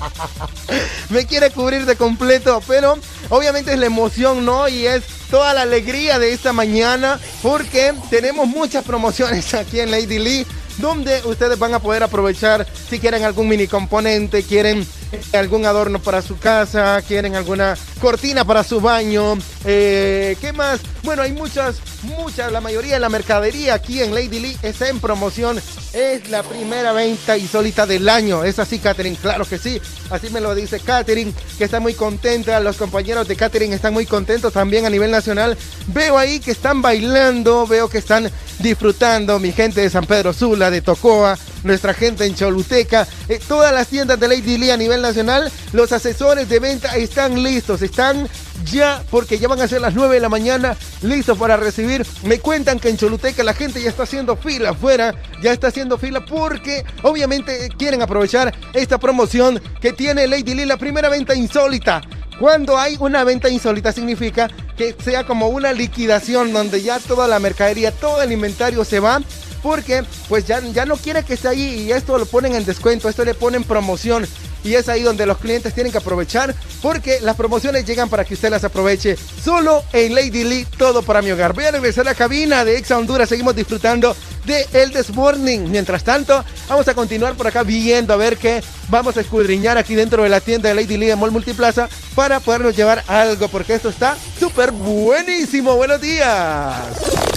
me quiere cubrir de completo, pero obviamente es la emoción, ¿no? Y es toda la alegría de esta mañana porque tenemos muchas promociones aquí en Lady Lee donde ustedes van a poder aprovechar si quieren algún mini componente, quieren eh, algún adorno para su casa, quieren alguna cortina para su baño, eh, ¿qué más? Bueno, hay muchas, muchas, la mayoría de la mercadería aquí en Lady Lee está en promoción. Es la primera venta insólita del año. ¿Es así, Katherine? Claro que sí. Así me lo dice Katherine, que está muy contenta. Los compañeros de Katherine están muy contentos también a nivel nacional. Veo ahí que están bailando, veo que están disfrutando. Mi gente de San Pedro Sula, de Tocoa, nuestra gente en Choluteca, eh, todas las tiendas de Lady Lee a nivel nacional, los asesores de venta están listos, están ya, porque ya van a ser las 9 de la mañana, listos para recibir. Me cuentan que en Choluteca la gente ya está haciendo fila afuera, ya está haciendo fila porque obviamente quieren aprovechar esta promoción que tiene Lady Lee, la primera venta insólita. Cuando hay una venta insólita significa que sea como una liquidación donde ya toda la mercadería, todo el inventario se va porque pues ya, ya no quiere que esté ahí y esto lo ponen en descuento, esto le ponen promoción y es ahí donde los clientes tienen que aprovechar porque las promociones llegan para que usted las aproveche solo en Lady Lee, todo para mi hogar. Voy a regresar a la cabina de Exa Honduras, seguimos disfrutando de El This Morning. Mientras tanto, vamos a continuar por acá viendo a ver qué vamos a escudriñar aquí dentro de la tienda de Lady Lee de Mall Multiplaza para podernos llevar algo porque esto está súper buenísimo. Buenos días.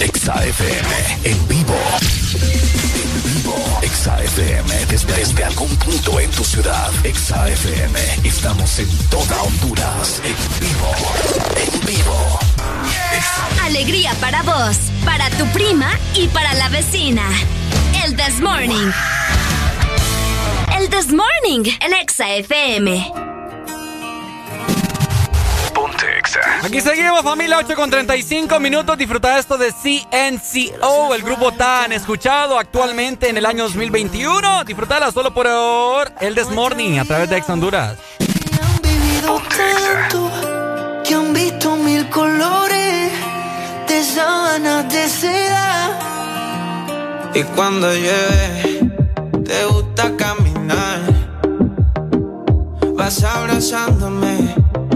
Exa FM en vivo. Vivo. Exa FM desde, desde algún punto en tu ciudad. Exa FM. Estamos en toda Honduras. En vivo. En vivo. Alegría para vos, para tu prima y para la vecina. El This Morning. El This Morning, el Exa FM. Exa. Aquí seguimos, familia, 8 con 35 minutos. Disfruta esto de CNCO, el grupo tan escuchado actualmente en el año 2021. Disfrutala solo por el This Morning a través de Ex Honduras. tanto que han visto mil colores de sábanas de seda. Y cuando llueve, te gusta caminar. Vas abrazándome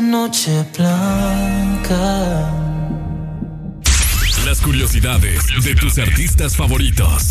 Noche blanca. Las curiosidades de tus artistas favoritos.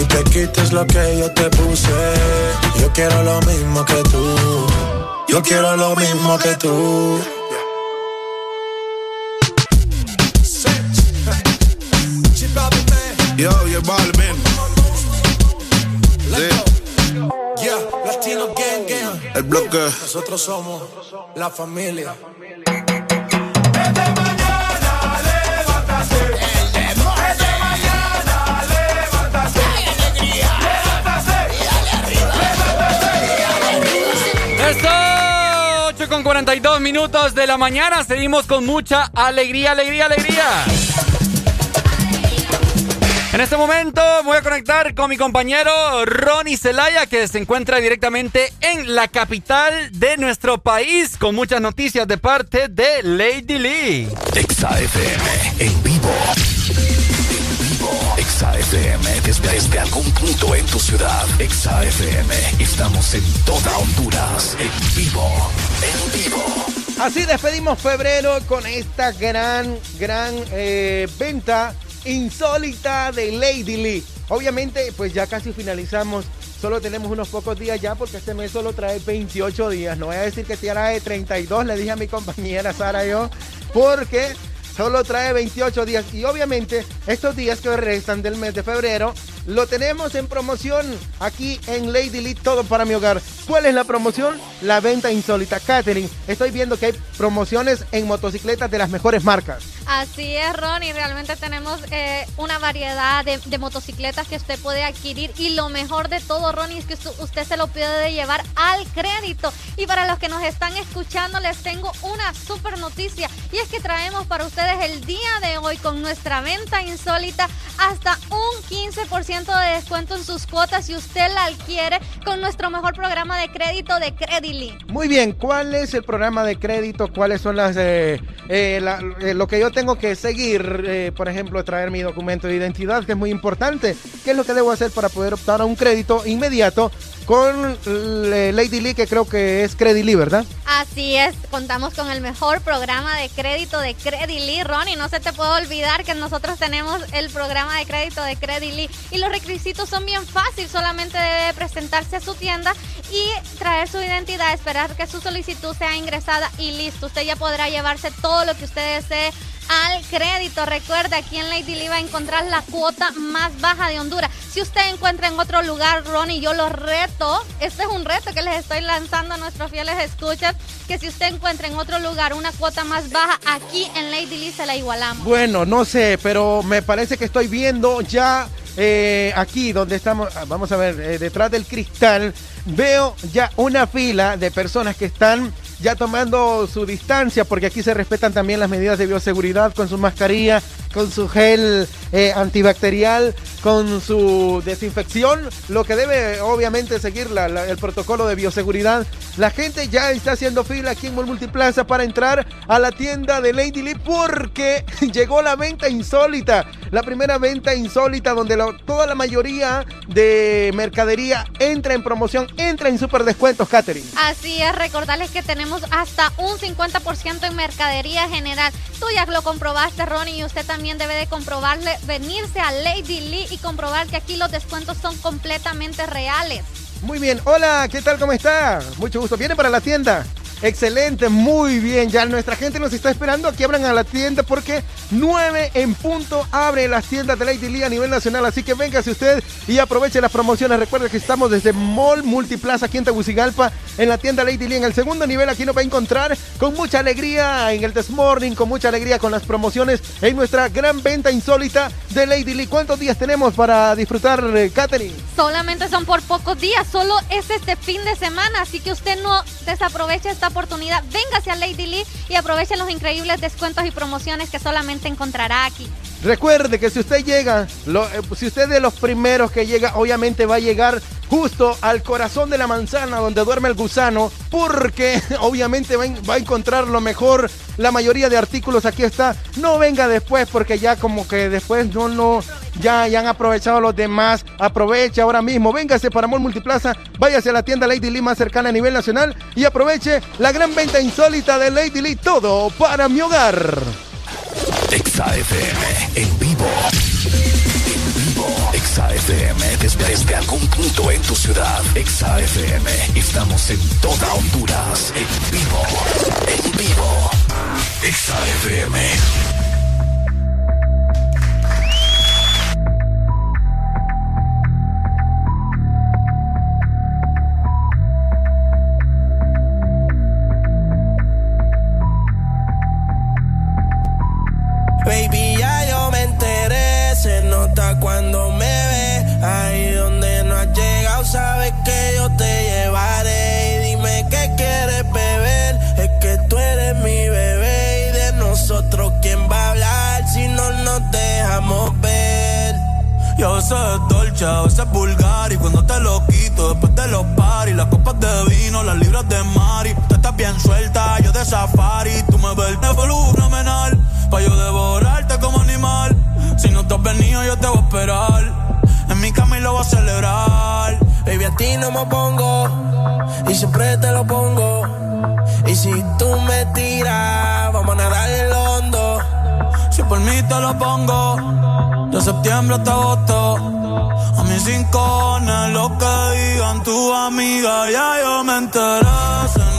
y te quites lo que yo te puse. Yo quiero lo mismo que tú. Yo quiero lo mismo que tú. Yo, yo, Balvin. Sí, Yeah, Latino Gang Gang. el bloque. Nosotros somos la familia. 42 minutos de la mañana. Seguimos con mucha alegría, alegría, alegría. En este momento me voy a conectar con mi compañero Ronnie Zelaya, que se encuentra directamente en la capital de nuestro país, con muchas noticias de parte de Lady Lee. Exa en vivo. Exa FM desde, desde algún punto en tu ciudad. Exa FM. Estamos en toda Honduras. En vivo. En vivo. Así despedimos febrero con esta gran, gran eh, venta insólita de Lady Lee. Obviamente, pues ya casi finalizamos. Solo tenemos unos pocos días ya porque este mes solo trae 28 días. No voy a decir que trae 32, le dije a mi compañera Sara yo, porque solo trae 28 días. Y obviamente estos días que restan del mes de febrero lo tenemos en promoción aquí en Lady Lee, todo para mi hogar. ¿Cuál es la promoción? La venta insólita. Catherine, estoy viendo que hay promociones en motocicletas de las mejores marcas. Así es, Ronnie. Realmente tenemos eh, una variedad de, motocicletas que usted puede adquirir. Y lo mejor de todo, Ronnie, es que usted se lo puede llevar al crédito. Y para los que nos están escuchando, les tengo una super noticia. Y es que traemos para ustedes el día de hoy con nuestra venta insólita hasta un 15% de descuento en sus cuotas si usted la adquiere con nuestro mejor programa de crédito de Credily. Muy bien, ¿cuál es el programa de crédito? ¿Cuáles son las eh, eh, eh, lo que yo tengo que seguir? eh, por ejemplo, traer mi documento de identidad, que es muy importante. ¿Qué es lo que debo hacer para poder optar a un crédito inmediato con Lady Lee, que creo que es Credily, ¿verdad? Así es, contamos con el mejor programa de crédito de Credily, Ronnie. No se te puede olvidar que nosotros tenemos el programa de crédito de Credily y los requisitos son bien fáciles. Solamente debe presentarse a su tienda y traer su identidad, esperar que su solicitud sea ingresada y listo. Usted ya podrá llevarse todo lo que usted desee al crédito. Recuerda, aquí en Lady Lee va a encontrar la cuota más baja de Honduras. Si usted encuentra en otro lugar, Ronnie, yo lo reto. Este es un reto que les estoy lanzando a nuestros fieles escuchas. Que si usted encuentra en otro lugar una cuota más baja, aquí en Lady Lee se la igualamos. Bueno, no sé, pero me parece que estoy viendo ya eh, aquí donde estamos, ah, vamos a ver, eh, detrás del cristal, veo ya una fila de personas que están ya tomando su distancia, porque aquí se respetan también las medidas de bioseguridad con su mascarilla, con su gel eh, antibacterial, con su desinfección, lo que debe obviamente seguir el protocolo de bioseguridad. La gente ya está haciendo fila aquí en Mall Multiplaza para entrar a la tienda de Lady Lee porque llegó la venta insólita, la primera venta insólita donde toda la mayoría de mercadería entra en promoción, entra en super descuentos, Katherine. Así es, recordarles que tenemos hasta un 50% en mercadería general. Tú ya lo comprobaste, Ronnie, y usted también debe de comprobarle, venirse a Lady Lee y comprobar que aquí los descuentos son completamente reales. Muy bien, hola, ¿qué tal? ¿Cómo está? Mucho gusto. ¿Viene para la tienda? Excelente, muy bien. Ya nuestra gente nos está esperando a que abran a la tienda porque 9 en punto abre las tiendas de Lady Lee a nivel nacional. Así que véngase usted y aproveche las promociones. Recuerde que estamos desde Mall Multiplaza aquí en Tegucigalpa, en la tienda Lady Lee. En el segundo nivel aquí nos va a encontrar con mucha alegría en el This Morning, con mucha alegría con las promociones en nuestra gran venta insólita de Lady Lee. ¿Cuántos días tenemos para disfrutar, eh, Katherine? Solamente son por pocos días, solo es este fin de semana, así que usted no desaproveche esta oportunidad. Véngase a Lady Lee y aproveche los increíbles descuentos y promociones que solamente encontrará aquí. Recuerde que si usted llega, eh, si usted es de los primeros que llega, obviamente va a llegar justo al corazón de la manzana donde duerme el gusano, porque obviamente va, va a encontrar lo mejor. La mayoría de artículos aquí está. No venga después porque ya como que después no, no, ya, ya han aprovechado los demás. Aproveche ahora mismo. Véngase para Mall Multiplaza. Váyase a la tienda Lady Lee más cercana a nivel nacional y aproveche la gran venta insólita de Lady Lee. Todo para mi hogar. Exa FM en vivo. En vivo. Exa FM desde, algún punto en tu ciudad. Exa FM. Estamos en toda Honduras. En vivo. En vivo. Exa FM. Y a veces es dolce, a veces es vulgar. Y cuando te lo quito después de los paris Las copas de vino, las libras de mari Tú estás bien suelta, yo de safari. Tú me ves fenomenal. Pa' yo devorarte como animal. Si no te has venido yo te voy a esperar. En mi cama lo voy a celebrar. Baby, a ti no me pongo y siempre te lo pongo. Y si tú me tiras, vamos a nadar por mí te lo pongo, de septiembre hasta agosto. A mis rincones, lo que digan tu amiga, ya yo me enteré.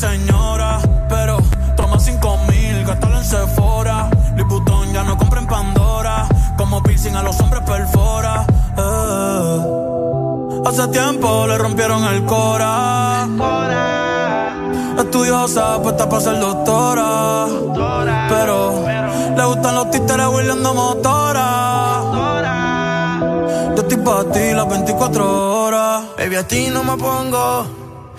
Señora, pero toma cinco mil, gástalo en Sephora. Vuitton ya no compra en Pandora. Como piercing a los hombres perfora. Eh. Hace tiempo le rompieron el cora. Estudiosa, puesta para ser doctora. Pero le gustan los títeres huirleando motora. Yo estoy para ti las 24 horas. Baby, a ti no me pongo.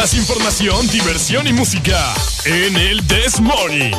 Más información, diversión y música en el This Morning.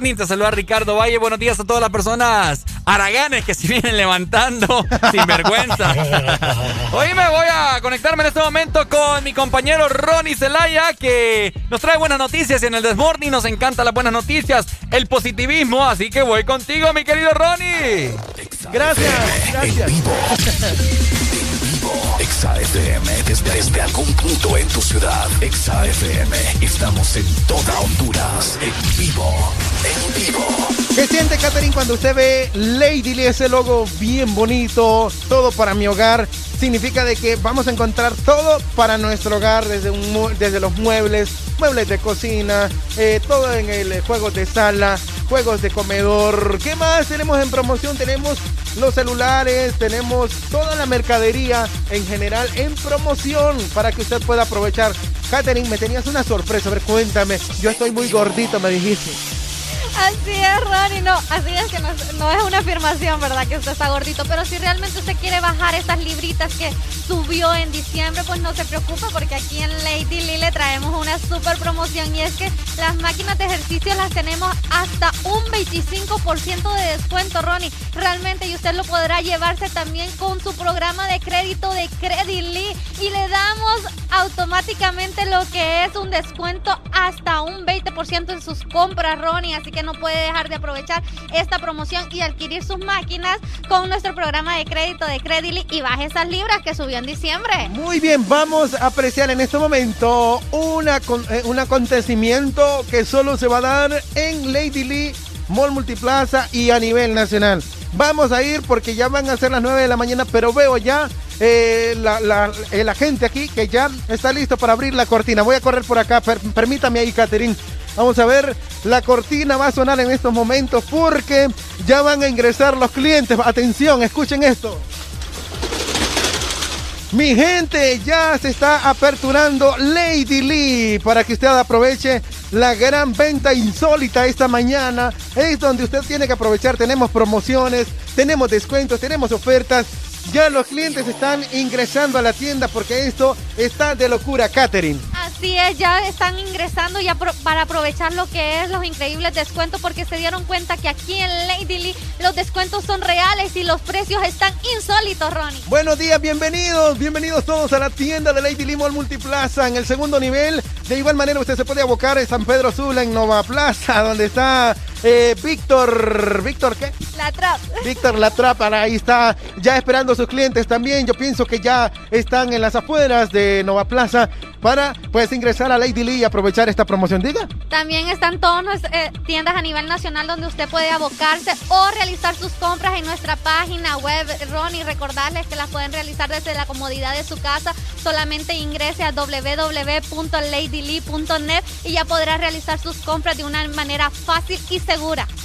morning. Te saluda Ricardo Valle. Buenos días a todas las personas araganes que se vienen levantando sin vergüenza. Hoy me voy a conectarme en este momento con mi compañero Ronnie Zelaya, que nos trae buenas noticias y en el Desmorning nos encantan las buenas noticias, el positivismo. Así que voy contigo, mi querido Ronnie. Gracias, gracias. ExaFM desde, desde algún punto en tu ciudad. Exa FM, estamos en toda Honduras, en vivo. ¿Qué siente, Catherine, cuando usted ve Lady Lee, ese logo bien bonito, todo para mi hogar? Significa de que vamos a encontrar todo para nuestro hogar, desde, un desde los muebles, muebles de cocina, eh, todo en el eh, juegos de sala, juegos de comedor. ¿Qué más tenemos en promoción? Tenemos los celulares, tenemos toda la mercadería en general en promoción para que usted pueda aprovechar. Catherine, me tenías una sorpresa, a ver, cuéntame. Yo estoy muy gordito, me dijiste. Así es, Ronnie. No, así es que no, es- una afirmación, ¿verdad? Que usted está gordito. Pero si realmente usted quiere bajar esas libritas que subió en diciembre, pues no se preocupe porque aquí en Lady Lee le traemos una super promoción. Y es que las máquinas de ejercicio las tenemos hasta un 25% de descuento, Ronnie. Realmente, y usted lo podrá llevarse también con su programa de crédito de Credit Lee. Y le damos automáticamente lo que es un descuento hasta un 20% en sus compras, Ronnie. Así que no puede dejar de aprovechar esta promoción y adquirir sus máquinas con nuestro programa de crédito de Credily y baje esas libras que subió en diciembre. Muy bien, vamos a apreciar en este momento eh, un acontecimiento que solo se va a dar en Lady Lee, Mall Multiplaza y a nivel nacional. Vamos a ir porque ya van a ser las 9 de la mañana, pero veo ya eh, la, la- el agente aquí que ya está listo para abrir la cortina. Voy a correr por acá, per- permítame ahí, Catherine. Vamos a ver, la cortina va a sonar en estos momentos porque ya van a ingresar los clientes. Atención, escuchen esto. Mi gente, ya se está aperturando Lady Lee para que usted aproveche la gran venta insólita esta mañana. Es donde usted tiene que aprovechar. Tenemos promociones, tenemos descuentos, tenemos ofertas. Ya los clientes están ingresando a la tienda porque esto está de locura, Catherine. Así es, ya están ingresando ya pro- para aprovechar lo que es los increíbles descuentos porque se dieron cuenta que aquí en Lady Lee los descuentos son reales y los precios están insólitos, Ronnie. Buenos días, bienvenidos, bienvenidos todos a la tienda de Lady Limo al Multiplaza en el segundo nivel. De igual manera usted se puede abocar en San Pedro Sula en Nova Plaza, donde está eh, Víctor, ¿Víctor qué? La trap. Víctor La Trapa, ahí está ya esperando a sus clientes también. Yo pienso que ya están en las afueras de Nova Plaza para pues ingresar a Lady Lee y aprovechar esta promoción. Diga. También están todas nuestras eh, tiendas a nivel nacional donde usted puede abocarse o realizar sus compras en nuestra página web, Ronnie. Recordarles que las pueden realizar desde la comodidad de su casa. Solamente ingrese a www.ladylee.net y ya podrá realizar sus compras de una manera fácil y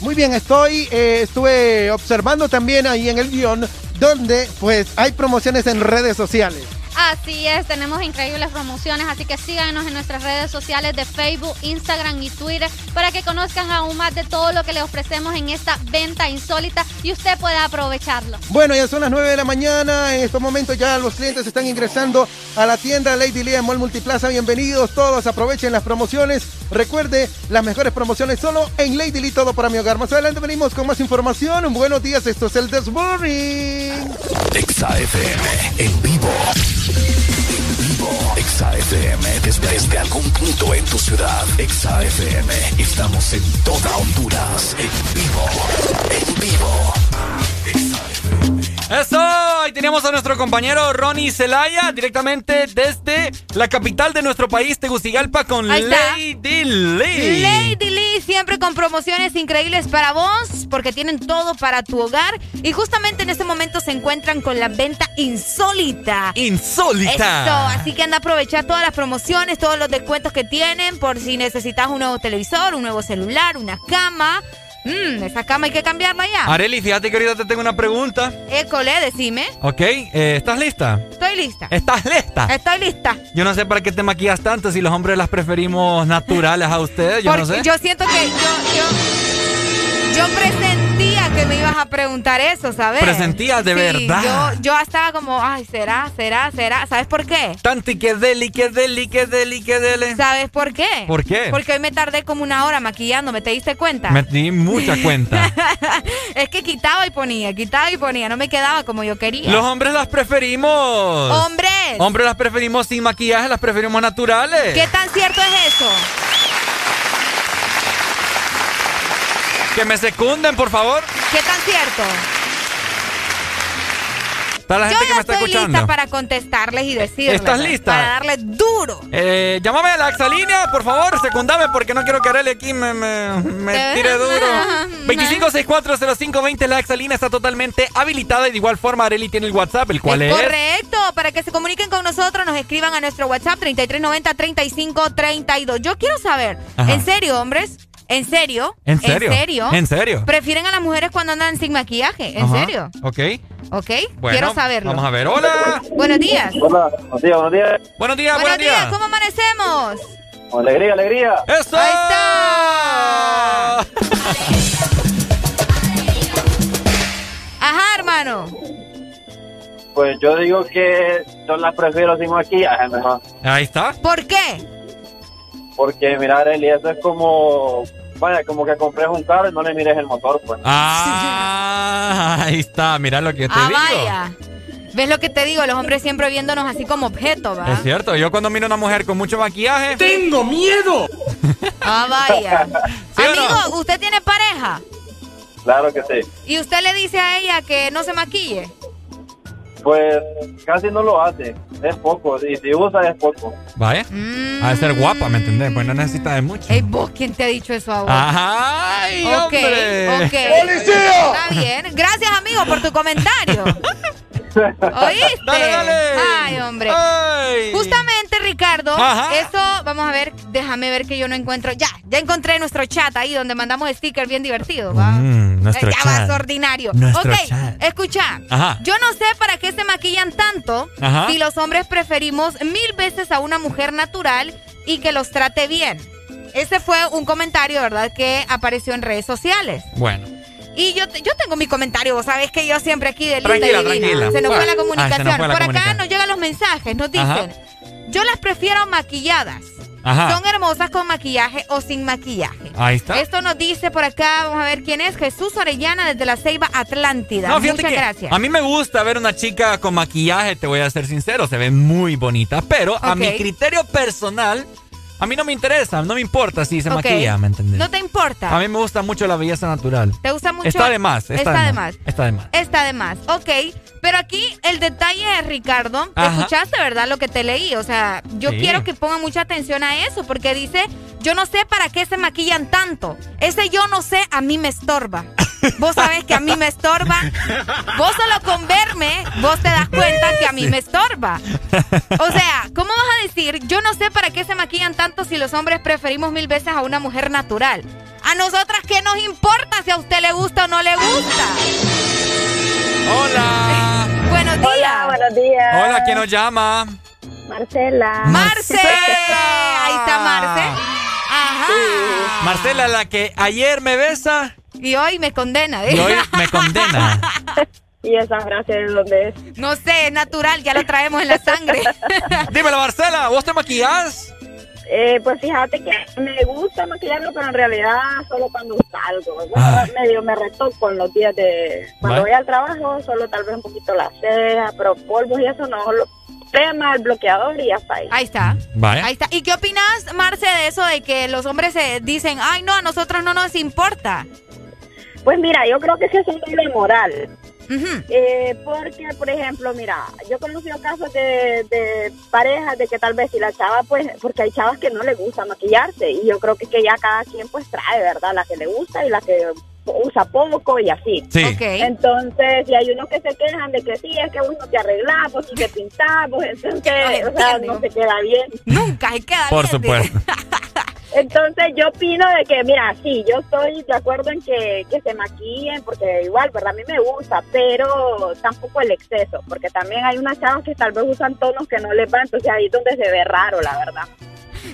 Muy bien, estoy, eh, estuve observando también ahí en el guion donde pues hay promociones en redes sociales. Así es, tenemos increíbles promociones, así que síganos en nuestras redes sociales de Facebook, Instagram y Twitter para que conozcan aún más de todo lo que le ofrecemos en esta venta insólita y usted pueda aprovecharlo. Bueno, ya son las 9 de la mañana. En estos momentos ya los clientes están ingresando a la tienda Lady Lee en Mall Multiplaza. Bienvenidos todos, aprovechen las promociones. Recuerde, las mejores promociones solo en Lady Lee, todo para mi hogar. Más adelante venimos con más información. Buenos días, esto es el This Morning. Exa FM, en vivo. En vivo. Exa FM, desde, desde algún punto en tu ciudad. Exa FM, estamos en toda Honduras. En vivo. En vivo. Eso, ahí teníamos a nuestro compañero Ronnie Zelaya directamente desde la capital de nuestro país, Tegucigalpa, con. Lady Lee. Lady Lee siempre con promociones increíbles para vos, porque tienen todo para tu hogar. Y justamente en este momento se encuentran con la venta insólita. Insólita. Eso, así que anda a aprovechar todas las promociones, todos los descuentos que tienen, por si necesitas un nuevo televisor, un nuevo celular, una cama. Mmm, esa cama hay que cambiarla ya. Areli, fíjate que ahorita te tengo una pregunta. École, decime. Ok, eh, ¿estás lista? Estoy lista. ¿Estás lista? Estoy lista. Yo no sé para qué te maquillas tanto si los hombres las preferimos naturales a ustedes, yo no sé. yo siento que yo, yo, yo presentía que me ibas a preguntar eso, ¿sabes? Presentías de Sí, verdad. Yo, yo estaba como, ay, será, será, será. ¿Sabes por qué? Tanti que deli, que deli, que deli, que dele. ¿Sabes por qué? ¿Por qué? Porque hoy me tardé como una hora maquillándome, ¿te diste cuenta? Me di mucha cuenta. es que quitaba y ponía, quitaba y ponía, no me quedaba como yo quería. Los hombres las preferimos. ¡Hombres! Hombres las preferimos sin maquillaje, las preferimos naturales. ¿Qué tan cierto es eso? Que me secunden, por favor. ¿Qué tan cierto? Para la Yo gente que me está estoy escuchando. lista para contestarles y decirles. ¿Estás lista? Para darles duro. Eh, llámame a la exalínea, por favor, secundame porque no quiero que Arely aquí me, me, me tire duro. 25640520, la exalínea está totalmente habilitada y de igual forma Arely tiene el WhatsApp, el cual es... Correcto, para que se comuniquen con nosotros, nos escriban a nuestro WhatsApp 3390-3532. Yo quiero saber, Ajá. ¿en serio, hombres? ¿En serio? ¿En serio? ¿En serio? ¿En serio? ¿Prefieren a las mujeres cuando andan sin maquillaje? ¿En Ajá. serio? Ok. ¿Ok? Bueno, quiero saberlo. Vamos a ver. Hola. Buenos días. Hola, buenos días, buenos días. Buenos días, Buenos días, ¿cómo amanecemos? Alegría, alegría. ¡Eso! Ahí está. Ajá, hermano. Pues yo digo que yo las prefiero sin maquillaje mejor. Ahí está. ¿Por qué? Porque mirar Eli, eso es como, vaya, como que compres un carro y no le mires el motor, pues. Ah, ahí está. Mira lo que yo te ah, digo. vaya. ¿Ves lo que te digo? Los hombres siempre viéndonos así como objeto, ¿va? Es cierto, yo cuando miro a una mujer con mucho maquillaje... ¡Tengo miedo! Ah, vaya. ¿Sí o no? Amigo, ¿usted tiene pareja? Claro que sí. ¿Y usted le dice a ella que no se maquille? Pues casi no lo hace, es poco, y si usa es poco. Vaya. Ha de ser guapa, ¿me entendés? Pues no necesita de mucho. Ey, vos, ¿quién te ha dicho eso a vos? ¡Ay, Ok, hombre! ok. ¡Policía! Está bien. Gracias, amigo, por tu comentario. ¿Oíste? Dale, dale. Ay, hombre. Ay. Justamente, Ricardo, Ajá. eso, vamos a ver, déjame ver que yo no encuentro. Ya, ya encontré nuestro chat ahí donde mandamos stickers bien divertidos, ¿va? Mm, nuestro ya chat. vas ordinario. Nuestro ok, chat. escucha. Ajá. Yo no sé para qué se maquillan tanto Ajá. si los hombres preferimos mil veces a una mujer natural y que los trate bien. Ese fue un comentario, ¿verdad?, que apareció en redes sociales. Bueno. Y yo, te- yo tengo mi comentario, vos sabés que yo siempre aquí de linda Tranquila, tranquila. Se nos fue Bueno. la Ah, se comunicación. nos fue la Por acá comunicación. nos llegan los mensajes, nos dicen, Ajá. yo las prefiero maquilladas. Ajá. Son hermosas con maquillaje o sin maquillaje. Ahí está. Esto nos dice por acá, vamos a ver quién es, Jesús Orellana desde la Ceiba Atlántida. No, fíjate Muchas que gracias. a mí me gusta ver una chica con maquillaje, te voy a ser sincero, se ve muy bonita, pero a mi criterio personal, a mí no me interesa, no me importa si se Ok. maquilla, ¿me entendés? ¿No te importa? A mí me gusta mucho la belleza natural. ¿Te gusta mucho? Está de más, está, Está de más. Está de más. Está de más, ok. Pero aquí el detalle es, Ricardo, Ajá. escuchaste, ¿verdad? Lo que te leí. O sea, yo Sí. quiero que pongan mucha atención a eso, porque dice, yo no sé para qué se maquillan tanto. Ese yo no sé, a mí me estorba. Vos sabés que a mí me estorba. Vos solo con verme, vos te das cuenta que a mí me estorba. O sea, ¿cómo vas a decir, yo no sé para qué se maquillan tanto si los hombres preferimos mil veces a una mujer natural? A nosotras, ¿qué nos importa si a usted le gusta o no le gusta? Hola. Buenos días. Hola, buenos días. Hola, ¿quién nos llama? Marcela. Marce. Ahí está Marce. Ajá. Marcela, la que ayer me besa Y hoy me condena. ¿eh? y hoy me condena. ¿Y esa frase de dónde es? No sé, es natural, ya lo traemos en la sangre. Dímelo, Marcela, ¿vos te maquillás? Eh, pues fíjate que me gusta maquillarlo, pero en realidad solo cuando salgo. Bueno, Ah. medio me retoco en los días de... Cuando Vale. voy al trabajo, solo tal vez un poquito la ceja, pero polvos y eso no. Lo, crema, el bloqueador y ya está ahí. Ahí está. Vaya. Ahí está. ¿Y qué opinas, Marce, de eso de que los hombres se dicen, ay, no, a nosotros no nos importa? Pues mira, yo creo que sí es un doble moral. Eh, porque, por ejemplo, mira, yo he conocido casos de, de parejas de que tal vez si la chava, pues, porque hay chavas que no le gusta maquillarse y yo creo que, que ya cada quien pues trae, ¿verdad? La que le gusta y la que usa poco y así. Sí. Entonces, y hay unos que se quejan de que sí, es que vos no te arreglás, vos no te pintás, pues entonces, No o sea, no se queda bien. Nunca se queda Por bien, supuesto. Entonces yo opino de que, mira, sí, yo estoy de acuerdo en que, que se maquillen, porque igual, ¿verdad? A mí me gusta, pero tampoco el exceso, porque también hay unas chavas que tal vez usan tonos que no les van, entonces ahí es donde se ve raro, la verdad.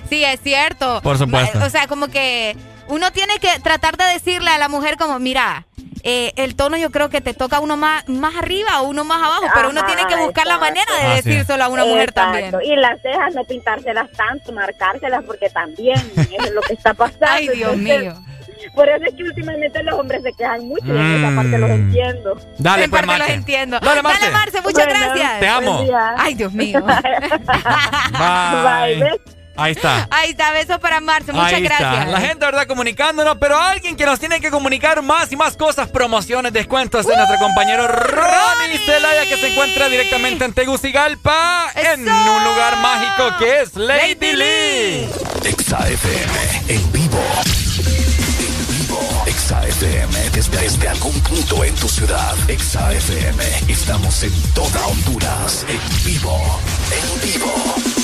Sí, es cierto. Por supuesto. O sea, como que uno tiene que tratar de decirle a la mujer como, mira, eh, el tono yo creo que te toca uno más, más arriba o uno más abajo, pero uno tiene que buscar la manera de es. decírselo a una mujer Exacto. también. Y las cejas no pintárselas tanto, marcárselas, porque también eso es lo que está pasando. Ay, Dios Entonces, mío. Por eso es que últimamente los hombres se quejan mucho y en esa parte los Mm. entiendo. Dale, en pues, parte los entiendo. Dale, Marce. Marce, muchas Bueno, gracias. Te amo. Ay, Dios mío. Bye. Bye. Ahí está. Ahí está, besos para Marce, muchas Ahí está. gracias. La gente, ¿verdad? Comunicándonos, pero alguien que nos tiene que comunicar más y más cosas, promociones, descuentos de nuestro compañero Ronnie Celaya, que se encuentra directamente en Tegucigalpa, en un lugar mágico que es Lady Lee. Exa FM en vivo. En vivo. Exa FM desde, desde algún punto en tu ciudad. Exa FM. Estamos en toda Honduras. En vivo. En vivo.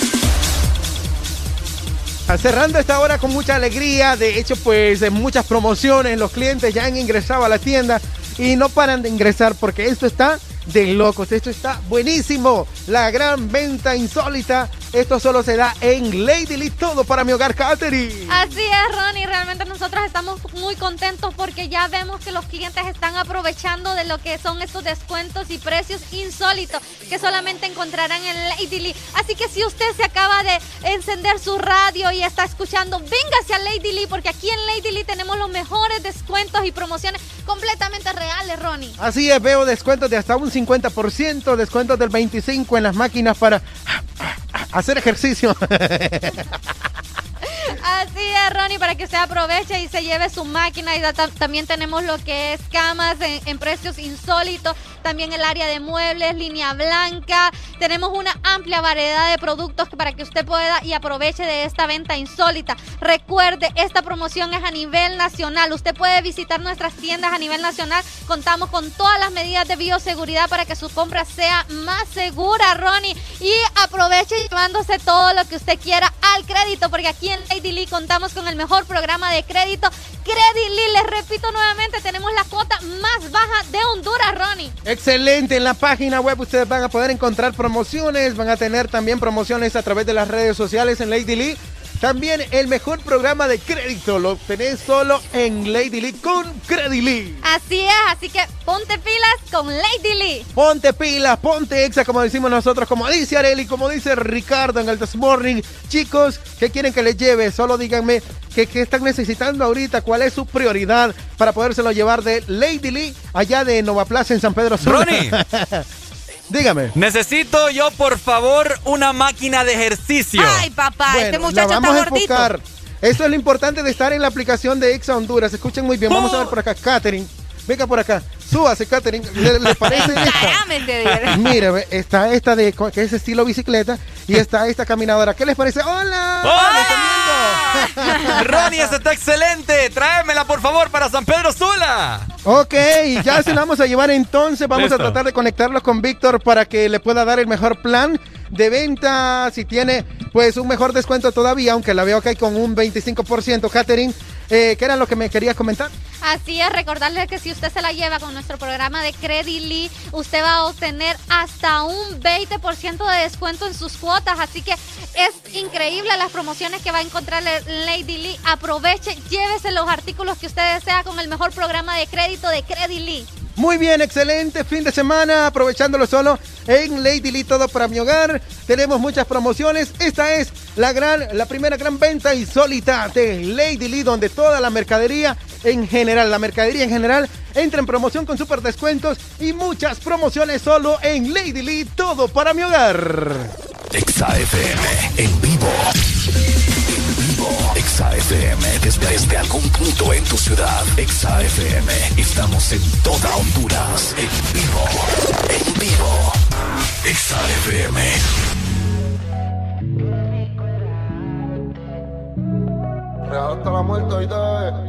Cerrando esta hora con mucha alegría, de hecho pues en muchas promociones los clientes ya han ingresado a la tienda y no paran de ingresar porque esto está de locos, esto está buenísimo, la gran venta insólita, esto solo se da en Lady Lee, todo para mi hogar catering. Así es, Ronnie. Realmente nosotros estamos muy contentos porque ya vemos que los clientes están aprovechando de lo que son estos descuentos y precios insólitos que solamente encontrarán en Lady Lee. Así que si usted se acaba de encender su radio y está escuchando, véngase a Lady Lee porque aquí en Lady Lee tenemos los mejores descuentos y promociones completamente reales, Ronnie. Así es, veo descuentos de hasta un 50%, descuentos del 25% en las máquinas para hacer ejercicio. Así es, Ronnie, para que usted aproveche y se lleve su máquina. Y también tenemos lo que es camas en precios insólitos. También el área de muebles, línea blanca. Tenemos una amplia variedad de productos para que usted pueda y aproveche de esta venta insólita. Recuerde, esta promoción es a nivel nacional. Usted puede visitar nuestras tiendas a nivel nacional. Contamos con todas las medidas de bioseguridad para que su compra sea más segura, Ronnie. Y aproveche llevándose todo lo que usted quiera al crédito, porque aquí en Lady Lee contamos con el mejor programa de crédito. Credit Lee, les repito nuevamente, tenemos la cuota más baja de Honduras, Ronnie. Excelente, en la página web ustedes van a poder encontrar promociones, van a tener también promociones a través de las redes sociales en Lady Lee. También el mejor programa de crédito lo tenés solo en Lady Lee con Credit Lee. Así es, así que ponte pilas con Lady Lee. Ponte pilas, ponte exa, como decimos nosotros, como dice Areli, como dice Ricardo en el This Morning. Chicos, ¿qué quieren que les lleve? Solo díganme qué, qué están necesitando ahorita, cuál es su prioridad para podérselo llevar de Lady Lee allá de Nova Plaza en San Pedro Sula. Ronnie. Dígame. Necesito yo, por favor, una máquina de ejercicio. Ay, papá, este Bueno, muchacho la vamos está a gordito. enfocar. Esto es lo importante de estar en la aplicación de Exa Honduras. Escuchen muy bien. Vamos a ver por acá. Catherine. Venga por acá. Súbase, Catherine. ¿Le, le parece esta? Mire, está esta de que es estilo bicicleta y está esta caminadora. ¿Qué les parece? ¡Hola! ¡Hola! Ronnie, esa está excelente. Tráemela, por favor, para San Pedro Sula. Ok, ya se la vamos a llevar entonces. Vamos Listo. a tratar de conectarlos con Víctor para que le pueda dar el mejor plan de venta. Si tiene, pues, un mejor descuento todavía, aunque la veo que hay con un 25%. Catherine, eh, ¿qué era lo que me querías comentar? Así es, recordarle que si usted se la lleva con nuestro programa de Credit Lee, usted va a obtener hasta un 20% de descuento en sus cuotas. Así que es increíble las promociones que va a encontrar en Lady Lee. Aproveche, llévese los artículos que usted desea con el mejor programa de crédito de Credit Lee. Muy bien, excelente fin de semana, aprovechándolo solo en Lady Lee Todo para mi hogar. Tenemos muchas promociones. Esta es la gran, la primera gran venta insólita de Lady Lee, donde toda la mercadería en general, la mercadería en general, entra en promoción con super descuentos y muchas promociones solo en Lady Lee Todo para mi hogar. Exa FM en vivo. Vivo. Exa FM desde, algún punto en tu ciudad. Exa FM. Estamos en toda Honduras. En vivo. En vivo. Exa FM. Hasta la muerte hoy de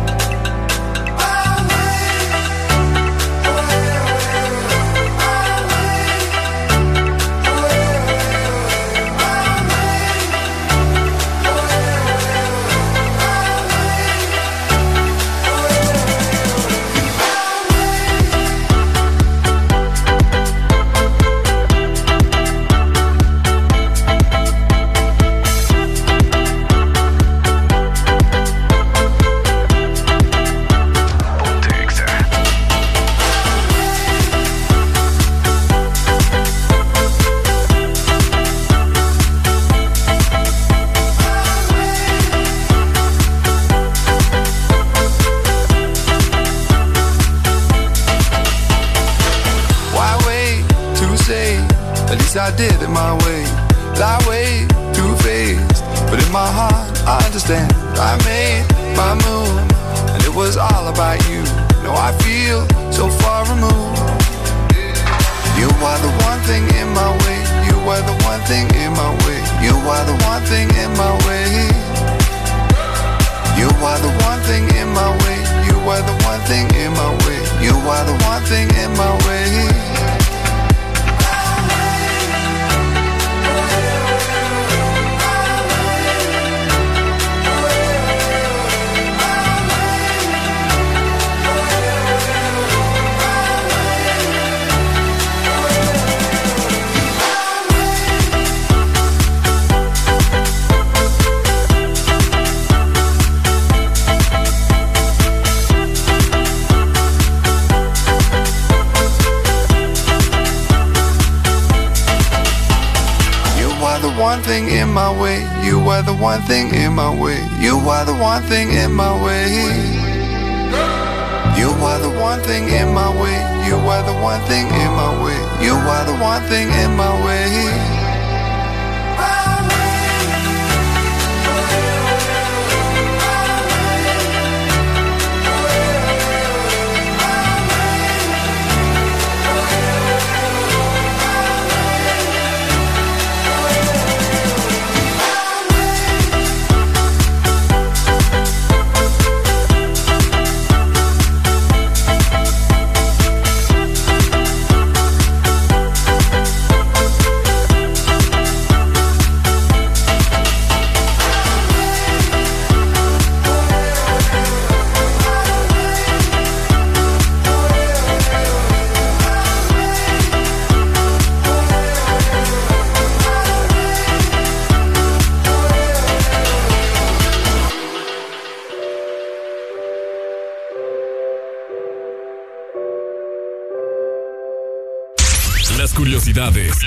something in my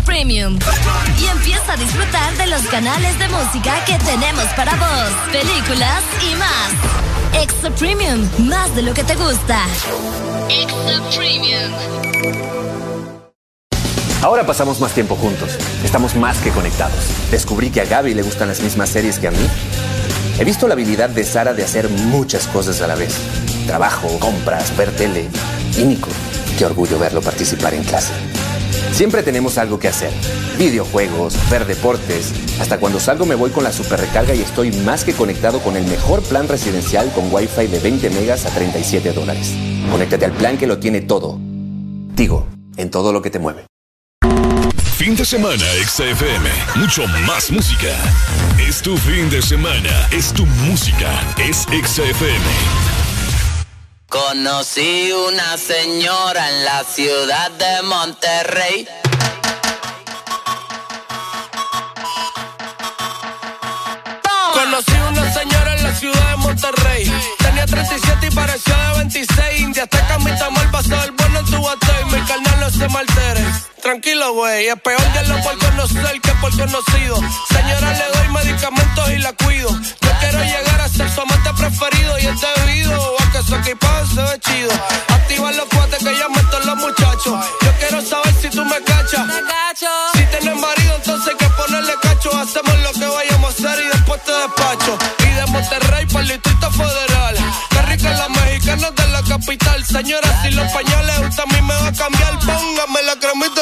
Premium. Y empieza a disfrutar de los canales de música que tenemos para vos, películas y más. Extra Premium, más de lo que te gusta. Extra Premium. Ahora pasamos más tiempo juntos. Estamos más que conectados. Descubrí que a Gaby le gustan las mismas series que a mí. He visto la habilidad de Sara de hacer muchas cosas a la vez. Trabajo, compras, ver tele. Y Nico, qué orgullo verlo participar en clase. Siempre tenemos algo que hacer. Videojuegos, ver deportes. Hasta cuando salgo me voy con la super recarga y estoy más que conectado con el mejor plan residencial con Wi-Fi de 20 megas a 37 dólares. Conéctate al plan que lo tiene todo. Tigo, en todo lo que te mueve. Fin de semana, XFM. Mucho más música. Es tu fin de semana. Es tu música. Es XFM. Conocí una señora en la ciudad de Monterrey. Conocí una señora en la ciudad de Monterrey. Tenía 37 y parecía de 26. India hasta camita mal pasado el bueno en tu y mi carnal no se maltere. Tranquilo, güey, es peor que lo por conocer que por conocido. Señora, le doy medicamentos y la cuido. Yo quiero llegar a ser su amante preferido y este video a que su equipaje se ve chido. Activa los cuates que ya meto los muchachos. Yo quiero saber si tú me cachas. Si tienes marido, entonces hay que ponerle cacho. Hacemos lo que vayamos a hacer y después te despacho. Y de Monterrey para el Distrito Federal. Qué rica la mexicana de la capital. Señora, si los pañales usted a mí me va a cambiar, póngame la cremita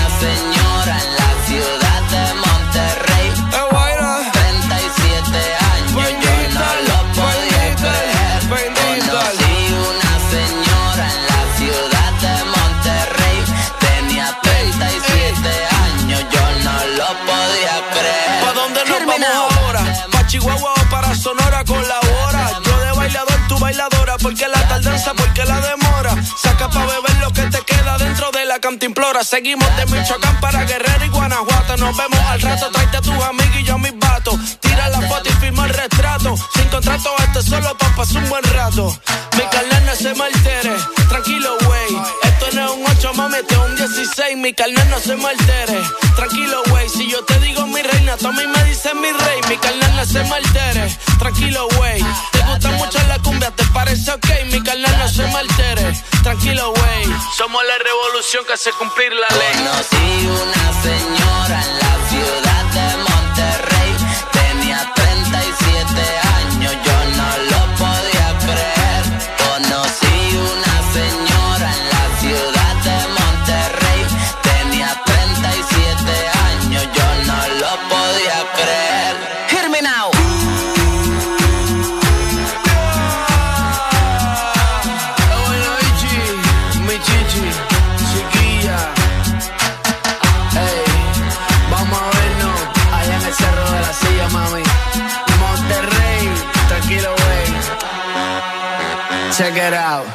Seguimos de Michoacán para Guerrero y Guanajuato. Nos vemos al rato, tráete a tus amigos y yo a mis vatos. Tira la foto y firma el retrato. Sin contrato, este solo pa' pasar un buen rato. Mi carnal no se me altere, tranquilo, wey. Un 8, mami, este es un 16. Mi carnal no se me altere, tranquilo, wey. Si yo te digo mi reina, tú a mí me dices mi rey. Mi carnal no se me altere, tranquilo, wey. Te gusta mucho la cumbia, te parece ok. Mi carnal no se me altere, tranquilo, wey. Somos la revolución que hace cumplir la ley. Conocí una señora en la ciudad de it out.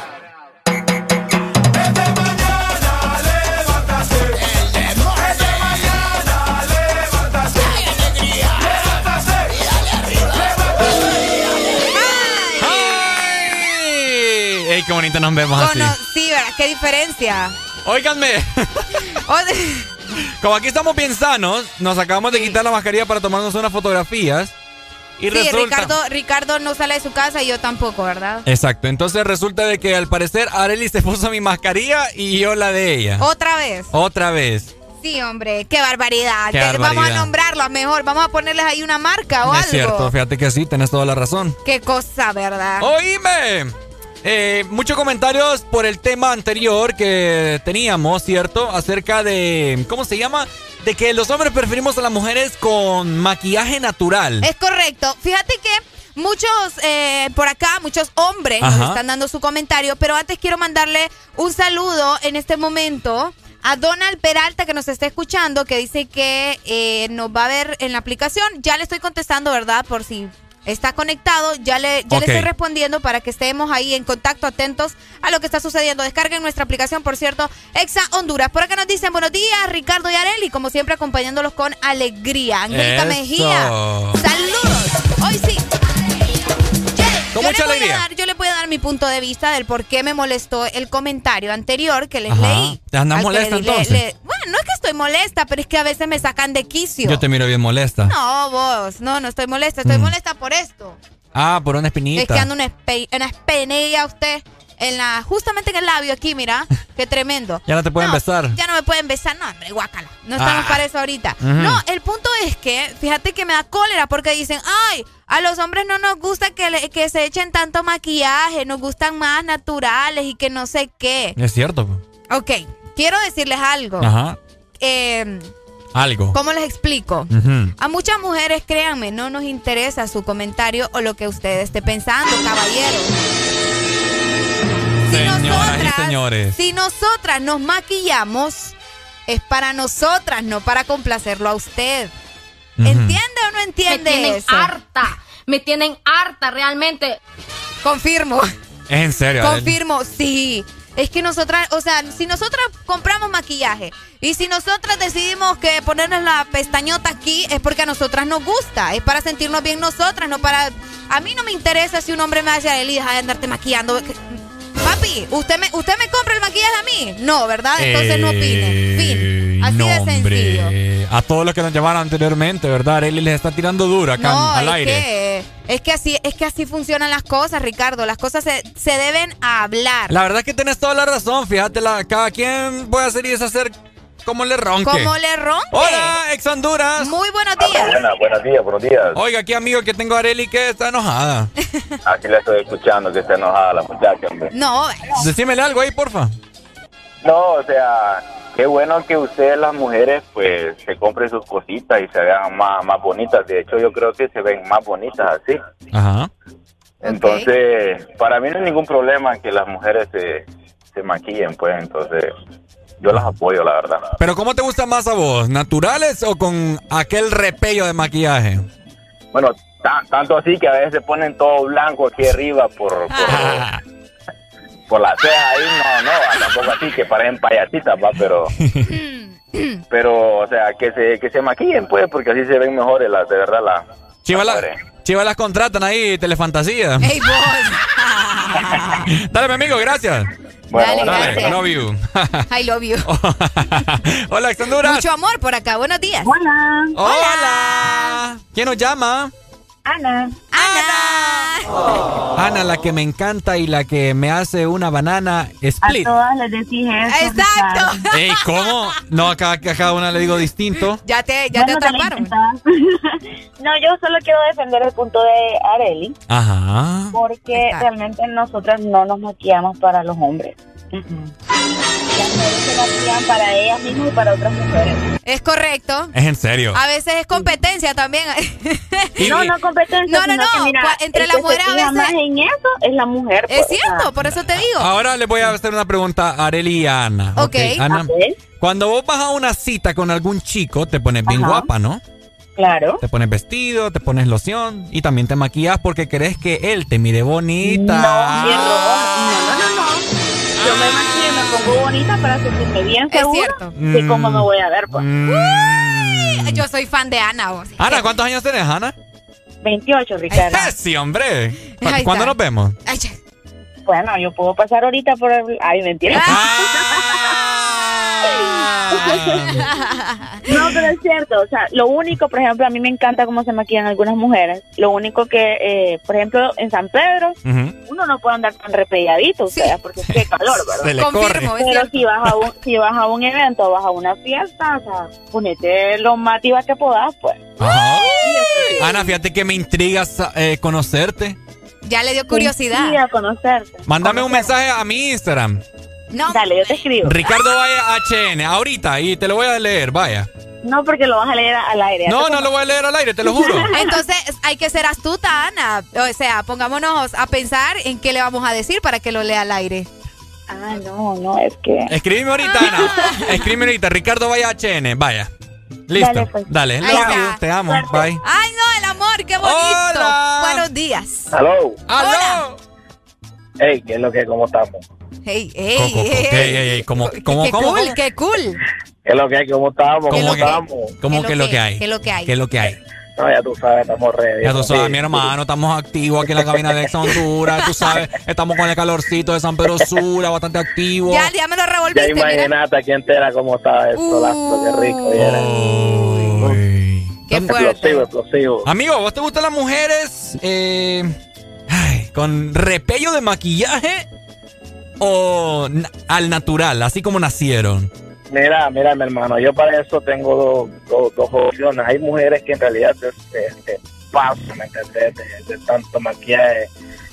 ¡Ey, qué bonito nos vemos así! Cono- sí, ¿verdad? ¿Qué diferencia? Óiganme. Como aquí estamos bien sanos, nos acabamos de quitar la mascarilla para tomarnos unas fotografías. Y sí, resulta. Ricardo, Ricardo no sale de su casa y yo tampoco, ¿verdad? Exacto, entonces resulta de que al parecer Arely se puso mi mascarilla y yo la de ella. Otra vez. Otra vez. Sí, hombre, qué barbaridad. Qué Te- Vamos a barbaridad. nombrarlo mejor, vamos a ponerles ahí una marca o es algo. cierto, fíjate que sí, tenés toda la razón. Qué cosa, ¿verdad? Oíme. Eh, muchos comentarios por el tema anterior que teníamos, ¿cierto? Acerca de, ¿cómo se llama? De que los hombres preferimos a las mujeres con maquillaje natural. Es correcto. Fíjate que muchos eh, por acá, muchos hombres Ajá. nos están dando su comentario, pero antes quiero mandarle un saludo en este momento a Donald Peralta que nos está escuchando, que dice que eh, nos va a ver en la aplicación. Ya le estoy contestando, ¿verdad? Por si está conectado, ya le, ya le estoy respondiendo para que estemos ahí en contacto, atentos a lo que está sucediendo. Descarguen nuestra aplicación, por cierto, Exa Honduras. Por acá nos dicen buenos días, Ricardo y Areli, como siempre acompañándolos con alegría. Angélica. Mejía. Saludos. Hoy sí. Con yo mucha le voy a dar- yo le voy dar mi punto de vista del por qué me molestó el comentario anterior que les Ajá. leí. ¿Te andas molesta, le entonces? le- bueno, no es que estoy molesta, pero es que a veces me sacan de quicio. Yo te miro bien molesta. No, vos, no, no estoy molesta, estoy Mm. molesta por esto. Ah, por una espinita. Es que anda una, espe una espinilla usted en la, justamente en el labio aquí, mira, qué tremendo. Ya no te pueden No, besar. Ya no me pueden besar, no, hombre, guácala. No estamos Ah. para eso ahorita. No, el punto es que, fíjate que me da cólera porque dicen, ay, a los hombres no nos gusta que, le- que se echen tanto maquillaje, nos gustan más naturales y que no sé qué. Es cierto. Ok, quiero decirles algo. Ajá. Eh, Algo. ¿Cómo les explico? A muchas mujeres, créanme, no nos interesa su comentario o lo que usted esté pensando, caballero. Señoras y señores. Si nosotras nos maquillamos, es para nosotras, no para complacerlo a usted. ¿Entiende o no entiende Me tienen eso? harta. Me tienen harta realmente. Confirmo. Es en serio. Confirmo, sí. Es que nosotras, o sea, si nosotras compramos maquillaje y si nosotras decidimos que ponernos la pestañota aquí es porque a nosotras nos gusta, es para sentirnos bien nosotras, no para... A mí no me interesa si un hombre me hace, Eli, deja de andarte maquillando. Papi, ¿usted me, ¿usted me compra el maquillaje a mí? No, ¿verdad? Entonces no opine. Fin. Así no, de sencillo. hombre. A todos los que nos llamaron anteriormente, ¿verdad? Arely les está tirando duro acá No, al es aire. que, es que así, es que así funcionan las cosas, Ricardo. Las cosas se, se deben hablar. La verdad es que tienes toda la razón. Fíjate, la, cada quien puede hacer y deshacer como le ronque. Como le rompe. Hola, ex Honduras. Muy buenos días. Buenas, buenos días, buenos días. Oiga, aquí amigo que tengo a Arely que está enojada. Aquí la estoy escuchando que está enojada la muchacha, hombre. No, Decímele algo ahí, porfa. No, o sea, qué bueno que ustedes las mujeres pues se compren sus cositas y se vean más, más bonitas. De hecho, yo creo que se ven más bonitas así. Ajá. Entonces, para mí no hay ningún problema que las mujeres se, se maquillen, pues. Entonces, yo las apoyo, la verdad. Pero ¿cómo te gusta más a vos? ¿Naturales o con aquel repello de maquillaje? Bueno, ta- tanto así que a veces se ponen todo blanco aquí arriba por, por, por la ceja ahí. No, no, tampoco así que parecen payasitas, va, pero... Pero, o sea, que se, que se maquillen, pues, porque así se ven mejores, las, de verdad, la... Las la- mujeres. Chivas las contratan ahí, Telefantasía. ¡Ey, vos! Dale, mi amigo, gracias. Bueno, Dale, Dale, gracias. I love you. I love you. Hola, Honduras. Mucho amor por acá. Buenos días. Hola. Hola. ¿Quién nos llama? Ana. Ana. Ana, la que me encanta y la que me hace una banana A split. todas les decís eso. Exacto. Ey, ¿cómo? No, acá, a cada una le digo distinto. Ya te, ya te Bueno, te atraparon. no, yo solo quiero defender el punto de Areli, Ajá. porque Exacto. realmente nosotras no nos maquillamos para los hombres. Mujeres para ellas mismas y para otras mujeres. Es correcto. Es en serio. A veces es competencia también. No, no competencia. No, no, no, que, mira, cua- entre las mujeres a veces- más en eso es la mujer. Es pues, cierto, por eso te digo. Ahora les voy a hacer una pregunta a Areli y a Ana. Ok. Ana, Ok. cuando vos vas a una cita con algún chico, te pones bien Ajá. guapa, ¿no? Claro. Te pones vestido, te pones loción y también te maquillas porque crees que él te mire bonita. No, bien, no, no, no, no. Yo me maquillo, me pongo bonita para sentirme bien Es segura cierto. de cómo me voy a ver. Pues. Mm. Yo soy fan de Ana. vos. Ana, ¿cuántos años tenés, Ana? 28, Ricardo. Sí, hombre. ¿Cu- Ahí ¿Cuándo está. nos vemos? Ay. Bueno, yo puedo pasar ahorita por el... Ay, mentira. Ah. No, pero es cierto, o sea, lo único, por ejemplo, a mí me encanta cómo se maquillan algunas mujeres. Lo único que, eh, por ejemplo, en San Pedro, uno no puede andar tan repelladito, o sea, porque es que calor, Se ¿verdad? le. Confirmo, Pero si vas, a un, si vas a un evento, vas a una fiesta, o sea, ponete lo más diva que puedas, pues. Ajá. Ana, fíjate que me intrigas eh, conocerte. Ya le dio curiosidad. Sí, a conocerte. Mándame un mensaje a mi Instagram. No, Dale, yo te escribo. Ricardo Vaya HN, ahorita, y te lo voy a leer, vaya. No, porque lo vas a leer al aire. No, no lo voy a leer al aire, te lo juro. Entonces hay que ser astuta, Ana. O sea, pongámonos a pensar en qué le vamos a decir para que lo lea al aire. Ah, no, no, es que... Escríbeme ahorita, Ana. Escríbeme ahorita, Ricardo Vaya HN, vaya. Listo. Dale, pues. Dale, Ahí love está. you, te amo, Suerte. bye. Ay, no, el amor, qué bonito. Hola. Buenos días. Aló. ¡Aló! Hey, ¿qué es lo que, cómo estamos? Hey, hey, hey, ey, ey, ey, ¿cómo- Qué- cómo- qué cómo- cool, cómo? qué cool. ¿Qué es lo que hay? ¿Cómo estamos? ¿Cómo ¿Cómo que- estamos? ¿Cómo ¿Qué que es lo que hay? ¿Qué es lo que hay? ¿Qué es lo que hay? No, ya tú sabes, estamos ready. Ya tú sabes, Sí. mi hermano, estamos activos aquí en la cabina de Ex Honduras, tú sabes, estamos con el calorcito de San Pedro Sula, bastante activo. Ya, ya me lo Ya revolviste, mira. imagínate aquí entera cómo estaba esto, lazo, qué rico. Uy. Qué Explosivo, fuerte. explosivo. Amigo, ¿vos te gustan las mujeres eh, con repello de maquillaje o al natural, así como nacieron? Mira, mira, mi hermano, yo para eso tengo dos, dos, dos opciones. Hay mujeres que en realidad se, pasan, ¿me entendés? De, de tanto maquillaje.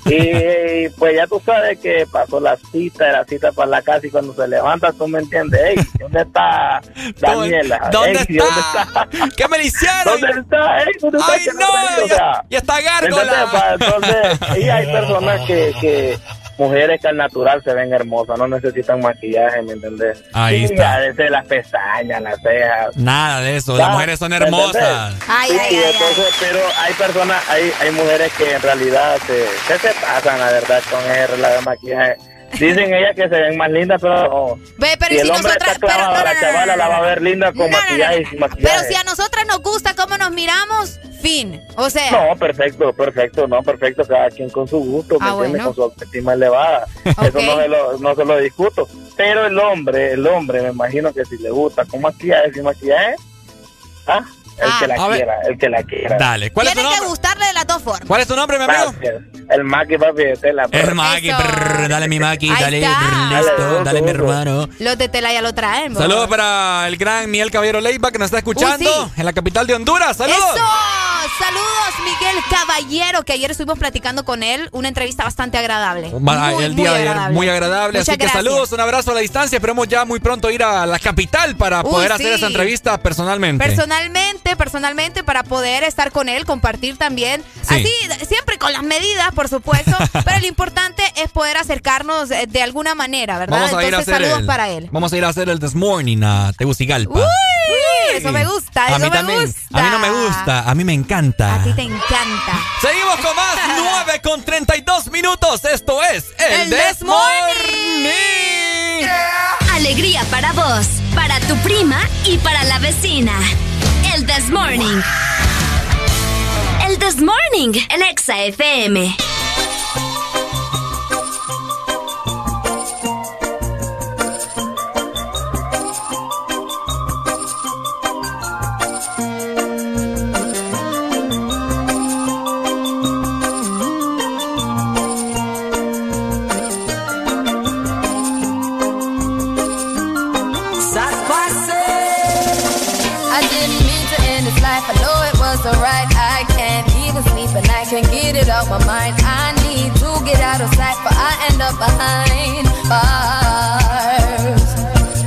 Y pues ya tú sabes que pasó la cita, la cita para la casa y cuando se levanta, tú me entiendes. Ey, ¿dónde está Daniela? ¿Dónde Ey, está? ¿Qué me le hicieron? ¿Dónde está? Ey, ¿dónde está? ¡Ay, no! reí, o Ya, sea, ya está gárgola. Entonces, y hay personas que, que mujeres que al natural se ven hermosas, no necesitan maquillaje, ¿me entendés? Ahí Y está. Veces las pestañas, las cejas. Nada de eso, las mujeres son hermosas. Ay, Sí, ay, y ay, entonces, pero hay personas, hay, hay mujeres que en realidad se, se, se pasan, la verdad, con el la de maquillaje. Dicen ellas que se ven más lindas, pero no. Ve, pero si si hombre nosotras. está Pero, clavado, no, no, la chavala la va a ver linda con maquillaje y sin maquillaje. Pero si a nosotras nos gusta cómo nos miramos, fin. O sea. No, perfecto, perfecto, no, perfecto, cada quien con su gusto, ¿me Ah, entiendes? bueno. Con su autoestima elevada. Eso no se, lo, no se lo discuto. Pero el hombre, el hombre, me imagino que si le gusta con maquillaje, sin maquillaje, ¿ah? El Ah. que la quiera, el que la quiera. Dale, ¿cuál es tu Tiene que nombre? gustarle de las dos formas. ¿Cuál es tu nombre, mi amigo? El Maki, papi, de tela. El Maki, Eso. brr, dale mi Maki, Ahí dale, brr, listo, Dale, dale mi hermano. Los de tela ya lo traen. Saludos para el gran Miel Caballero Leiva que nos está escuchando Uh, sí. en la capital de Honduras. ¡Saludos! ¡Eso! saludos Miguel Caballero, que ayer estuvimos platicando con él, una entrevista bastante agradable. Muy, el muy día de ayer agradable. muy agradable. Muchas así que gracias. saludos, un abrazo a la distancia. Esperemos ya muy pronto ir a la capital para poder hacer esa entrevista personalmente. Personalmente, personalmente, para poder estar con él, compartir también. Sí. Así, siempre con las medidas, por supuesto. pero lo importante es poder acercarnos eh, de alguna manera, ¿verdad? Vamos a ir a Entonces, hacer saludos el, para él. Vamos a ir a hacer el This Morning a Tegucigalpa. Uy, eso me gusta, a eso mí me también. gusta. A mí no me gusta, a mí me encanta. A ti te encanta. Seguimos con más 9 con 32 minutos. Esto es el, El This This Morning. Alegría para vos, para tu prima y para la vecina. El This Morning. El This Morning en Exa FM. Out my mind. I need to get out of sight, but I end up behind bars.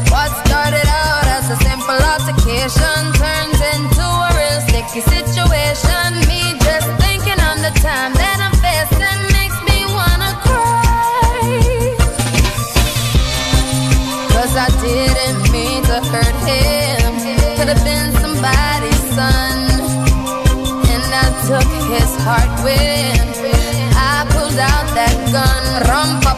What started out as a simple altercation turns into a real sticky situation. Me just thinking on the time that I'm facing makes me wanna cry. Cause I didn't mean to hurt him. Could have been somebody's son. And I took his heart when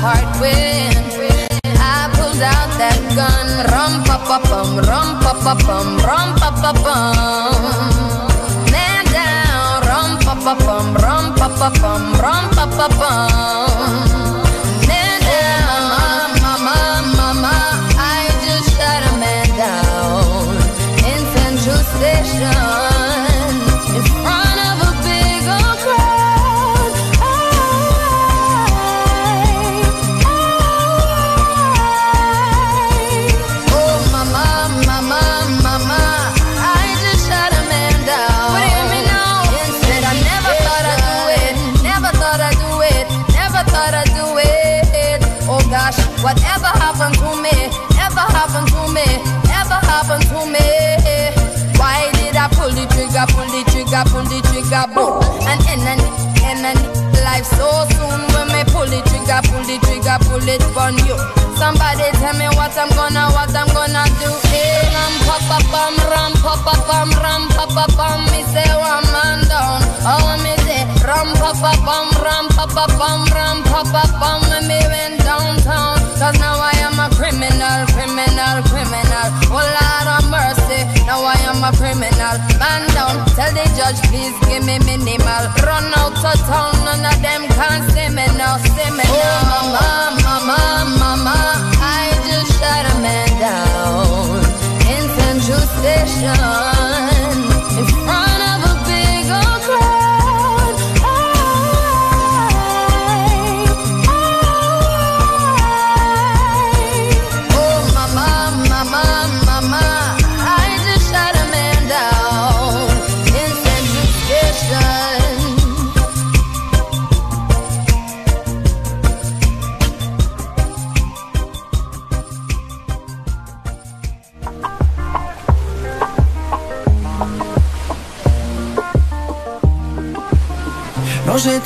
Heart when I pulled out that gun. Rum pa pa bum, rum pa pa bum, rum pa pa bum. Man down, rum pa pa bum, rum pa pa bum, rum pa pa bum. Trigger, boom? And end and life so soon when me pull the trigger, pull the trigger, pull it on you. Somebody tell me what I'm gonna, what I'm gonna do. Hey, ram pa pa bum, ram pa pa bum, ram pa pa bum. Me say one man down. Oh, me say ram pa pa bum, ram pa pa bum, ram pa pa bum. Me criminal. Man down, tell the judge please give me minimal. Run out of town, none of them can see me now, see me now. Oh mama, mama, mama, I just shot a man down in Central Station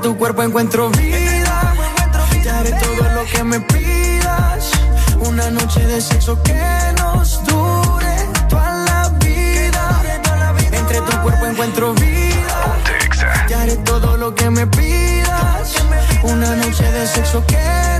tu cuerpo encuentro vida. Te haré todo lo que me pidas. Una noche de sexo que nos dure toda la vida. Entre tu cuerpo encuentro vida. Te haré todo lo que me pidas. Una noche de sexo que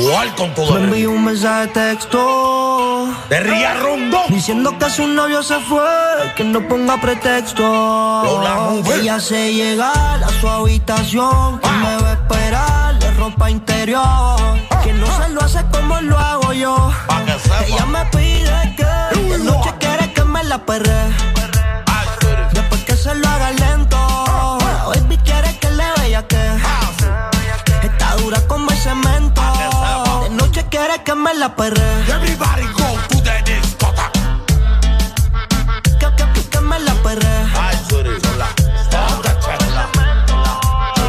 ¿Cuál con todo Me envió un mensaje de texto. De Ría Rondón. Diciendo que su novio se fue, que no ponga pretexto. Ella se llega a su habitación, que me va a esperar de ropa interior. Que no se lo hace como lo hago yo. Ella me pide que de noche quiere que me la perre. Después que se lo haga lento. La baby quiere que le vea que. Está dura como el cemento. Que me la perre. Everybody go to the discotheque. Que, que, que, que me la perre. Ay, sorry, son las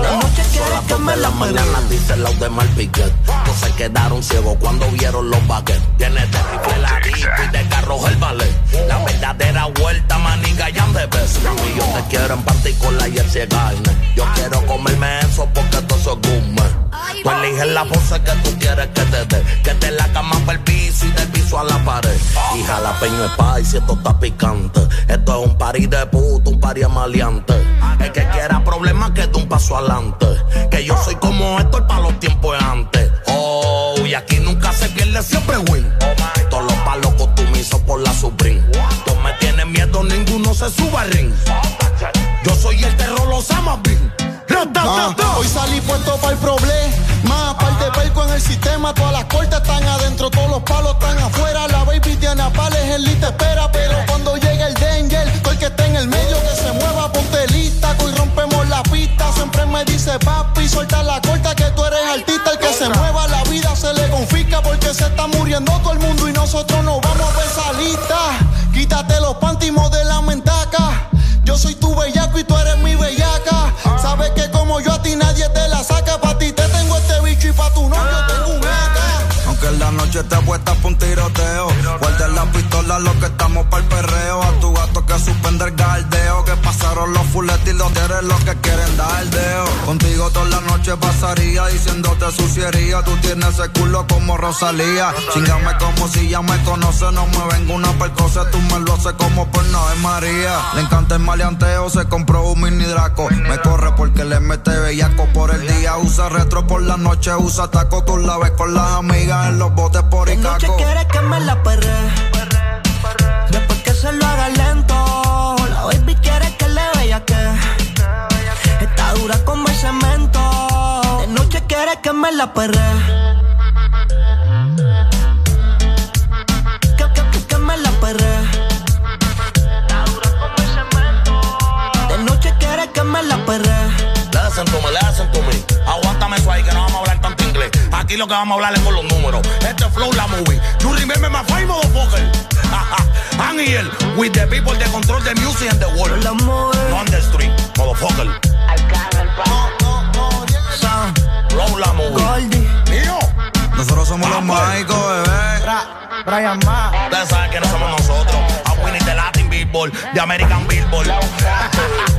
De noche quiere que me la perre. mañana dice los de Malpiquet. Que se quedaron ciegos cuando vieron los baguettes. Tiene de rifle la disco y de carros el ballet. La verdadera vuelta, maniga, y de beso. Y yo te quiero en particular y el ciegarne. Yo quiero comerme eso porque todo eso es gourmet. Tú eliges la pose que tú quieres que te dé. Que te la cama para el piso y del piso a la pared. Y jalapeño spicy, esto está picante. Esto es un party de puto, un party maleante. El que quiera problemas que dé un paso adelante. Que yo soy como esto para los tiempos antes. Oh, y aquí nunca se pierde, siempre win. Todos los palos costumizo por la Supreme. Tú me tienes miedo, ninguno se suba al ring. Yo soy el terror, los amas hoy salí puesto para el problema. Todas las cortes están adentro, todos los palos están afuera. La baby tiene a pales en lista espera. Pero cuando llegue el danger, todo que esté en el medio que se mueva, ponte lista. Hoy rompemos la pista. Siempre me dice papi, suelta la corta que tú eres artista. El que se mueva, la vida se le confisca porque se está muriendo todo el mundo y nosotros no vamos a ver esa lista. Quítate los pantimos de la mentaca. Yo soy tu bellaco y tú eres mi bellaca. Sabes que noche siete puestas pa' un tiroteo. Guarden la pistola, lo que estamos pa'l perreo. A tu gato que suspende el galdeo. Que pasaron los fuletes y los eres lo que quieren dar el deo. Contigo toda la noche pasaría diciéndote suciería. Tú tienes ese culo como Rosalía. Chingame como si ya me conoce. No me vengo una percosa, tú me lo haces como por no es María. Le encanta el maleanteo, se compró un mini draco. Me corre porque le mete bellaco por el día. Usa retro por la noche, usa taco. Tú la ves con las amigas en los botes por De noche quiere que me la perre. Después que se lo haga lento. La baby quiere que le vaya que. Está dura como el cemento. De noche quiere que me la perre. Que, que, que, que me la perre. Está dura como el cemento. De noche quiere que me la perre. Listen to me, listen to me. Aguántame eso ahí que no vamos a hablar tanto inglés. Aquí lo que vamos a hablar es con los números. Este es flow la movie. You remember my motherfucker. I'm here with the people that control the music and the world. No on the street, motherfucker. Flow la movie. Mío. Nosotros somos los mágicos, bebé. Brian Ma. Ustedes saben que no somos nosotros. A winning the Latin Billboard, the American Billboard.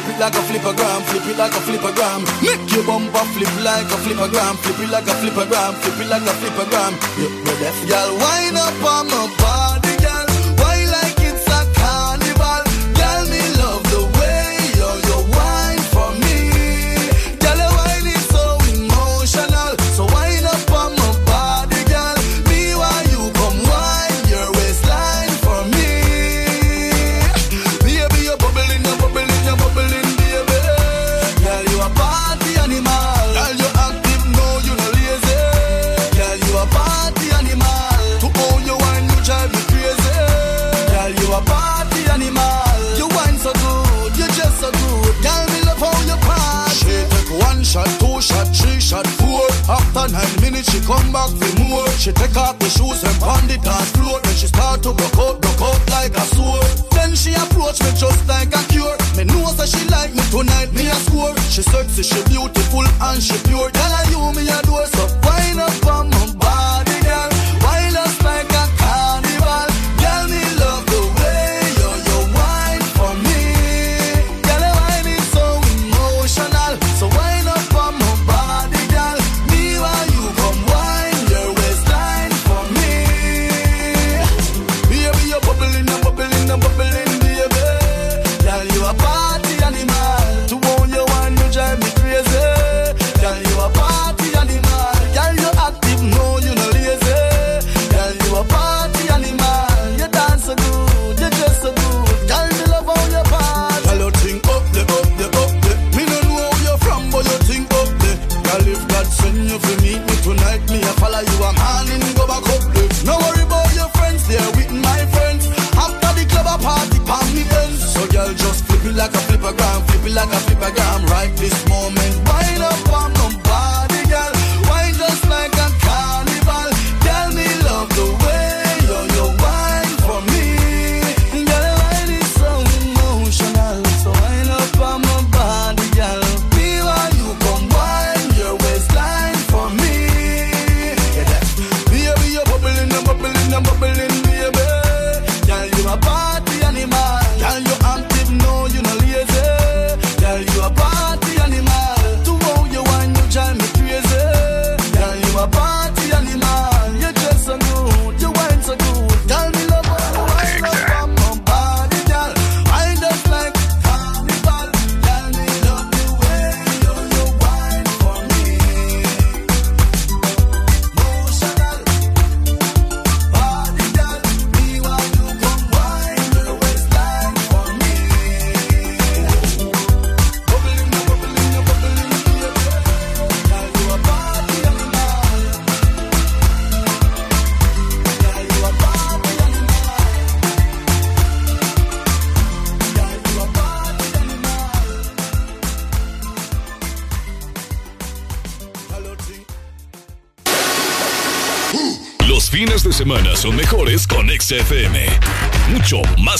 Flip it like a flippergram, flip it like a flippergram. Make your bumper flip like a flippergram, flip it like a flippergram, flip it like a flippergram. You ready? Girl, wind up on my body, she come back for more. She take off the shoes and the dance floor. Then she start to broke out, broke out like a sword. Then she approach me just like a cure. Me know that she like me tonight, me a score. She sexy, she beautiful and she pure. Girl, I you me a so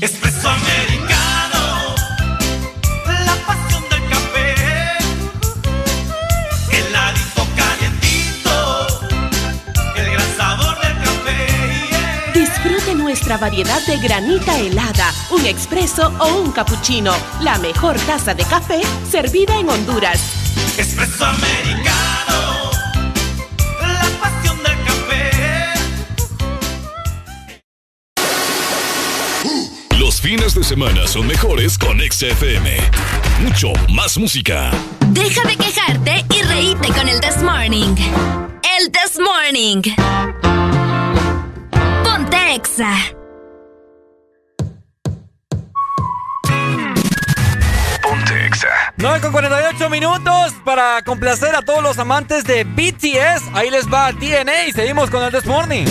Espresso americano, la pasión del café, el heladito calientito, el gran sabor del café. Disfrute nuestra variedad de granita helada, un expreso o un cappuccino, la mejor taza de café servida en Honduras. Espresso americano. semanas son mejores con XFM. Mucho más música. Deja de quejarte y reíte con el This Morning. El This Morning. Ponte Exa. Ponte Exa. 9 con 48 minutos para complacer a todos los amantes de BTS. Ahí les va DNA y seguimos con el This Morning.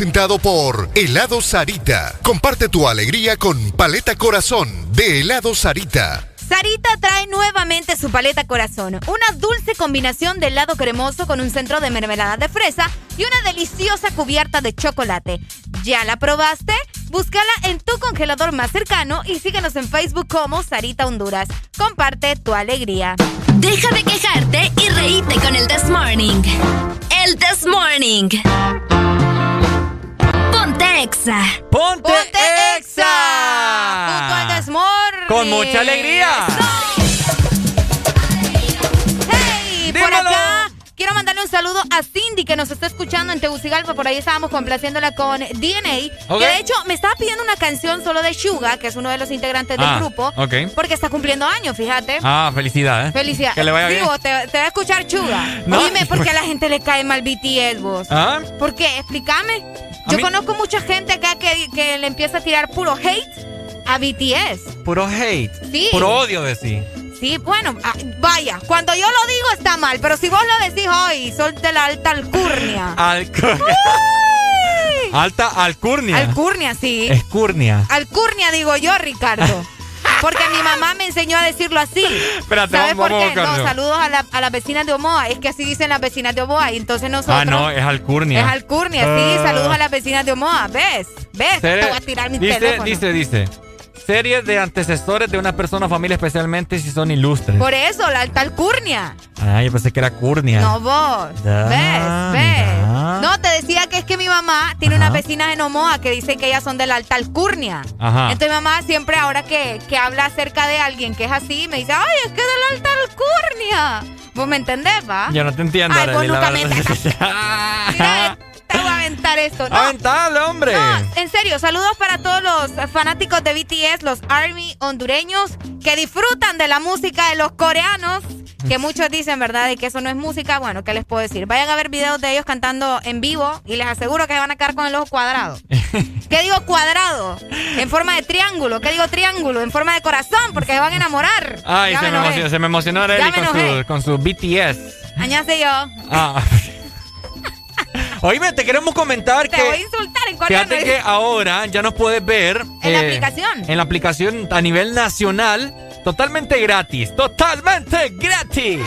Presentado por Helado Sarita. Comparte tu alegría con Paleta Corazón de Helado Sarita. Sarita trae nuevamente su paleta corazón, una dulce combinación de helado cremoso con un centro de mermelada de fresa y una deliciosa cubierta de chocolate. ¿Ya la probaste? Búscala en tu congelador más cercano y síguenos en Facebook como Sarita Honduras. Comparte tu alegría. Deja de quejarte y reíte con el This Morning. El This Morning. Ponte Exa. Ponte, Exa. Junto al Desmorning. Con mucha alegría. Hey, por acá quiero mandarle un saludo a Cindy que nos está escuchando en Tegucigalpa. Por ahí estábamos complaciéndola con DNA. Que de hecho me estaba pidiendo una canción solo de Suga, que es uno de los integrantes Ah, del grupo. ok. Porque está cumpliendo años, fíjate. Ah, felicidades. Felicidades. Que le vaya bien. Te, te va a escuchar Chuga. No. Dime por qué a la gente le cae mal BTS, vos. ¿Ah? ¿Por qué? Explícame. Yo mí- conozco mucha gente acá que, que le empieza a tirar puro hate a BTS. Puro hate. Sí. Puro odio de sí. Sí, bueno, ah, vaya, cuando yo lo digo está mal, pero si vos lo decís hoy, sol de la alta alcurnia. Alcu- Alta alcurnia. Alcurnia, sí. Escurnia. Alcurnia digo yo, Ricardo. Porque mi mamá me enseñó a decirlo así. Espérate, ¿Sabes vamos- por qué? No, saludos a, la- a las vecinas de Omoa. Es que así dicen las vecinas de Omoa. Y entonces nosotros. Ah, no, es alcurnia. Es alcurnia, sí. Ah. Saludos a las vecinas de Omoa. ¿Ves? ¿Ves? Te voy a tirar mi dice, teléfono. dice, dice. Series de antecesores de una persona o familia, especialmente si son ilustres. Por eso, la alta alcurnia. Ah, yo pensé que era curnia. No vos. Ya, ¿Ves? ¿Ves? No, te decía que es que mi mamá tiene Ajá. unas vecinas en Omoa que dicen que ellas son de la alta alcurnia. Ajá. Entonces mi mamá siempre ahora que, que habla acerca de alguien que es así, me dice, ay, es que de la alta alcurnia. ¿Vos me entendés, va? Yo no te entiendo, Ay, vos nunca me. Mira, aventar esto. No, Aventale, hombre. no, en serio, saludos para todos los fanáticos de BTS, los ARMY hondureños, que disfrutan de la música de los coreanos, que muchos dicen, ¿verdad?, de que eso no es música. Bueno, ¿qué les puedo decir? Vayan a ver videos de ellos cantando en vivo y les aseguro que se van a quedar con el ojo cuadrado. ¿Qué digo cuadrado? En forma de triángulo. ¿Qué digo triángulo? En forma de corazón, porque se van a enamorar. Ay, Ya se me, emocionó, se me emocionó Arely con su, con su BTS. Añase yo. Ah. Oíme, te queremos comentar Te que. voy a insultar en. Fíjate que ahora ya nos puedes ver. En la eh, aplicación. En la aplicación a nivel nacional. Totalmente gratis. Totalmente gratis.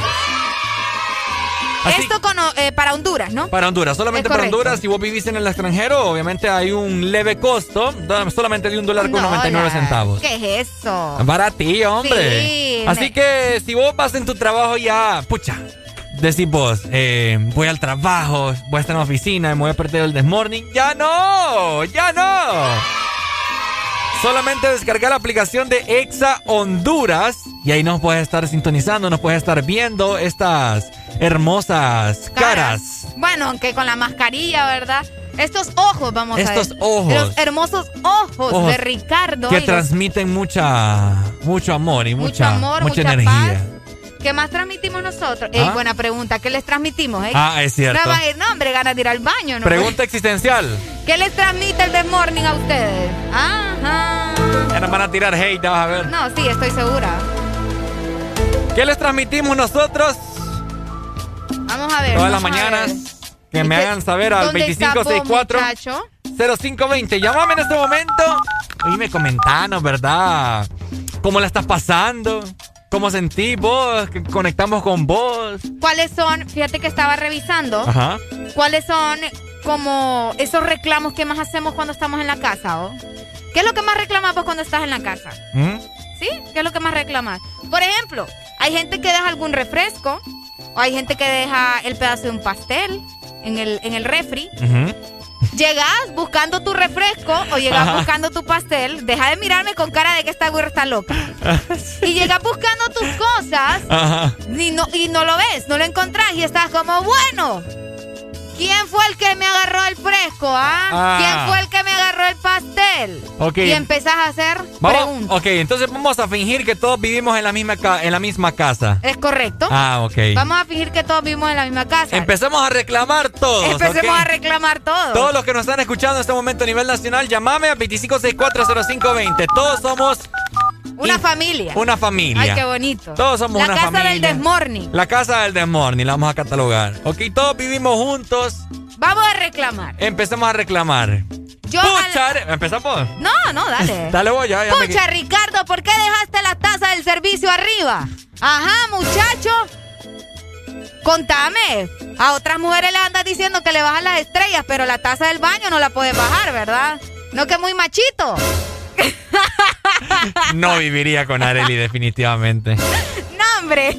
Así- Esto con, eh, para Honduras, ¿no? Para Honduras, solamente para. Honduras. Si vos vivís en el extranjero, obviamente hay un leve costo, solamente de un dólar con 99 Dólar. centavos. ¿Qué es eso? Baratillo, hombre. Sí, Así me- que si vos vas en tu trabajo ya, pucha, decís vos, eh, voy al trabajo, voy a estar en la oficina, me voy a perder el desmorning. ¡Ya no! ¡Ya no! Solamente descargar la aplicación de Exa Honduras y ahí nos puedes estar sintonizando, nos puedes estar viendo estas hermosas caras. Bueno, aunque con la mascarilla, ¿verdad? Estos ojos, vamos a ver. Estos ojos. Los hermosos ojos, Ojos de Ricardo. que los- transmiten mucha, mucho amor y mucho mucha, amor, mucha, mucha, energía. paz. ¿Qué más transmitimos nosotros? Ey, ¿Ah? buena pregunta. ¿Qué les transmitimos? eh? Ah, es cierto. No va a ir, no, hombre, ganas de ir al baño, ¿no? Pregunta existencial. ¿Qué les transmite el This Morning a ustedes? Ajá. Ya nos van a tirar hate, ya vas a ver. No, sí, estoy segura. ¿Qué les transmitimos nosotros Vamos a ver. todas las mañanas? Que me hagan saber al ¿Dónde está vos, 2564 muchacho? 0520. Llámame en este momento. Oíme, comentanos, ¿verdad? ¿Cómo la estás pasando? ¿Cómo sentís vos? Conectamos con vos. ¿Cuáles son? Fíjate que estaba revisando. Ajá. ¿Cuáles son como esos reclamos que más hacemos cuando estamos en la casa? ¿o? ¿Qué es lo que más reclamas vos cuando estás en la casa? ¿Mm? ¿Sí? ¿Qué es lo que más reclamas? Por ejemplo, hay gente que deja algún refresco o hay gente que deja el pedazo de un pastel en el, en el refri. Ujú. Llegas buscando tu refresco o llegas Ajá. buscando tu pastel. Deja de mirarme con cara de que esta güera está loca. Y llegas buscando tus cosas Ajá. y no, y no lo ves, no lo encontrás y estás como, bueno, ¿quién fue el que me agarró el fresco? Ah? Ah. ¿Quién fue el que me agarró el pastel? Ok. Y empezás a hacer Vamos, preguntas. ok, entonces vamos a fingir que todos vivimos en la misma, en la misma casa. ¿Es correcto? Ah, ok. Vamos a fingir que todos vivimos en la misma casa. Empecemos a reclamar todos. Empecemos a reclamar todo. Todos los que nos están escuchando en este momento a nivel nacional, llamame a 25640520. Todos somos Una familia. una familia. Ay, qué bonito. Todos somos la una casa familia. del desmorning. La casa del Desmorning, la vamos a catalogar. Ok, todos vivimos juntos Vamos a reclamar. Empecemos a reclamar. Yo Pucha, ¿empezamos? No, no, dale. Dale voy, ya, ya me- Pucha, Ricardo, ¿por qué dejaste la taza del servicio arriba? Ajá, muchacho. Contame. A otras mujeres le andas diciendo que le bajan las estrellas, pero la taza del baño no la puedes bajar, ¿verdad? No que muy machito. No viviría con Areli definitivamente. No, hombre.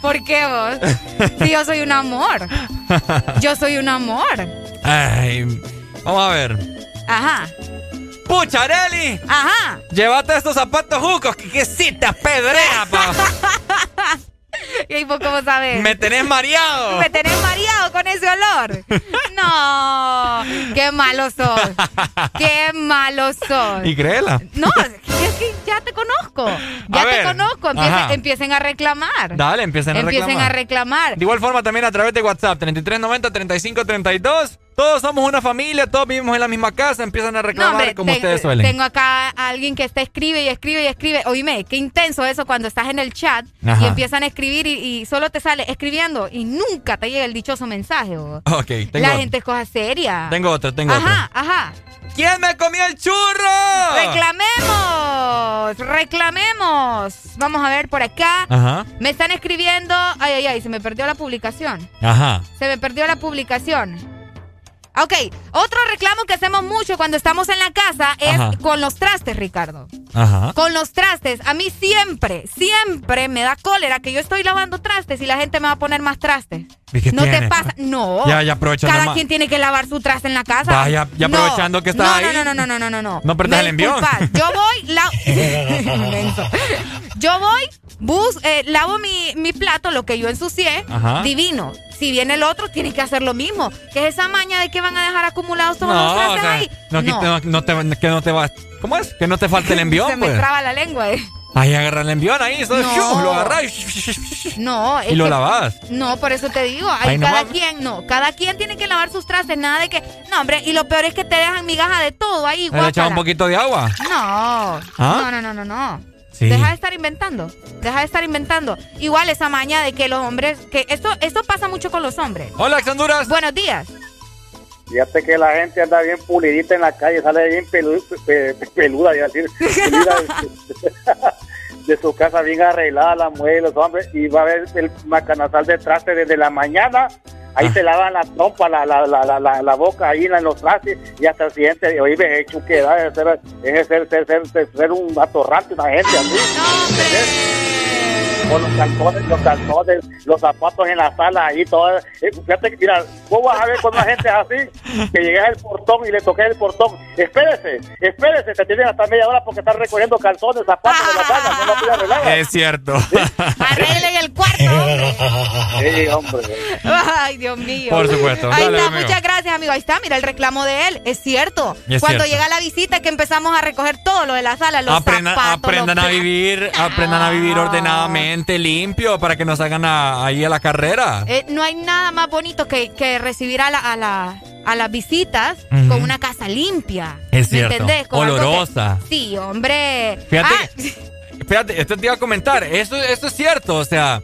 ¿Por qué vos? Si yo soy un amor. Yo soy un amor. Ay, vamos a ver. Ajá. Pucha, Areli. Ajá. Llévate estos zapatos jucos que, que sí te apedrea, pa. ¿Y vos cómo sabes? Me tenés mareado. Me tenés mareado con ese olor. No, qué malo sos. Qué malo sos. Y créela. No, es que ya te conozco. Ya A te ver, conozco. Empiecen, empiecen a reclamar. Dale, empiecen a Empiecen reclamar. a reclamar. De igual forma también a través de WhatsApp 3390-3532. Todos somos una familia, todos vivimos en la misma casa, empiezan a No, reclamar hombre, como te- ustedes suelen. Tengo acá a alguien que está escribe y escribe y escribe. Oíme, qué intenso eso cuando estás en el chat y empiezan a escribir y, y solo te sale escribiendo y nunca te llega el dichoso mensaje. bo. Ok, tengo, La gente es cosa seria. tengo otro, tengo Ajá, ajá. ¿Quién me comió el churro? Reclamemos, reclamemos. Vamos a ver por acá. otro. Ajá, Me están escribiendo. Ay, ay, ay, se me perdió la publicación. ajá. Se me perdió la publicación. Ok, otro reclamo que hacemos mucho cuando estamos en la casa es Ajá. con los trastes, Ricardo. Ajá. Con los trastes, a mí siempre, siempre me da cólera que yo estoy lavando trastes y la gente me va a poner más trastes. ¿Y qué no te tiene? pasa, no. Ya, ya aprovechando Cada quien tiene que lavar su traste en la casa. Vaya, ya No, aprovechando que estás no, ahí. No, no, no, no, no, no, no. No perdás Me el envión. Yo voy, la... yo voy, bus, eh, lavo mi, mi plato, lo que yo ensucié, Ajá. divino. Si viene el otro, tiene que hacer lo mismo. ¿Qué es esa maña de que van a dejar acumulados todos los No, o trastes sea, ahí? no, que te- no te, que no te va... ¿Cómo es? Que no te falte el envión, Se me pues. traba la lengua. eh. Ahí agarra el envión, ahí, No. lo agarras y... No, Y lo que- lavas. No, por eso te digo, ahí Ahí cada quien, no, cada quien tiene que lavar sus trastes, nada de que, no, hombre, y lo peor es que te dejan migaja de todo ahí, Le echaba un poquito de agua. No, ¿Ah? no, no, no, no, no. Sí. Deja de estar inventando, deja de estar inventando. Igual esa maña de que los hombres, que esto, esto pasa mucho con los hombres. Hola, Honduras. Buenos días. Fíjate que la gente anda bien pulidita en la calle, sale bien pelu- pe- pe- peluda, iba a decir, pulida de, de su casa, bien arreglada la mujer, los hombres, y va a ver el macanazal de traste desde la mañana. Ahí se lavan la trompa, la, la, la, la, la, boca ahí en los trastes y hasta el siguiente, oye, me hecho que da, es ser, ser, ser, ser, ser, un atorrante, una gente así. Con los calzones, los calzones, los zapatos en la sala ahí, todo. Eh, Fíjate que, mira, vos vas a ver con una gente así, que llegas al portón y le toques el portón. Espérese, espérese, te tienen hasta media hora porque están recogiendo calzones, zapatos de la sala, no lo puedes arreglar. Es cierto. Arreglen el cuarto, hombre. Sí, hombre. Ay, Dios mío. Por supuesto. Ahí Dale, está, amigo. muchas gracias, amigo. Ahí está, mira el reclamo de él. Es cierto. Es Cuando cierto. llega la visita que empezamos a recoger todo lo de la sala, los Aprendan, zapatos, aprendan los a vivir, aprendan a vivir ordenadamente, limpio, para que no salgan a- ahí a la carrera. Eh, no hay nada más bonito que, que recibir a, la, a, la- a las visitas con una casa limpia. Es ¿Me cierto. entendés? Con que-. Sí, hombre. Fíjate, Ah, fíjate, esto te iba a comentar, eso, eso es cierto, o sea,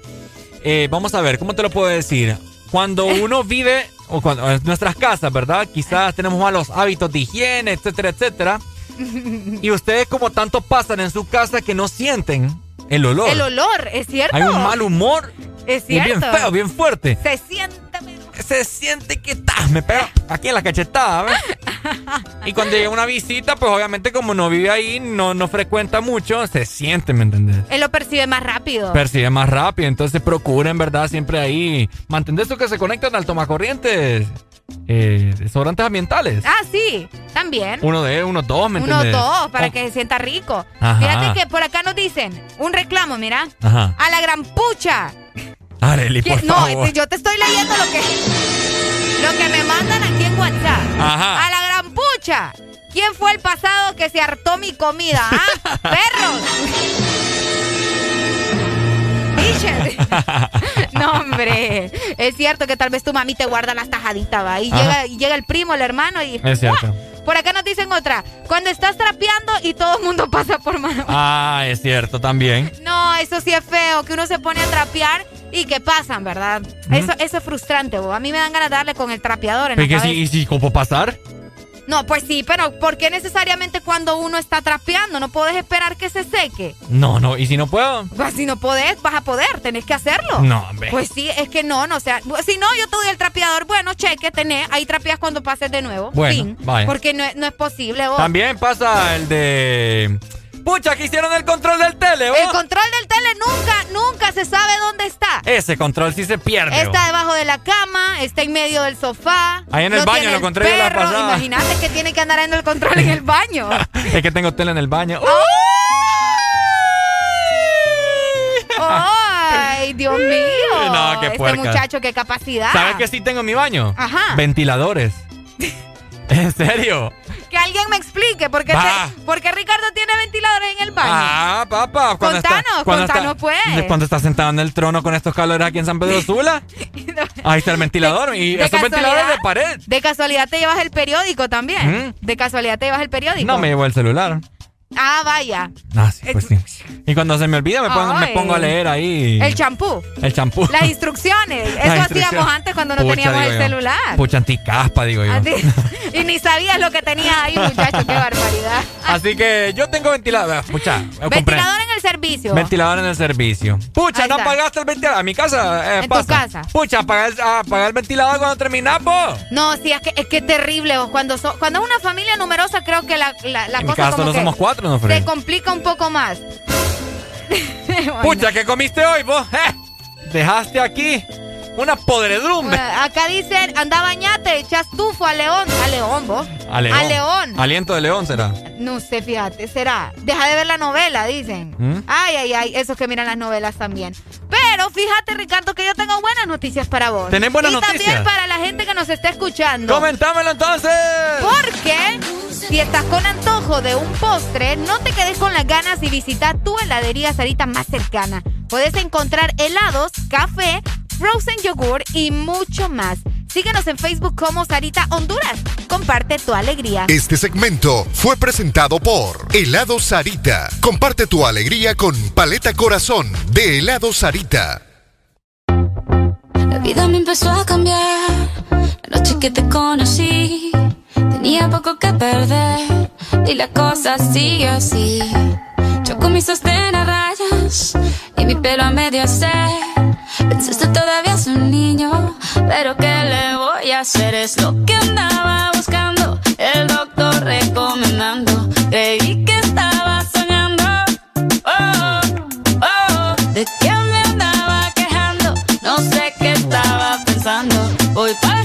eh, vamos a ver, ¿cómo te lo puedo decir? Cuando uno vive, o cuando en nuestras casas, ¿verdad? Quizás tenemos malos hábitos de higiene, etcétera, etcétera. Y ustedes como tanto pasan en su casa que no sienten el olor. el olor, es cierto. Hay un mal humor. Es y cierto. bien feo, bien fuerte. Se siente. Se siente que ta, me pega aquí en la cachetada, ¿ves? Y cuando llega una visita, pues obviamente como no vive ahí, no, no frecuenta mucho, se siente, ¿me entendés? Él lo percibe más rápido. Percibe más rápido, entonces procuren, ¿verdad? Siempre ahí mantener eso que se conectan al tomacorrientes, eh, desodorantes ambientales. Ah, sí, también. Uno de uno, dos, ¿me Uno, entendés? dos, para Oh, que se sienta rico. Ajá. Fíjate que por acá nos dicen un reclamo, mira. Ajá. A la gran pucha. Areli, por ¿Quién- no, favor. este, yo te estoy leyendo lo que, lo que me mandan aquí en WhatsApp. Ajá. A la gran pucha. ¿Quién fue el pasado que se hartó mi comida? ¿Ah? ¡Perros! No, hombre. Es cierto que tal vez tu mami te guarda las tajaditas, va. Y Ajá. llega, y llega el primo, el hermano y. Es cierto. ¡Uah! Por acá nos dicen otra. Cuando estás trapeando y todo el mundo pasa por mano. Ah, es cierto también. No, eso sí es feo, que uno se pone a trapear y que pasan, ¿verdad? Eso, eso es frustrante, vos. A mí me dan ganas de darle con el trapeador en la ¿Y, que cabeza. si, ¿Y si cómo pasar? No, pues sí, pero ¿por qué necesariamente cuando uno está trapeando? No puedes esperar que se seque. No, no, ¿y si no puedo? Pues si no podés, vas a poder, tenés que hacerlo. No, hombre. Pues sí, es que no, no, o sea, si no, yo te doy el trapeador, bueno, cheque, tenés, ahí trapeas cuando pases de nuevo. Bueno, fin. vaya. Porque no, es- no es posible, vos. También pasa el de... Pucha, que hicieron el control del tele, El vos. control del tele nunca, nunca se sabe dónde está. Ese control sí se pierde. Está debajo de la cama, está en medio del sofá. Ahí en el no baño lo el encontré yo la pasada. Imagínate que tiene que andar en el control en el baño. Es que tengo tele en el baño. ¡Ay, Dios mío! No, qué Este puerca. muchacho, qué capacidad. ¿Sabes qué sí tengo en mi baño? Ajá. Ventiladores. ¿En serio? Que alguien me explique, ¿por qué, Va. te- por qué Ricardo tiene ventiladores en el baño? Ah, papá. Cuando Contanos, está, cuando contanos, está, pues. Cuando está sentado en el trono con estos calores aquí en San Pedro Sula. Ahí está el ventilador. y de estos ventiladores de pared. De casualidad te llevas el periódico también. De casualidad te llevas el periódico. No me llevo el celular. Ah, vaya. Ah, sí, pues sí. Y cuando se me olvida me pongo, me Ay. pongo a leer ahí. El champú. el champú. Las instrucciones. Eso Las instrucciones. hacíamos antes cuando no Pucha, teníamos el yo. celular. Pucha anticaspa, digo yo. Y ni sabías lo que tenías ahí, muchacho. Qué barbaridad. Así que yo tengo ventilador. Pucha, compré. Ventilador en el servicio. Ventilador en el servicio. Pucha, Ahí no está. apagaste el ventilador. A mi casa. eh, En tu casa. Pucha, apaga el, apaga el ventilador cuando terminas, po. No, sí, es que es que terrible. vos. Cuando, so- cuando es una familia numerosa, creo que la, la, la En mi cosa casa como solo que somos cuatro, ¿no, se Fred? complica un poco más. Pucha, ¿qué comiste hoy, vos? Eh, Dejaste aquí una podredumbre. Bueno, acá dicen, anda bañate, echas tufo a León. A León, vos. A León. A León. Aliento de león será. No sé, fíjate, será. Deja de ver la novela, dicen. ¿Mm? Ay, ay, ay, esos que miran las novelas también. Pero fíjate, Ricardo, que yo tengo buenas noticias para vos. ¿Tenés buenas y noticias? también para la gente que nos está escuchando. Comentámelo entonces. Porque si estás con antojo de un postre, no te quedes con las ganas y visita tu heladería Sarita más cercana. Puedes encontrar helados, café, frozen yogur y mucho más. Síguenos en Facebook como Sarita Honduras. Comparte tu alegría. Este segmento fue presentado por Helado Sarita. Comparte tu alegría con Paleta Corazón de Helado Sarita. La vida me empezó a cambiar. La noche que te conocí, tenía poco que perder. Y la cosa sigue así. Yo con mi sostén a rayas y mi pelo a medio hacer. Pensaste todavía es un niño, pero ¿qué le voy a hacer? Es lo que andaba buscando, el doctor recomendando. Creí que estaba soñando. Oh, oh, de que me andaba quejando. No sé qué estaba pensando. Voy para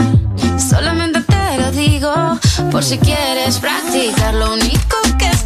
Por si quieres practicar. Lo único que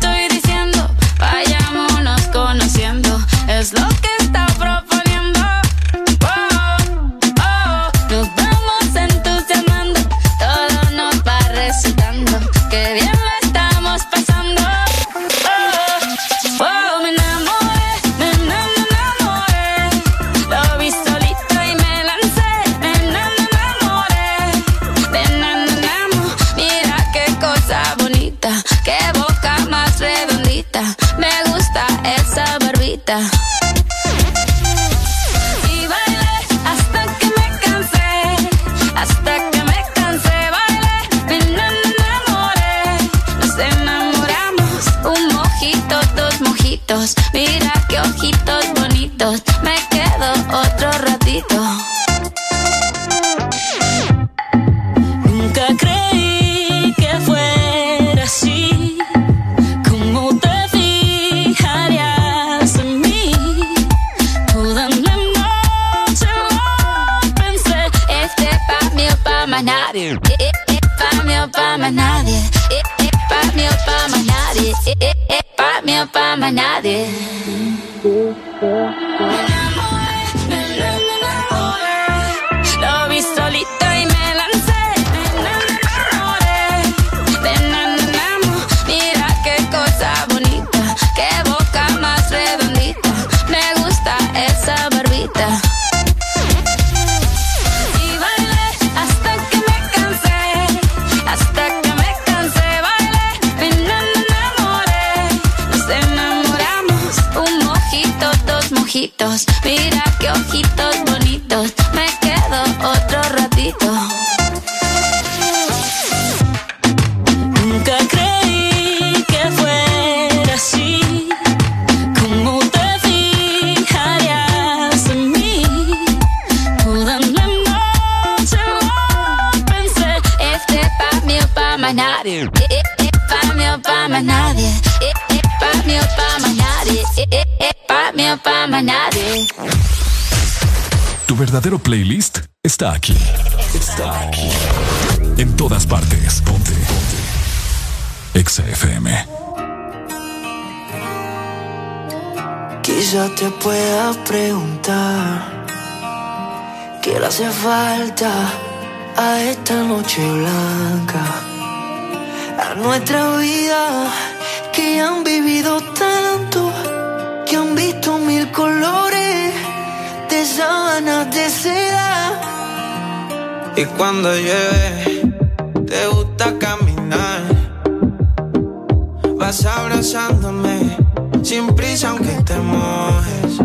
esa pa' más nadie. mira qué ojitos Tu verdadero playlist está aquí. Está aquí. En todas partes. Ponte. Ponte. Exa FM. Quizá te pueda preguntar qué le hace falta a esta noche blanca, a nuestra vida que han vivido tanto que han visto mil colores de sábanas de seda. Y cuando llueve, te gusta caminar. Vas abrazándome, sin prisa aunque te mojes.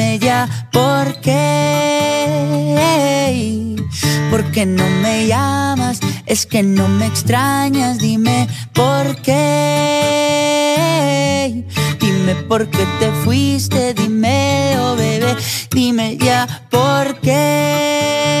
Dime ya por qué. ¿Por qué no me llamas? Es que no me extrañas, dime por qué. Dime por qué te fuiste, dime, oh bebé, dime ya por qué.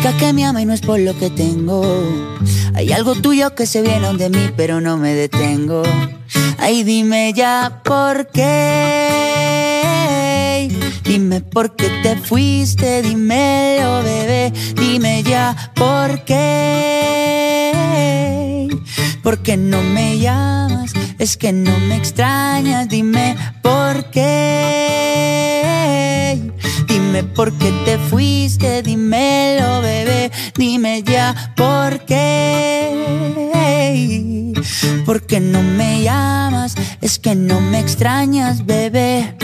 que me ama y no es por lo que tengo. Hay algo tuyo que se viene de mí, pero no me detengo. Ay, dime ya por qué. Dime por qué te fuiste, dímelo, bebé. Dime ya por qué. ¿Por qué no me llamas? Es que no me extrañas, dime por qué. Dime por qué te fuiste, dímelo, bebé. Dime ya por qué. ¿Por qué no me llamas? Es que no me extrañas, bebé.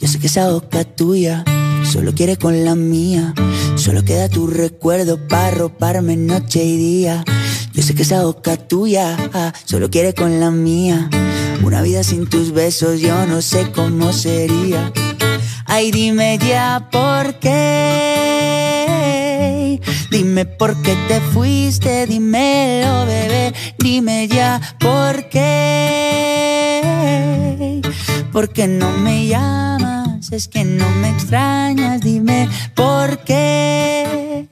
Yo sé que esa boca tuya solo quiere con la mía. Solo queda tu recuerdo para roparme noche y día. Yo sé que esa boca tuya ah, solo quiere con la mía. Una vida sin tus besos yo no sé cómo sería. Ay, dime ya por qué. Dime por qué te fuiste, dímelo, bebé. Dime ya por qué. ¿Por qué no me llamas? Es que no me extrañas, dime por qué.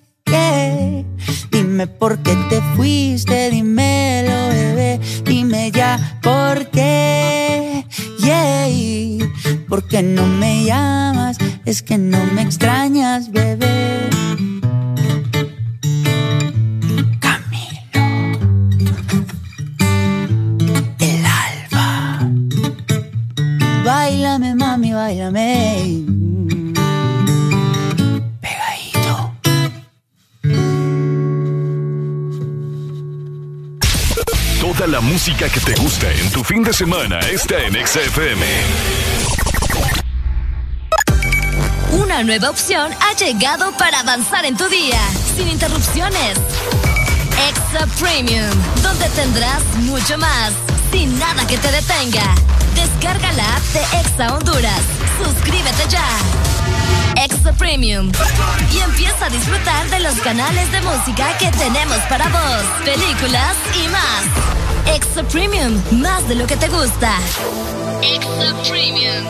Dime por qué te fuiste, dímelo, bebé. Dime ya por qué. Yeah. ¿Por qué no me llamas? Es que no me extrañas, bebé. Camilo. El alba. Báilame, mami, báilame. La música que te gusta en tu fin de semana está en XFM. Una nueva opción ha llegado para avanzar en tu día, sin interrupciones. Extra Premium, donde tendrás mucho más, sin nada que te detenga. Descarga la app de Exa Honduras. Suscríbete ya. Extra Premium. Y empieza a disfrutar de los canales de música que tenemos para vos, películas y más. Extra Premium, más de lo que te gusta. Extra Premium.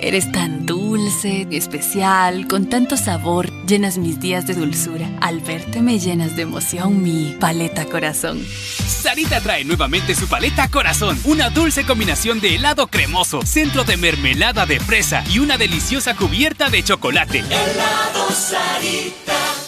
Eres tan dulce, especial, con tanto sabor, llenas mis días de dulzura. Al verte me llenas de emoción mi paleta corazón. Sarita trae nuevamente su paleta corazón, una dulce combinación de helado cremoso, centro de mermelada de fresa y una deliciosa cubierta de chocolate. Helado Sarita.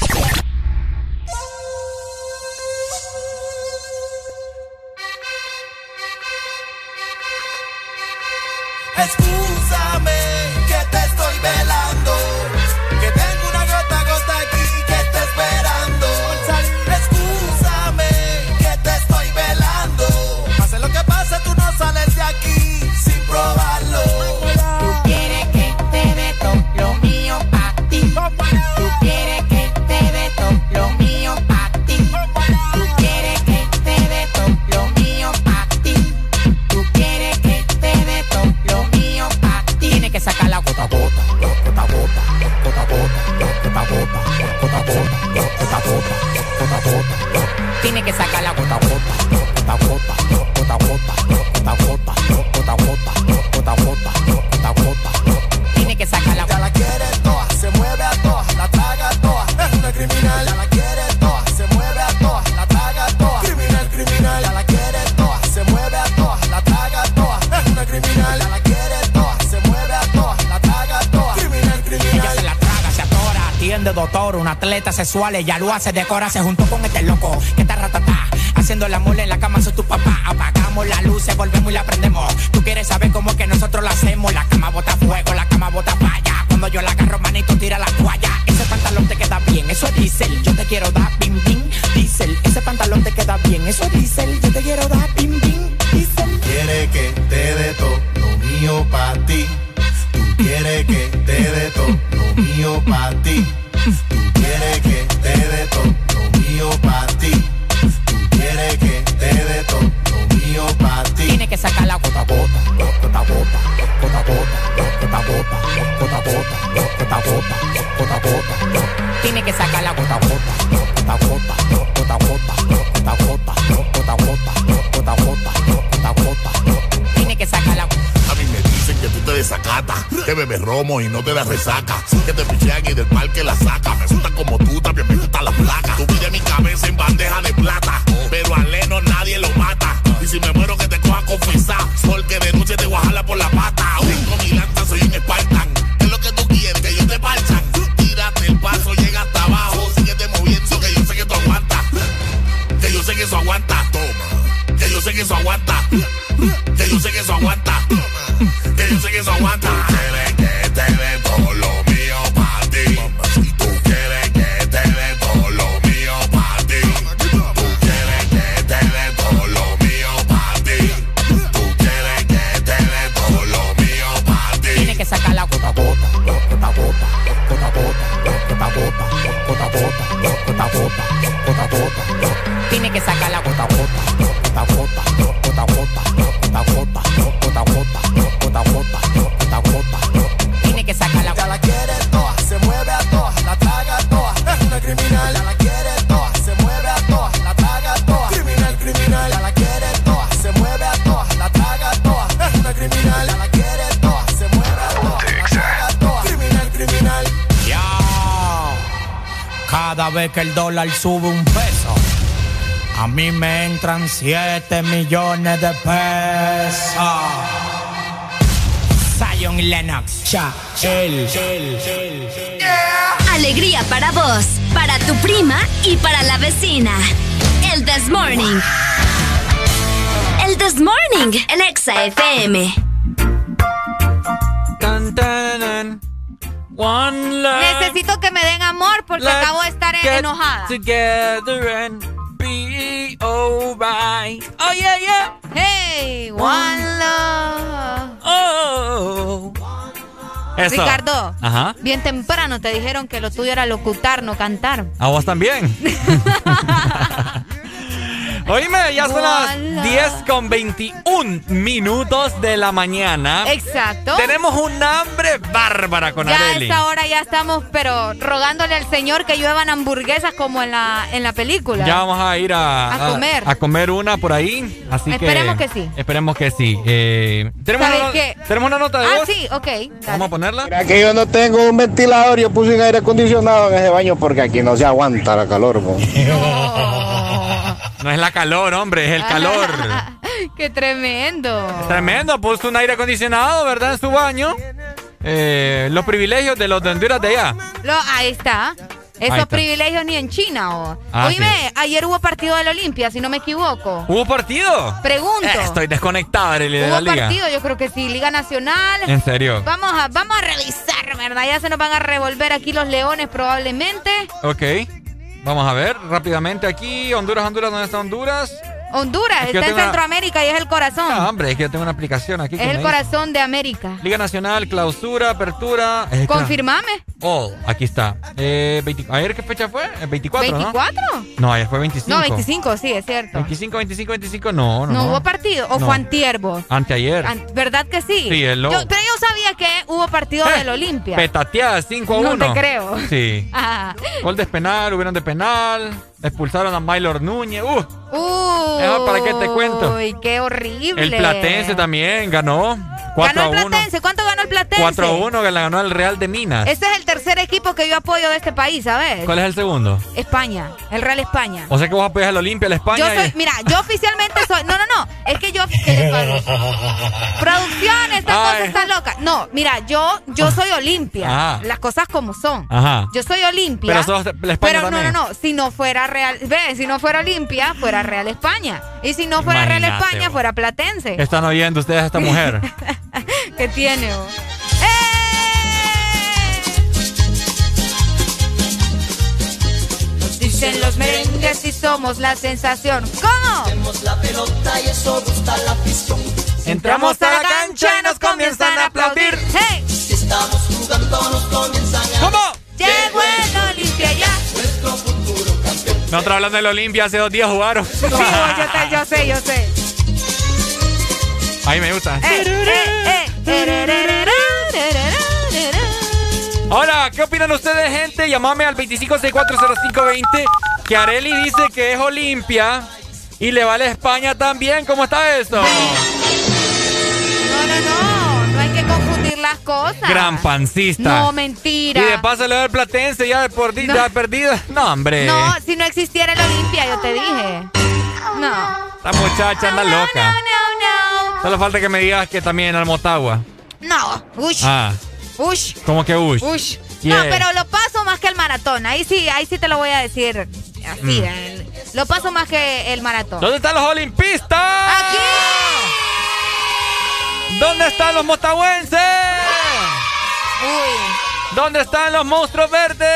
Tienes que sacar de toro, un atleta sexual, ella lo hace de cora, se juntó con este loco, que está ratatá, haciendo la mole en la cama, soy tu papá, apagamos la luz, volvemos y la prendemos, tú quieres saber cómo es que nosotros lo hacemos, la cama bota fuego, la cama bota falla, cuando yo la agarro manito tira la toalla, ese pantalón te queda bien, eso es diésel, yo te quiero dar bim bim, diésel, ese pantalón te queda bien, eso es diésel, yo te quiero dar bim bim, diésel. Quiere que te dé todo lo mío pa' ti. Tú quieres que te dé todo lo mío pa' ti. Que sacar la gota gota, gota gota, gota gota, gota gota, gota gota, gota gota, gota gota. Tiene que sacar la A mí me dicen que tú te desacatas, que bebes romo y no te das resaca, que te pichean y del parque la saca. Me gusta como tú, también me gusta la placa. Tú pides mi cabeza que el dólar sube un peso, a mí me entran 7 millones de pesos. Zion Lennox, cha, el, Alegría para vos, para tu prima y para la vecina. El This Morning. El This Morning, el Exa FM. Get enojada. Together and be alright. Oh yeah, yeah. Hey, one love. Oh. Eso. Ricardo, Ajá. bien temprano te dijeron que lo tuyo era locutar, no cantar. A vos también. Oíme, ya son las Voilà. 10 con 21 minutos de la mañana. Exacto. Tenemos un hambre bárbara con Ya a Areli. esta hora ya estamos, pero rogándole al señor que lluevan hamburguesas como en la, en la película. Ya vamos a ir a, A comer. a comer una por ahí. Así Esperemos que, que sí. Esperemos que sí. Eh, ¿tenemos, ¿Sabes una, no- qué? ¿Tenemos una nota de Ah, voz? sí, ok. Vamos a ponerla. Mira que yo no tengo un ventilador, yo puse un aire acondicionado en ese baño porque aquí no se aguanta la calor. po. No es la calor, hombre, es el calor. Qué tremendo. Tremendo, puso un aire acondicionado, ¿verdad? En su baño. Eh, los privilegios de los de Honduras de allá. Lo, ahí está. Esos privilegios ni en China. O. Ah, Oíme, ayer hubo partido de la Olimpia, si no me equivoco. ¿Hubo partido? Pregunto. Eh, estoy desconectado Arely, de la Hubo liga. partido, yo creo que sí, Liga Nacional. ¿En serio? Vamos a, vamos a revisar, ¿verdad? Ya se nos van a revolver aquí los leones probablemente. Ok. Vamos a ver rápidamente aquí. Honduras, Honduras, ¿dónde está Honduras? Honduras, Es que está en una- Centroamérica y es el corazón. Ah, hombre, es que yo tengo una aplicación aquí. es el dice. corazón de América. Liga Nacional, clausura, apertura. Eh. Confirmame. Oh, aquí está. Eh, 20 ¿Ayer qué fecha fue? Eh, 24, ¿no? ¿24? No, ayer fue 25. No, 25, sí, es cierto. 25, 25, 25, no, no. ¿No, no. hubo partido? ¿O No. fue antiervo? Anteayer. An- ¿Verdad que sí? Sí, el. Yo- pero yo sabía que hubo partido del Olimpia. Petateada, 5 a 1. No te creo. Sí. Ah. Gol de penal, hubieron de penal. Expulsaron a Maylor Núñez. Uh, Uy, Eso, ¿para qué te cuento? Uy, qué horrible. el Platense también ganó. 4 Ganó a el 1. Platense. ¿Cuánto ganó el Platense? 4 a 1 que la ganó el Real de Minas. Ese es el tercer equipo que yo apoyo de este país, ¿sabes? ¿Cuál es el segundo? España, el Real España. O sea que vos apoyas al Olimpia, al España. Yo soy, y- mira, yo oficialmente soy. No, no, no. Es que yo. Producción, esta Ay. cosa está loca. No, mira, yo, yo soy Olimpia. Ajá. Las cosas como son. Ajá. Yo soy Olimpia. Pero sos de la España Pero no, no, no. Si no fuera Real. Ve, si no fuera Olimpia, fuera Real España. Y si no fuera Real España, vos. fuera Platense. ¿Qué están oyendo ustedes a esta mujer? ¿Qué tiene, vos? Nos Dicen los merengues y somos la sensación. ¿Cómo? Tenemos la pelota y eso gusta la afición. Entramos a la cancha y nos comienzan a aplaudir. ¡Hey! Si estamos jugando nos comienzan a... ¿Cómo? Llegó el Olimpia ya. Nuestro futuro. Nosotros hablando del Olimpia hace dos días jugaron. Sí, yo, te- yo sé, yo sé. Ahí me gusta. Eh, eh, eh. Ahora, ¿qué opinan ustedes, gente? Llamame al 25640520 que Areli dice que es Olimpia y le vale España también. ¿Cómo está eso? No, no, no. Las cosas. Gran pancista. No, mentira. Y de paso le va el platense ya de por No. ya perdido. No, hombre. No, si no existiera el Olimpia, yo te dije. No. Esta muchacha anda loca. No, no, Solo falta que me digas que también al Motagua. no. No. Ush. Ah, Ush. ¿cómo que ush? Ush. Yeah. No, pero lo paso más que el maratón. Ahí sí, ahí sí te lo voy a decir así. Mm. eh, Lo paso más que el maratón. ¿Dónde están los olimpistas? ¡Aquí! ¿Dónde están los motahuenses? Uy. ¿Dónde están los monstruos verdes?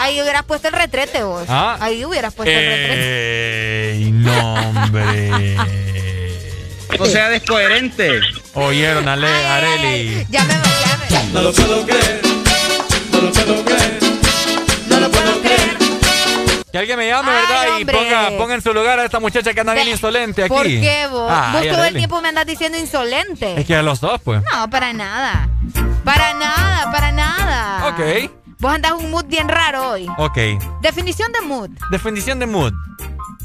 Ahí hubieras puesto el retrete vos. Ah. Ahí hubieras puesto el retrete. ¡Ey, no, hombre! O sea, descoherente. Oyeron, Ale, Areli. Ya me, ya me. No lo puedo creer. No lo puedo creer. Que alguien me llame, Ay, ¿verdad? Y ponga, ponga en su lugar a esta muchacha que anda bien insolente aquí. ¿Por qué vos? Ay, vos todo el tiempo me andas diciendo insolente. Es que los dos, pues. No, para nada. Para nada, para nada. Ok, Vos andás un mood bien raro hoy. ok. Definición de mood. Definición de mood.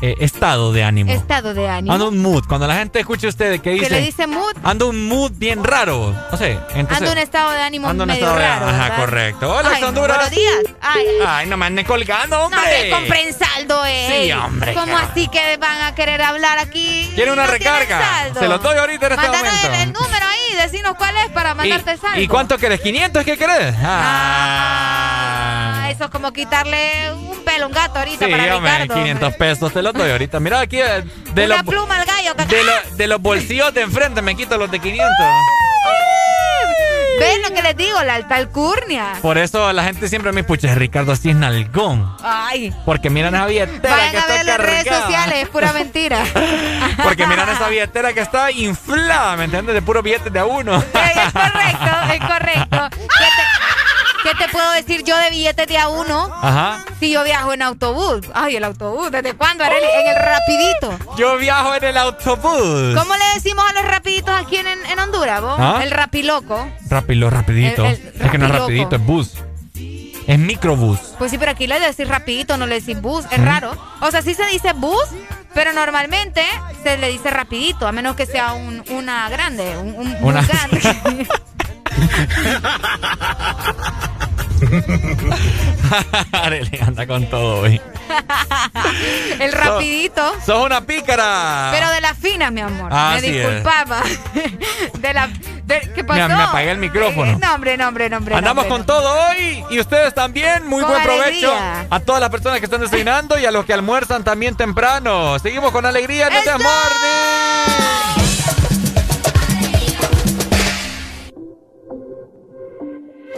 Eh, estado de ánimo. Estado de ánimo. Ando un mood. Cuando la gente escuche ustedes que que dice... le dice mood. Ando un mood bien raro. No sé, entonces... Ando un estado de ánimo ando medio estado de- raro. Ajá, ¿verdad? correcto. Hola, Ay, Honduras. Buenos días. Ay, ay. Ay, no me anden colgando, hombre. No, que compren saldo, eh. Sí, hombre, ¿Cómo así que van a querer hablar aquí? ¿Quiere una No recarga? saldo. Se lo doy ahorita en este Mándanos momento. el, el número ahí, decinos cuál es para mandarte el saldo. ¿Y cuánto querés? ¿500? ¿Qué querés? Ah. Ah, eso es como quitarle un pelo a un gato ahorita Sí, para hombre, Ricardo. 500 pesos te doy ahorita. Mira aquí, de Una los, pluma al gallo. que- de, lo- de los bolsillos de enfrente me quito los de 500. ¿Ven lo que les digo? La alta alcurnia. Por eso la gente siempre me escucha, Ricardo, así es nalgón. Ay. Porque miran esa billetera Vayan que a está ver las redes cargada. sociales, es pura mentira. Porque miran esa billetera que está inflada, ¿me entiendes? De puro billetes de a uno. Es correcto, es correcto. ¿Qué te, puedo decir yo de billetes de a uno Ajá. si yo viajo en autobús? Ay, el autobús, ¿desde cuándo, Arely? En el rapidito. Yo viajo en el autobús. ¿Cómo le decimos a los rapiditos aquí en, en Honduras, vos? ¿Ah? El rapiloco. Rápido, rapidito. El- el es que no es rapidito, es bus. Es microbús. Pues sí, pero aquí le decís rapidito, no le decís bus. Es raro. O sea, sí se dice bus, pero normalmente se le dice rapidito, a menos que sea un, una grande, un, Una- grande. Arely anda con todo hoy. el rapidito. Sos una pícara. Pero de las finas, mi amor. Ah, me disculpaba. De la. de- ¿Qué pasó? Me- me apagué el micrófono. Eh, no, hombre, no, hombre, no, hombre. Andamos no, con todo hoy y ustedes también. Muy Con buen provecho alegría. a todas las personas que están desayunando y a los que almuerzan también temprano. Seguimos con alegría en este morning.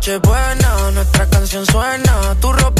noche buena, nuestra canción suena. Tu ropa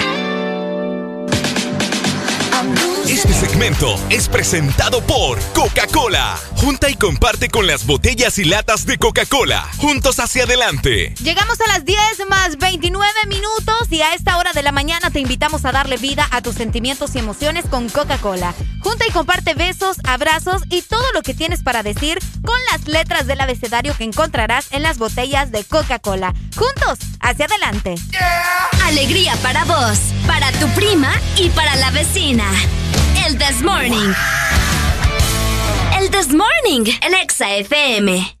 Este segmento es presentado por Coca-Cola. Junta y comparte con las botellas y latas de Coca-Cola. Juntos hacia adelante. Llegamos a las 10 más 29 minutos y a esta hora de la mañana te invitamos a darle vida a tus sentimientos y emociones con Coca-Cola. Junta y comparte besos, abrazos y todo lo que tienes para decir con las letras del abecedario que encontrarás en las botellas de Coca-Cola. Juntos, hacia adelante. Alegría para vos, para tu prima y para la vecina. El This Morning. El This Morning, el Exa FM.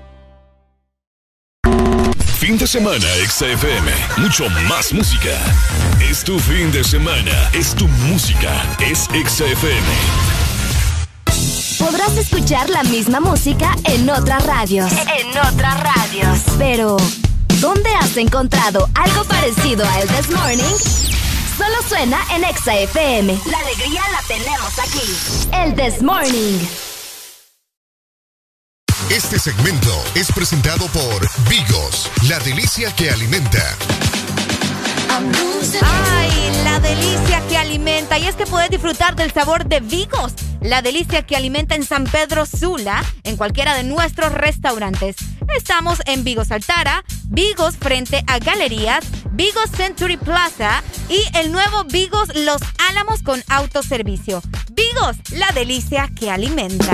Fin de semana, XFM. Mucho más música. Es tu fin de semana. Es tu música. Es XFM. Podrás escuchar la misma música en otras radios. En otras radios. Pero, ¿dónde has encontrado algo parecido a El This Morning? Solo suena en Exa FM. La alegría la tenemos aquí. El This Morning. Este segmento es presentado por Vigos, la delicia que alimenta. Ay, la delicia que alimenta. Y es que puedes disfrutar del sabor de Vigos, la delicia que alimenta en San Pedro Sula, en cualquiera de nuestros restaurantes. Estamos en Vigos Altara, Vigos frente a Galerías, Vigos Century Plaza y el nuevo Vigos Los Álamos con autoservicio. Vigos, la delicia que alimenta.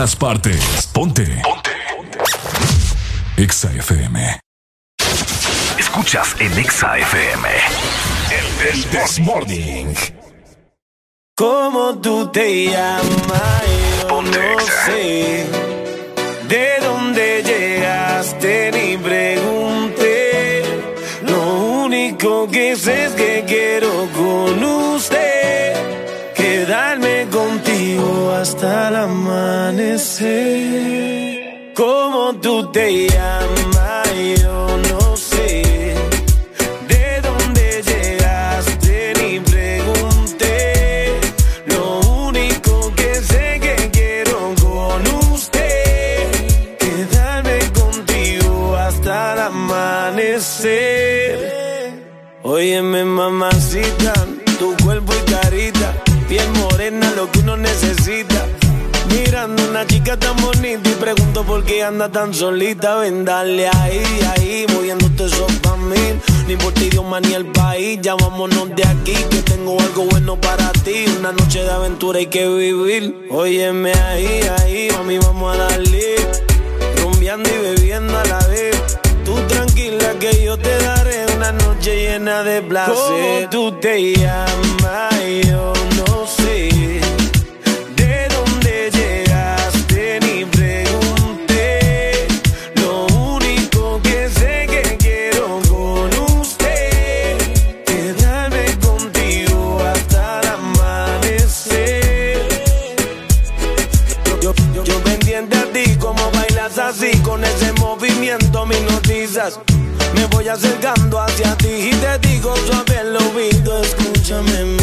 todas partes. Ponte. Ponte. Escuchas en XAFM. El This Morning. ¿Cómo tú te llamas? No Sé. Amanecer. ¿Cómo tú te? Anda tan solita. Ven, dale ahí, ahí, moviéndote eso pa' mí. Ni por ti, idioma ni el país, ya vámonos de aquí, que tengo algo bueno para ti. Una noche de aventura hay que vivir. Óyeme ahí, ahí, mami, vamos a darle. Rumbeando y bebiendo a la vez. Tú tranquila que yo te daré una noche llena de placer. ¿Cómo tú te llamas? Acercando hacia ti y te digo suave al oído, escúchame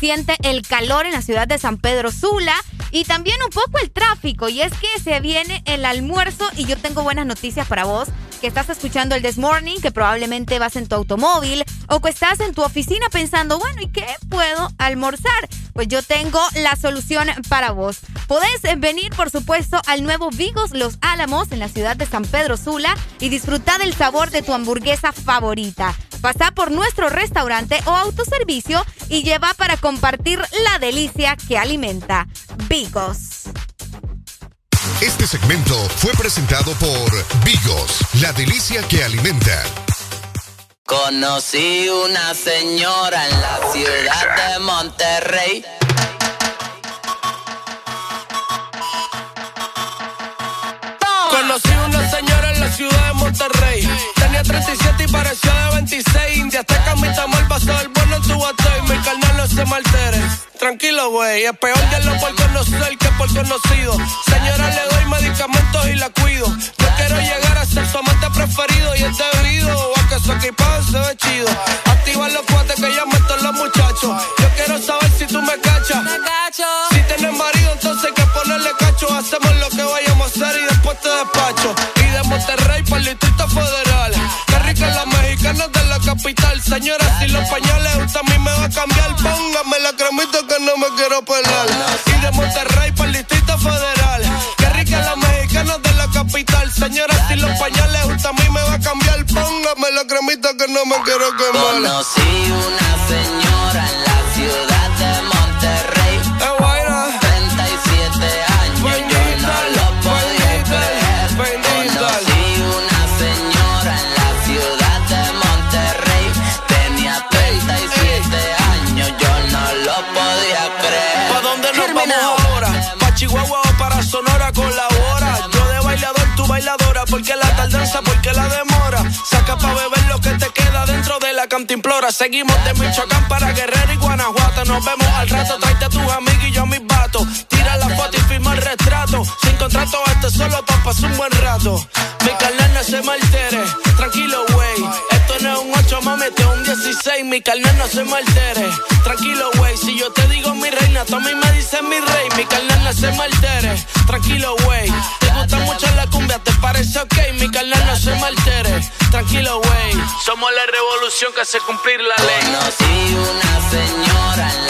siente el calor en la ciudad de San Pedro Sula y también un poco el tráfico. Y es que se viene el almuerzo y yo tengo buenas noticias para vos que estás escuchando el This Morning, que probablemente vas en tu automóvil o que estás en tu oficina pensando, bueno, ¿y qué puedo almorzar? Pues yo tengo la solución para vos. Podés venir, por supuesto, al nuevo Vigos Los Álamos en la ciudad de San Pedro Sula y disfrutar del sabor de tu hamburguesa favorita. Pasa por nuestro restaurante o autoservicio y lleva para compartir la delicia que alimenta. Vigos. Este segmento fue presentado por Vigos, la delicia que alimenta. Conocí una señora en la ciudad de Monterrey. En la ciudad de Monterrey. Tenía 37 y parecía de 26. India Azteca, mi tamal, pasó el bueno en tu batey. Mi carnal no se me altere. Tranquilo, güey. Es peor de lo por conocer que por conocido. Señora, le doy medicamentos y la cuido. Yo quiero llegar a ser su amante preferido y es debido a que su equipaje se ve chido. Activa los cuates que ya meto los muchachos. Yo quiero saber si tú me cachas. Si tienes marido, entonces hay que ponerle cacho. Hacemos lo que vayamos a hacer y después te despacho. Monterrey para el Distrito Federal. Qué rica la mexicana de la capital. Señora, si los pañales usted a mí me va a cambiar, ponga quiero pelar. Y de Monterrey para el Distrito Federal. Qué rica la mexicana de la capital. Señora, si los pañales usted a mí me va a cambiar, póngame la cremita que no me quiero quemar. Conocí una señora la cantimplora. Seguimos de Michoacán para Guerrero y Guanajuato. Nos vemos al rato, tráete a tus amigos y yo a mis vatos. Tira la foto y firma el retrato. Sin contrato, este solo pa' pasar un buen rato. Mi carnal no se me altere. Tranquilo, wey. Esto no es un 8, mami, este es un 16. Mi carnal no se me altere. Tranquilo, wey. Si yo te digo mi reina, tú a mí me dices mi rey. Mi carnal no se me altere. Tranquilo, wey. Te gusta mucho la cumbia, ¿te parece ok? Mi carnal no se me altere. Tranquilo, wey. Somos la revolución que hace cumplir la ley. Conocí una señora en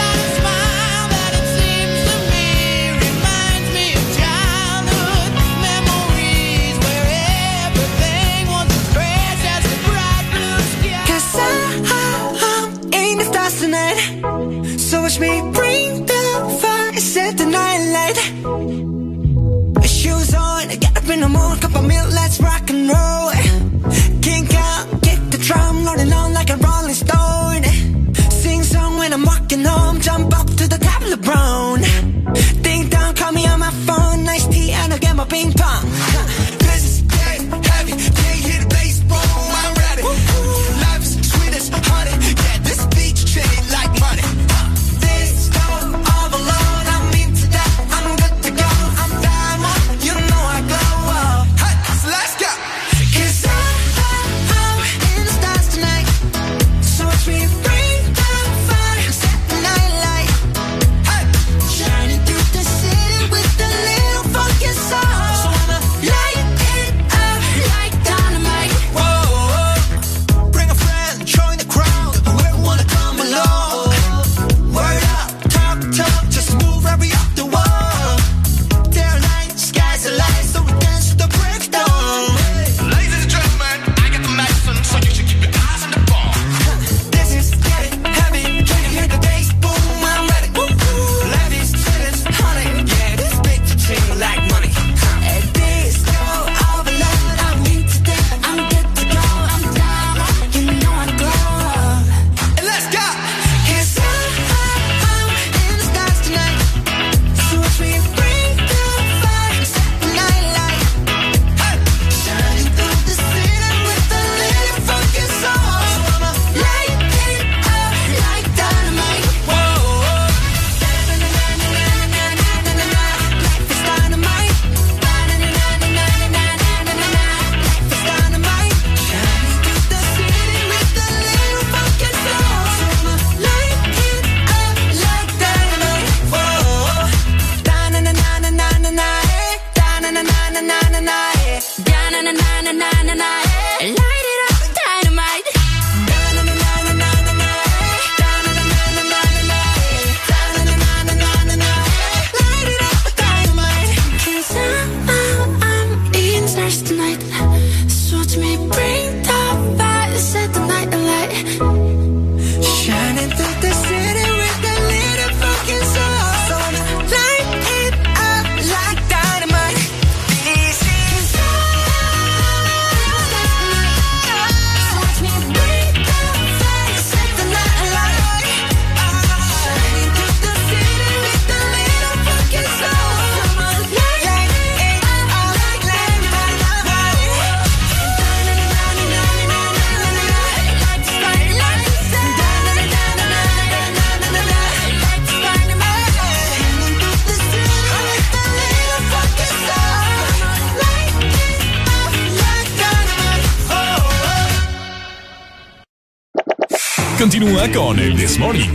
Continúa con el This Morning.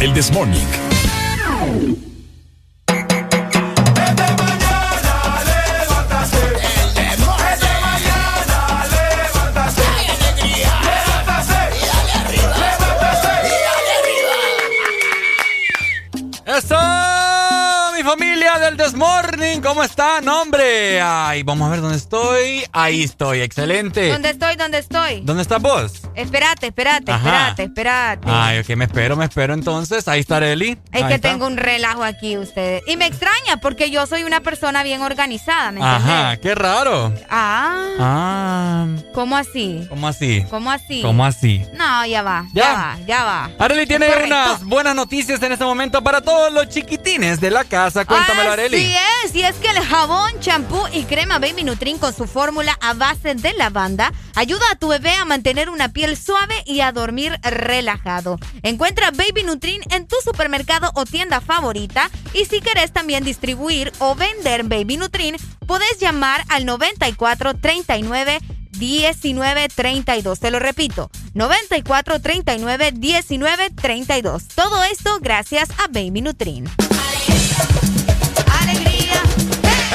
El This Morning. ¡Eso! Mi familia del Desmorning, ¿cómo están, hombre? Ay, vamos a ver dónde estoy. Ahí estoy, excelente. ¿Dónde estoy? ¿Dónde estoy? ¿Dónde estás vos? Espérate, espérate, Ajá. espérate, espérate. Ay, ok, me espero, me espero entonces. Ahí está Areli. Es Ahí que está. tengo un relajo aquí, ustedes. Y me extraña porque yo soy una persona bien organizada, ¿me entiendes? Ajá, qué raro. Ah, Ah, ¿cómo así? ¿cómo así? ¿Cómo así? ¿Cómo así? No, ya va, ya, ¿Ya? va, ya va. Areli tiene Correcto. unas buenas noticias en este momento para todos los chiquitines de la casa. Cuéntamelo, Areli. Así es, y es que el jabón, champú y crema Baby Nutrin con su fórmula a base de lavanda ayuda a tu bebé a mantener una piel suave y a dormir relajado. Encuentra Baby Nutrin en tu supermercado o tienda favorita y si querés también distribuir o vender Baby Nutrin, podés llamar al 94 39 19 32. Te lo repito, 94 39 19 32. Todo esto gracias a Baby Nutrin. ¡Alegría!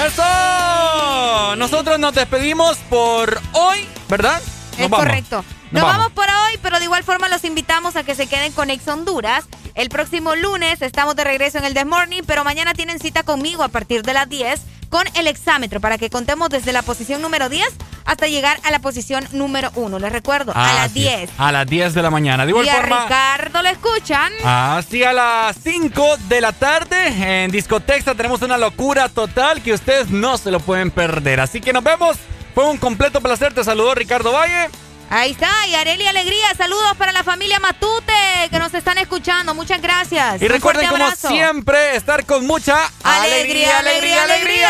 ¡Eso! Nosotros nos despedimos por hoy, ¿verdad? Nos Es vamos. correcto. Nos vamos. por hoy, pero de igual forma los invitamos a que se queden con Ex Honduras. El próximo lunes estamos de regreso en el This Morning, pero mañana tienen cita conmigo a partir de las 10 con el exámetro para que contemos desde la posición número 10 hasta llegar a la posición número 1. Les recuerdo, a las es, 10. A las 10 de la mañana. De igual Y a forma. Ricardo lo escuchan. Así a las 5 de la tarde en Discotexa tenemos una locura total que ustedes no se lo pueden perder. Así que nos vemos. Fue un completo placer. Te saludó Ricardo Valle. Ahí está, y Areli Alegría, saludos para la familia Matute que nos están escuchando. Muchas gracias. Y recuerden como siempre estar con mucha Alegría, alegría, alegría.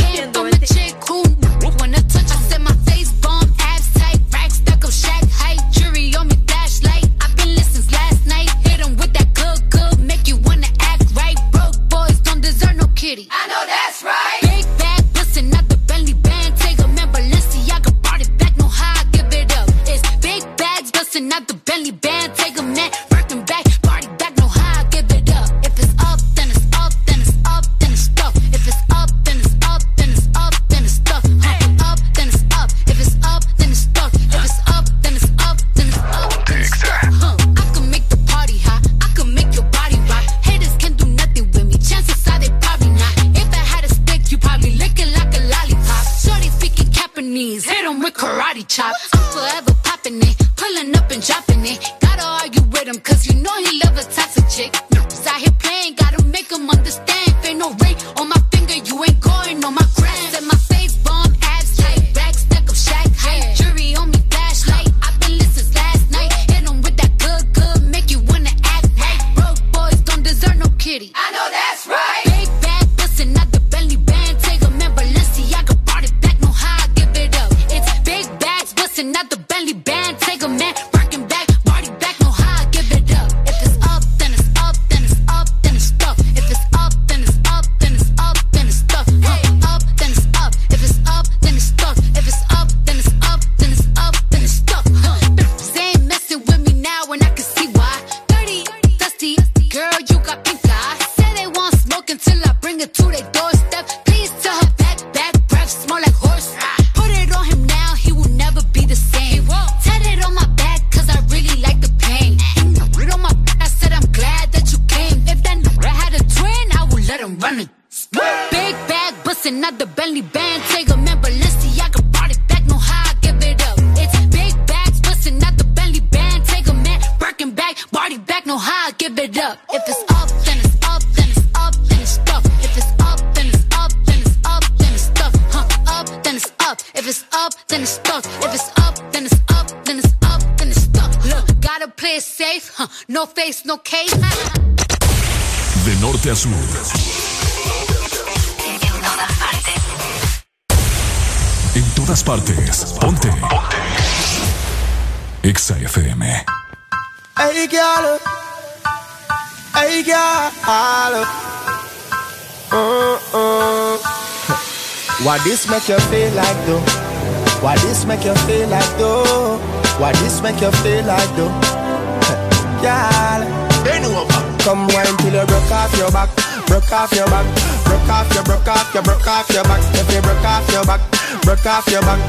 this make you feel like though? Why this make you feel like though? Why this make you feel like though? Over. Come wine till you broke off your back, broke off your back, broke off your, broke off your, broke off your back. If you broke off your back, broke off your back.